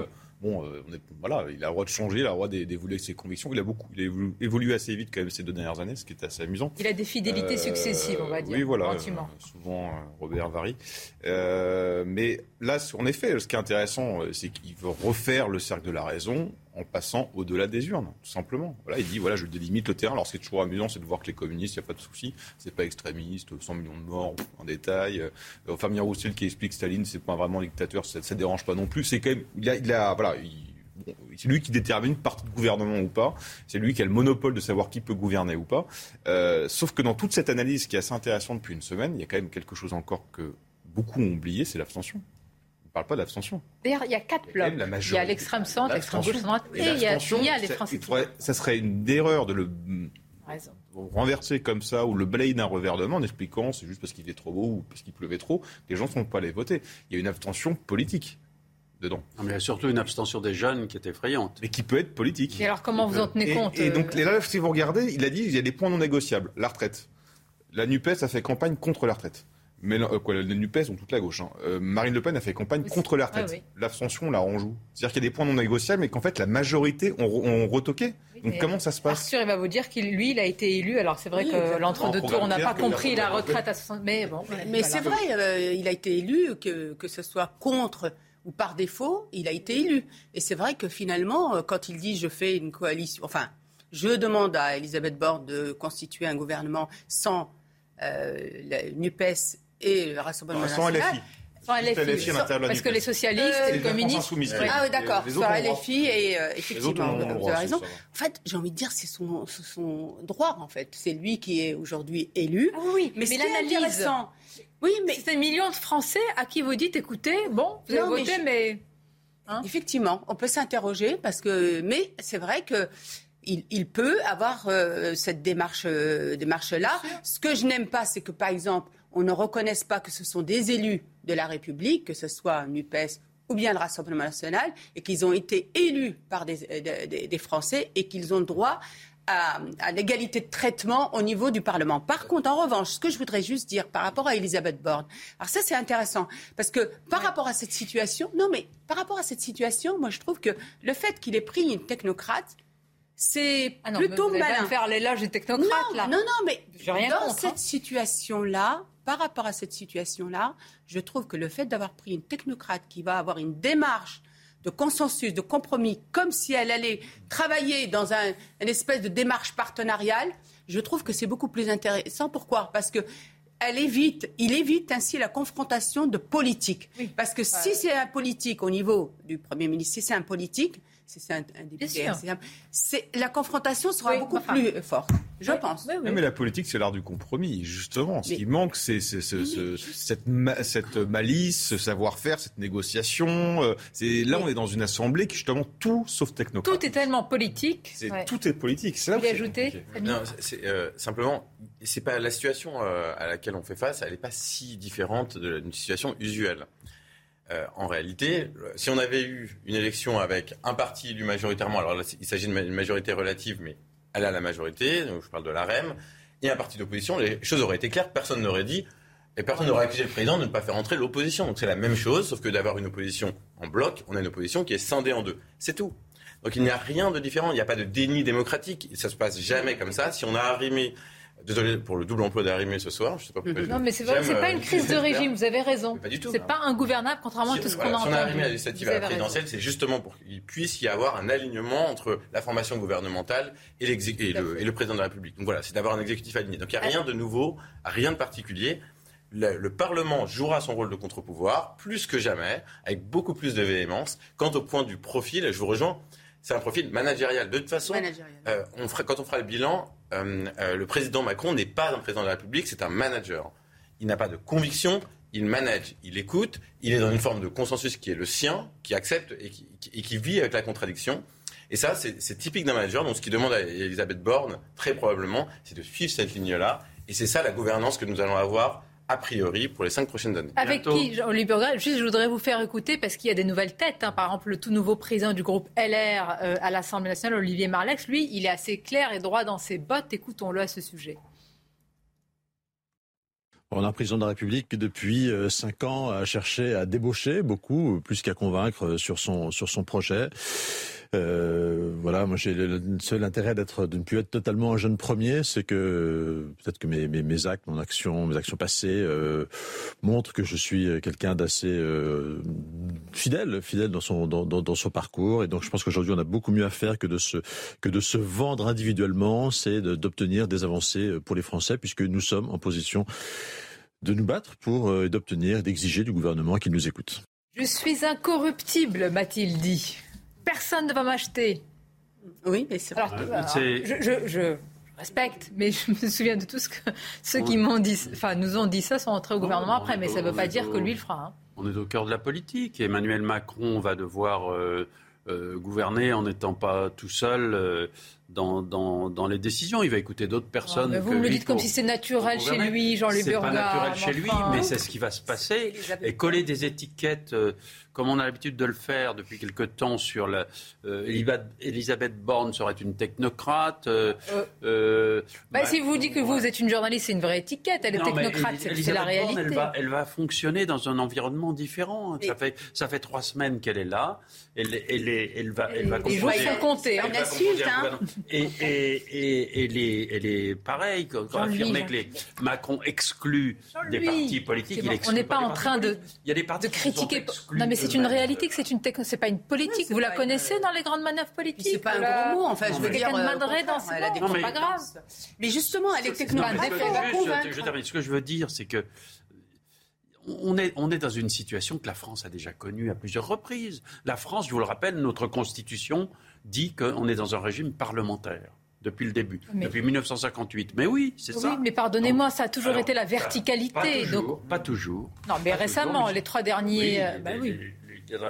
Euh, bon, euh, on est, voilà, il a le droit de changer, il a le droit d'évoluer ses convictions. Il a beaucoup, il a évolué assez vite quand même ces deux dernières années, ce qui est assez amusant. Il a des fidélités euh, successives, on va dire. Oui, voilà, souvent Robert varie. mais là, en effet, ce qui est intéressant, c'est qu'il veut refaire le cercle de la raison en passant au-delà des urnes, tout simplement. Voilà, il dit voilà, je délimite le terrain. Alors, ce qui est toujours amusant, c'est de voir que les communistes, il n'y a pas de souci, c'est pas extrémiste, 100 millions de morts en détail. Euh, Fabien Roussel qui explique Staline, c'est pas vraiment dictateur, ça, ne dérange pas non plus. C'est quand même, il a, il a voilà. c'est lui qui détermine partie de gouvernement ou pas. C'est lui qui a le monopole de savoir qui peut gouverner ou pas. Euh, sauf que dans toute cette analyse qui est assez intéressante depuis une semaine, il y a quand même quelque chose encore que beaucoup ont oublié, c'est l'abstention parle pas d'abstention. D'ailleurs, il y a quatre blocs. Il y a l'extrême centre, l'extrême gauche, et, il y a, les Français. Ça serait une erreur de le renverser comme ça ou le balayer d'un revers en expliquant c'est juste parce qu'il est trop beau ou parce qu'il pleuvait trop. Les gens ne sont pas allés voter. Il y a une abstention politique. Dedans. mais il y a surtout une abstention des jeunes qui est effrayante. Mais qui peut être politique. Et alors comment vous en tenez compte Et donc là, si vous regardez, il a dit il y a des points non négociables. La retraite. La NUPES a fait campagne contre la retraite mais euh, quoi, les NUPES ont toute la gauche. Hein. Euh, Marine Le Pen a fait campagne contre la retraite. L'abstention, la renjoue. C'est-à-dire qu'il y a des points non négociables, mais qu'en fait, la majorité ont, retoqué. Donc comment ça se passe? Arthur, il va vous dire qu'il lui, il a été élu. Alors c'est vrai que l'entre-deux tours, on n'a pas compris la retraite à 60. Mais bon. Mais, c'est vrai, euh, il a été élu, que, que ce soit contre ou par défaut, il a été élu. Et c'est vrai que finalement, quand il dit je fais une coalition, enfin, je demande à Elisabeth Borne de constituer un gouvernement sans la NUPES et le Rassemblement sans national. LFI. parce que les socialistes et les communistes. Ah oui, d'accord. Soit LFI et euh, effectivement, vous avez raison. En fait, j'ai envie de dire, c'est son, son droit, en fait. C'est lui qui est aujourd'hui élu. Ah oui, mais, mais l'analyse. Oui, mais c'est un million de Français à qui vous dites, écoutez, bon, vous avez voté, mais. Hein effectivement, on peut s'interroger parce que, mais c'est vrai que il, peut avoir euh, cette démarche, euh, démarche là. Ce que je n'aime pas, c'est que par exemple, on ne reconnaisse pas que ce sont des élus de la République, que ce soit NUPES ou bien le Rassemblement national, et qu'ils ont été élus par des, des, Français et qu'ils ont droit à, l'égalité de traitement au niveau du Parlement. Par contre, en revanche, ce que je voudrais juste dire par rapport à Elisabeth Borne, alors ça c'est intéressant, parce que par rapport à cette situation, non mais par rapport à cette situation, moi je trouve que le fait qu'il ait pris une technocrate, c'est Ah non, mais plutôt vous pas malin. me faire l'éloge des technocrates, non, là. Non, non, mais rien dans contre, cette hein. situation-là, par rapport à cette situation-là, je trouve que le fait d'avoir pris une technocrate qui va avoir une démarche de consensus, de compromis, comme si elle allait travailler dans un, une espèce de démarche partenariale, je trouve que c'est beaucoup plus intéressant. Pourquoi? Parce que elle évite, il évite ainsi la confrontation de politique. Parce que si c'est un politique au niveau du Premier ministre, si c'est un politique, si c'est un, un député, la confrontation sera Oui, beaucoup enfin. plus forte, je pense. Non, mais la politique, c'est l'art du compromis, justement. Ce Mais- qui manque, c'est c'est ce- ce- cette, ma- cette malice, ce savoir-faire, cette négociation. euh, C'est Là, on est dans une assemblée qui, justement, tout sauf technocrate. Tout est tellement politique. C'est- Ouais. Tout est politique. C'est là ajouter Non, c'est- c'est euh, simplement, c'est pas la situation euh, à laquelle on fait face, elle n'est pas si différente d'une situation usuelle. Euh, en réalité, si on avait eu une élection avec un parti élu majoritairement, alors il s'agit d'une majorité relative, mais elle a la majorité, donc je parle de la REM, et un parti d'opposition, les choses auraient été claires, personne n'aurait dit, et personne n'aurait accusé le président de ne pas faire entrer l'opposition. Donc c'est la même chose, sauf que d'avoir une opposition en bloc, on a une opposition qui est scindée en deux. C'est tout. Donc il n'y a rien de différent, il n'y a pas de déni démocratique. Ça se passe jamais comme ça. Si on a arrimé, désolé pour le double emploi d'arrimé ce soir, je sais pas pourquoi. je- Non, mais c'est vrai, c'est pas euh, une crise de régime, vous avez raison. pas du tout. C'est pas ingouvernable, contrairement à tout ce qu'on a si on a entendu. arrimé la législative à la présidentielle, c'est justement pour qu'il puisse y avoir un alignement entre la formation gouvernementale et, le, et le président de la République. Donc voilà, c'est d'avoir un exécutif aligné. Donc il n'y a rien de nouveau, rien de particulier. Le, le Parlement jouera son rôle de contre-pouvoir plus que jamais, avec beaucoup plus de véhémence. Quant au point du profil, je vous rejoins, c'est un profil managérial. De toute façon, euh, on fera, quand on fera le bilan, le président Macron n'est pas un président de la République, c'est un manager. Il n'a pas de conviction, il manage, il écoute, il est dans une forme de consensus qui est le sien, qui accepte et qui, vit avec la contradiction. Et ça, c'est typique d'un manager. Donc, ce qui demande à Elisabeth Borne, très probablement, c'est de suivre cette ligne-là. Et c'est ça la gouvernance que nous allons avoir, a priori, pour les cinq prochaines années. Avec qui, Jean-Louis Burgal, juste je voudrais vous faire écouter parce qu'il y a des nouvelles têtes. hein. Par exemple, le tout nouveau président du groupe LR euh, à l'Assemblée nationale, Olivier Marlex, lui, il est assez clair et droit dans ses bottes. Écoutons-le à ce sujet. On a un président de la République qui, depuis euh, cinq ans, a cherché à débaucher beaucoup, plus qu'à convaincre euh, sur son sur son projet. Euh, voilà, moi j'ai le, seul intérêt d'être de ne plus être totalement un jeune premier, c'est que peut-être que mes, mes, actes, mon action, mes actions passées euh, montrent que je suis euh, quelqu'un d'assez fidèle, fidèle dans son dans, son parcours. Et donc je pense qu'aujourd'hui on a beaucoup mieux à faire que de se que de se vendre individuellement, c'est d'obtenir des avancées pour les Français, puisque nous sommes en position de nous battre pour d'obtenir, d'exiger du gouvernement qu'il nous écoute. Je suis incorruptible, m'a-t-il dit. Personne ne va m'acheter. Oui, mais c'est Alors, vrai. alors, C'est- je, je- je respecte, mais je me souviens de tout ce que ceux qui m'ont dit, enfin, nous ont dit ça sont entrés au gouvernement après, mais ça ne veut pas dire que lui le fera. hein. On est au cœur de la politique. Emmanuel Macron va devoir euh, euh, gouverner en n'étant pas tout seul euh, dans, dans, dans les décisions. Il va écouter d'autres personnes. Vous que me le dites comme pour- si c'est naturel chez lui, Jean-Luc C'est pas naturel chez lui, mais c'est ce qui va se passer. Et coller des étiquettes, euh, comme on a l'habitude de le faire depuis quelque temps sur la, euh, Elisabeth- Borne serait une technocrate. euh, euh, Bah, bah, si vous dites que vous êtes une journaliste, c'est une vraie étiquette. Elle est non, technocrate, c'est la réalité. elle, va, elle va fonctionner dans un environnement différent. Ça, fait, ça fait trois semaines qu'elle est là. Elle, elle, va, elle va Les composer- sont comptés. hein. va composer un gouvernement. Et, et, et, elle, est, elle est pareille, quand Jean-Louis, affirmer que les Macron exclut des partis politiques. il bon, exclut on n'est pas les en train de. Il y a des partis de critiquer. Non, mais c'est une eux-mêmes. réalité que c'est une c'est pas une politique. vous la connaissez dans les grandes manœuvres politiques. C'est pas un la- gros mot, enfin, je vous veux dire. euh, dans contraire, ce elle a des c'est pas grave. Mais justement, elle est Non, technocrate. je termine. Ce que je veux dire, c'est que on est, on est dans une situation que la France a déjà connue à plusieurs reprises. La France, je vous le rappelle, notre constitution dit qu'on est dans un régime parlementaire depuis le début, Mais- depuis 1958. Mais oui, c'est Oui, ça. mais pardonnez-moi, ça a toujours Alors, été la Pas verticalité. toujours. Donc, Pas toujours. non, mais récemment, toujours, mais- les trois derniers. Oui, euh, bah oui.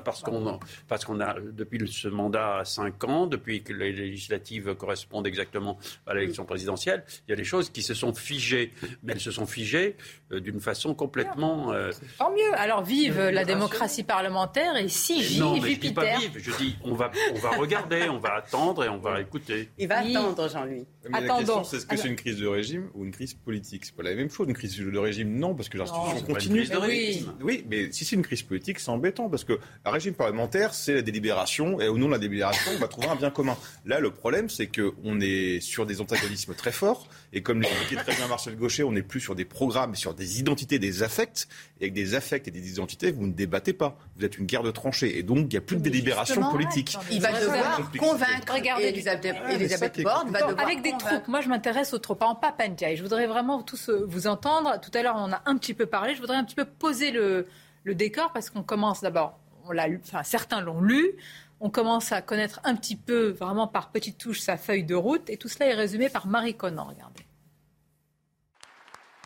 Parce qu'on parce qu'on a depuis ce mandat à 5 ans, depuis que les législatives correspondent exactement à l'élection présidentielle, il y a des choses qui se sont figées, mais elles se sont figées euh, d'une façon complètement. euh, Tant mieux. Alors vive la démocratie parlementaire et si J, non, mais je dis pas Jupiter. vive. Je dis on va on va regarder, on va attendre et on va écouter. Il va Oui. attendre, Jean-Louis. Mais la question, c'est est-ce que Alors- c'est une crise de régime ou une crise politique? C'est pas la même chose. Une crise de régime, non, parce que l'institution pas une continue. crise de Mais oui. régime. Oui, mais si c'est une crise politique, c'est embêtant parce que Un régime parlementaire, c'est la délibération, et au nom de la délibération, on va trouver un bien commun. Là, le problème, c'est qu'on est sur des antagonismes très forts, et comme l'expliquait très bien Marcel Gaucher, on n'est plus sur des programmes, mais sur des identités, des affects. Et avec des affects et des identités, vous ne débattez pas. Vous êtes une guerre de tranchées, et donc il n'y a plus de délibération politique. Il va devoir convaincre. Regardez, Elisabeth, Ah, Elisabeth Borne va devoir Avec des convaincre. troupes, moi je m'intéresse aux troupes, en Papandia. Je voudrais vraiment tous euh, vous entendre. Tout à l'heure, on en a un petit peu parlé. Je voudrais un petit peu poser le, le décor parce qu'on commence d'abord, on l'a lu, enfin certains l'ont lu. On commence à connaître un petit peu, vraiment par petites touches, sa feuille de route. Et tout cela est résumé par Marie Conan. Regardez.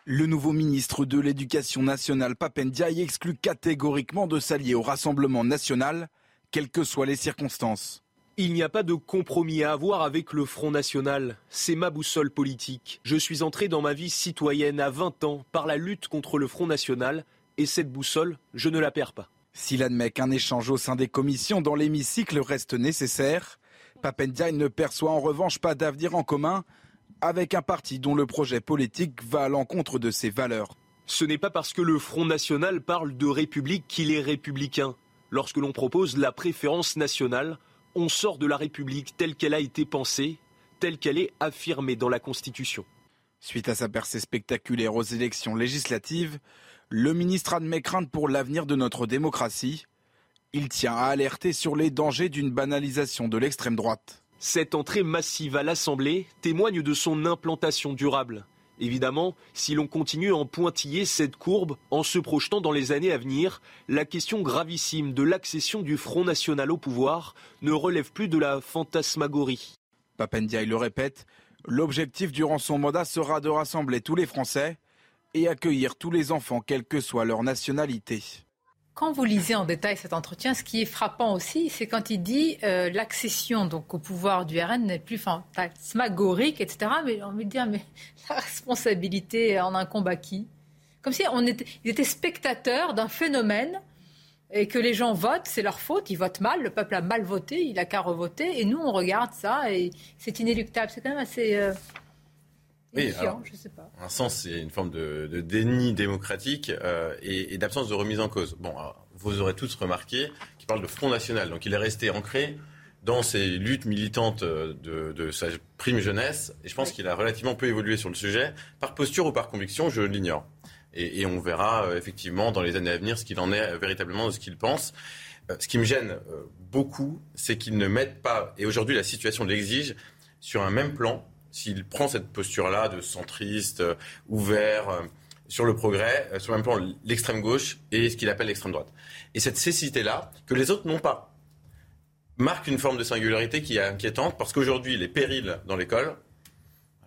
Le nouveau ministre de l'Éducation nationale, Papendiaï, exclut catégoriquement de s'allier au Rassemblement national, quelles que soient les circonstances. Il n'y a pas de compromis à avoir avec le Front National. C'est ma boussole politique. Je suis entré dans ma vie citoyenne à 20 ans par la lutte contre le Front National et cette boussole, je ne la perds pas. S'il admet qu'un échange au sein des commissions dans l'hémicycle reste nécessaire, Papendiaï ne perçoit en revanche pas d'avenir en commun avec un parti dont le projet politique va à l'encontre de ses valeurs. Ce n'est pas parce que le Front National parle de République qu'il est républicain. Lorsque l'on propose la préférence nationale, on sort de la République telle qu'elle a été pensée, telle qu'elle est affirmée dans la Constitution. Suite à sa percée spectaculaire aux élections législatives, le ministre admet crainte pour l'avenir de notre démocratie. Il tient à alerter sur les dangers d'une banalisation de l'extrême droite. Cette entrée massive à l'Assemblée témoigne de son implantation durable. Évidemment, si l'on continue à en pointiller cette courbe en se projetant dans les années à venir, la question gravissime de l'accession du Front National au pouvoir ne relève plus de la fantasmagorie. Papendiaï le répète, l'objectif durant son mandat sera de rassembler tous les Français et accueillir tous les enfants, quelle que soit leur nationalité. Quand vous lisez en détail cet entretien, ce qui est frappant aussi, c'est quand il dit euh, l'accession donc au pouvoir du RN n'est plus fantasmagorique, etc. Mais envie de dire, mais la responsabilité en incombe à qui? Comme si on était, ils étaient spectateurs d'un phénomène et que les gens votent, c'est leur faute, ils votent mal, le peuple a mal voté, il a qu'à revoter, et nous on regarde ça et c'est inéluctable. C'est quand même assez euh, Oui, édifiant, alors, je sais pas. Un sens, c'est une forme de, de déni démocratique euh, et, et d'absence de remise en cause. Bon, alors, vous aurez tous remarqué qu'il parle de Front National, donc il est resté ancré dans ses luttes militantes euh, de, de sa prime jeunesse, et je pense qu'il a relativement peu évolué sur le sujet, par posture ou par conviction, je l'ignore. Et, et on verra euh, effectivement dans les années à venir ce qu'il en est euh, véritablement de ce qu'il pense. Euh, ce qui me gêne euh, beaucoup, c'est qu'il ne mette pas, et aujourd'hui la situation l'exige, sur un même plan, s'il prend cette posture-là de centriste, euh, ouvert, euh, sur le progrès, euh, sur le même plan l'extrême gauche et ce qu'il appelle l'extrême droite. Et cette cécité-là, que les autres n'ont pas, marque une forme de singularité qui est inquiétante parce qu'aujourd'hui, les périls dans l'école,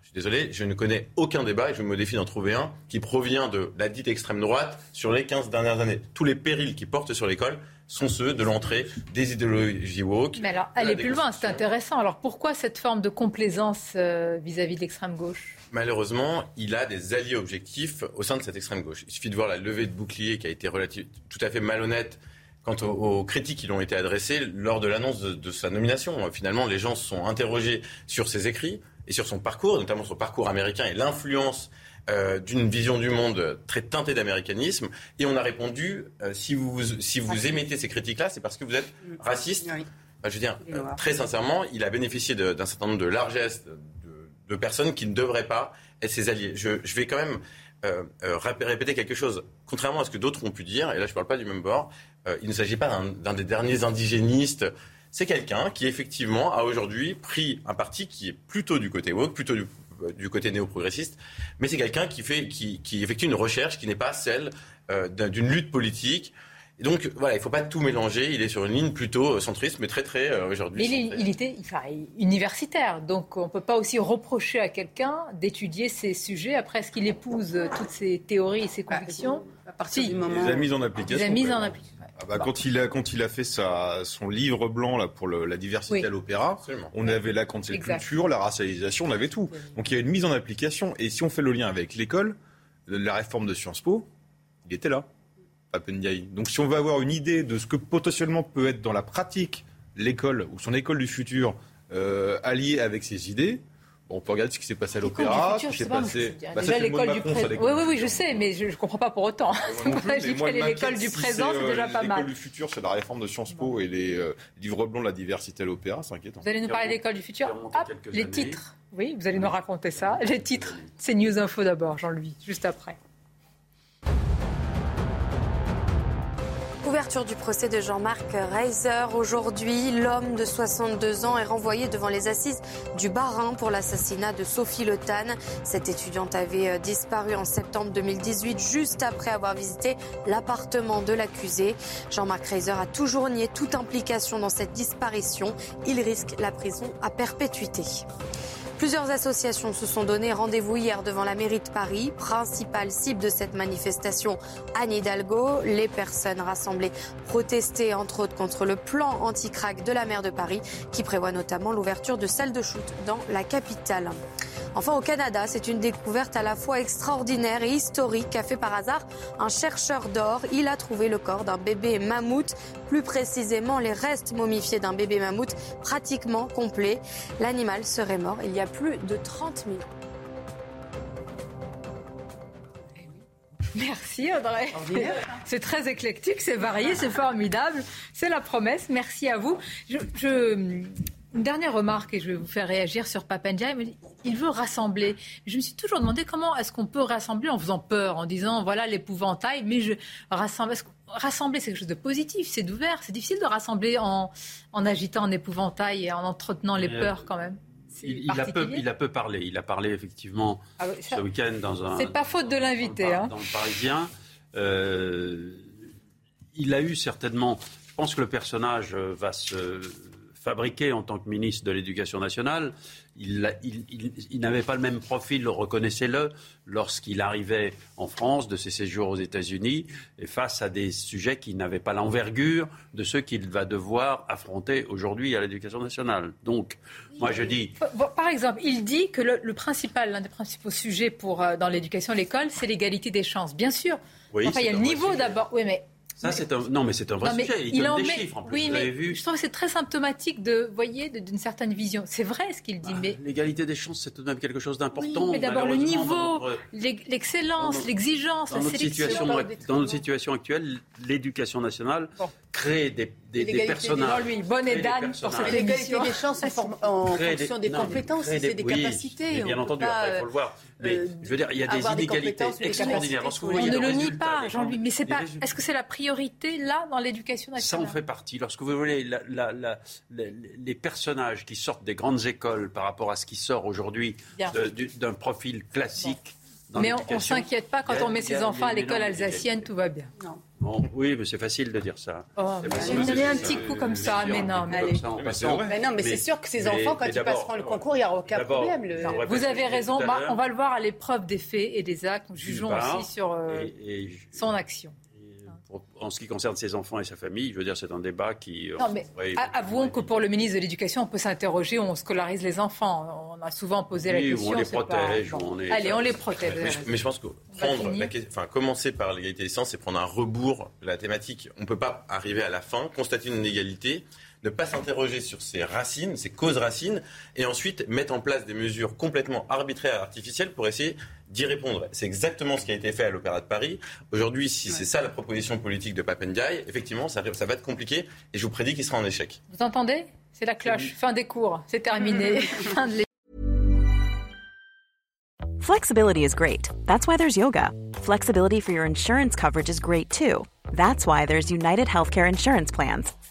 je suis désolé, je ne connais aucun débat et je me défie d'en trouver un qui provient de la dite extrême droite sur les 15 dernières années. Tous les périls qui portent sur l'école sont ceux de l'entrée des idéologies woke. Mais alors, aller plus loin, c'est intéressant. Alors pourquoi cette forme de complaisance euh, vis-à-vis de l'extrême gauche? Malheureusement, il a des alliés objectifs au sein de cette extrême gauche. Il suffit de voir la levée de bouclier qui a été relative, tout à fait malhonnête quant aux, aux critiques qui lui ont été adressées lors de l'annonce de, de sa nomination. Finalement, les gens se sont interrogés sur ses écrits et sur son parcours, notamment son parcours américain et l'influence euh, d'une vision du monde très teintée d'américanisme. Et on a répondu, euh, si vous, si vous émettez ces critiques-là, c'est parce que vous êtes raciste. Je veux dire, euh, très sincèrement, il a bénéficié d'un certain nombre de largesses de, de personnes qui ne devraient pas être ses alliés. Je, je vais quand même répéter quelque chose. Contrairement à ce que d'autres ont pu dire, et là je ne parle pas du même bord, il ne s'agit pas d'un- des derniers indigénistes. C'est quelqu'un qui effectivement a aujourd'hui pris un parti qui est plutôt du côté woke, plutôt du, du côté néo-progressiste, mais c'est quelqu'un qui, fait, qui, qui effectue une recherche qui n'est pas celle euh, d'un- d'une lutte politique. Et donc voilà, il ne faut pas tout mélanger. Il est sur une ligne plutôt euh, centriste, mais très très euh, aujourd'hui. Mais il, il était enfin, universitaire, donc on ne peut pas aussi reprocher à quelqu'un d'étudier ces sujets. Après, est-ce qu'il épouse euh, toutes ces théories et ces convictions À partir Si. du moment Il les a mises en application. Il les a mises en application. Ah bah, quand, il a, quand il a fait sa, son livre blanc là, pour le- la diversité Oui. à l'opéra, on avait la culture, la racialisation, on avait tout. Donc il y a une mise en application. Et si on fait le lien avec l'école, la réforme de Sciences Po, il était là, Papendiaï. Donc si on veut avoir une idée de ce que potentiellement peut être dans la pratique l'école ou son école du futur euh, alliée avec ses idées, on peut regarder ce qui s'est passé à l'opéra, ce qui s'est passé. Bah, déjà l'école du présent. Oui, oui, oui, je sais, mais je ne comprends pas pour autant. L'école du présent, c'est déjà pas mal. L'école du futur, c'est la réforme de Sciences Po et les euh, livres blancs de la diversité à l'opéra, c'est inquiétant. Vous allez nous parler de l'école du futur? Les titres. Oui, vous allez nous raconter ça. Les titres, c'est News Info d'abord, Jean-Louis, juste après. Ouverture du procès de Jean-Marc Reiser. Aujourd'hui, l'homme de 62 ans est renvoyé devant les assises du Bas-Rhin pour l'assassinat de Sophie Le Tan. Cette étudiante avait euh, disparu en septembre 2018, juste après avoir visité l'appartement de l'accusé. Jean-Marc Reiser a toujours nié toute implication dans cette disparition. Il risque la prison à perpétuité. Plusieurs associations se sont donné rendez-vous hier devant la mairie de Paris. Principale cible de cette manifestation, Anne Hidalgo. Les personnes rassemblées protestaient entre autres contre le plan anti-crack de la maire de Paris qui prévoit notamment l'ouverture de salles de shoot dans la capitale. Enfin, au Canada, c'est une découverte à la fois extraordinaire et historique qu'a fait par hasard un chercheur d'or. Il a trouvé le corps d'un bébé mammouth, plus précisément les restes momifiés d'un bébé mammouth pratiquement complet. L'animal serait mort il y a plus de 30 000 Merci Audrey. C'est très éclectique, c'est varié, c'est formidable. C'est la promesse. Merci à vous. je, une dernière remarque, et je vais vous faire réagir sur Papendia. Il veut rassembler. Je me suis toujours demandé comment est-ce qu'on peut rassembler en faisant peur, en disant voilà l'épouvantail, mais je rassemble. Rassembler, c'est quelque chose de positif, c'est d'ouvert. C'est difficile de rassembler en, en agitant un épouvantail et en entretenant les euh, peurs quand même. Il, a peu, il a peu parlé. Il a parlé effectivement ah ce week-end dans un. C'est pas faute de l'inviter. Dans, dans, le Parisien. Euh, il a eu certainement. Je pense que le personnage va se fabriqué en tant que ministre de l'Éducation nationale. Il, n'avait pas le même profil, reconnaissez-le, lorsqu'il arrivait en France de ses séjours aux États-Unis et face à des sujets qui n'avaient pas l'envergure de ceux qu'il va devoir affronter aujourd'hui à l'Éducation nationale. Donc, moi je dis. Par exemple, il dit que le, principal, l'un des principaux sujets pour, euh, dans l'éducation à l'école, c'est l'égalité des chances. Bien sûr. Oui, enfin, il y a le niveau d'abord. Oui, mais ça, c'est un... Non, mais c'est un vrai sujet. Il, donne des chiffres, en plus. Oui, vous avez vu. Je trouve que c'est très symptomatique de, voyez, d'une certaine vision. C'est vrai ce qu'il dit, ah, mais... L'égalité des chances, c'est tout de même quelque chose d'important. Oui, mais d'abord le niveau, l'excellence, l'exigence, la sélection. dans notre situation actuelle, l'éducation nationale crée des, des, des personnages. Lui, bonne et d'âne pour cette L'égalité des chances en fonction des compétences et des capacités. Bien entendu, il faut le voir. Mais euh, je veux dire, il y a des inégalités extraordinaires. On ne le nie pas, Jean-Louis, mais c'est pas. Est-ce que c'est la priorité là dans l'éducation nationale Ça en fait partie. Lorsque vous voulez les personnages qui sortent des grandes écoles par rapport à ce qui sort aujourd'hui d'un profil classique. mais on ne s'inquiète pas quand on met ses enfants à l'école alsacienne, tout va bien. Non oui, mais c'est facile de dire ça. Oh, mais un petit coup comme ça, mais non, mais allez. Mais non, mais, c'est sûr que ces enfants, quand ils passeront le concours, il n'y aura aucun problème. vous avez raison. on va le voir à l'épreuve des faits et des actes. Nous jugeons aussi sur euh, son action en ce qui concerne ses enfants et sa famille, je veux dire, c'est un débat qui. Euh, non, mais avouons que pour le ministre de l'Éducation, on peut s'interroger, on scolarise les enfants. On a souvent posé la question. on les protège. On Allez, on les protège. Mais, je, pense que prendre enfin, commencer par l'égalité des sens, c'est prendre un rebours la thématique. On ne peut pas arriver à la fin, constater une inégalité, ne pas s'interroger sur ses racines, ses causes racines, et ensuite mettre en place des mesures complètement arbitraires et artificielles pour essayer d'y répondre. C'est exactement ce qui a été fait à l'Opéra de Paris. Aujourd'hui, si c'est ça la proposition politique de Papendiaï, effectivement, ça, ça va être compliqué et je vous prédis qu'il sera en échec. Vous entendez? C'est la cloche. Fin des cours. C'est terminé. fin de Flexibility is great. That's why there's yoga. Flexibility for your insurance coverage is great too. That's why there's United Healthcare Insurance Plans.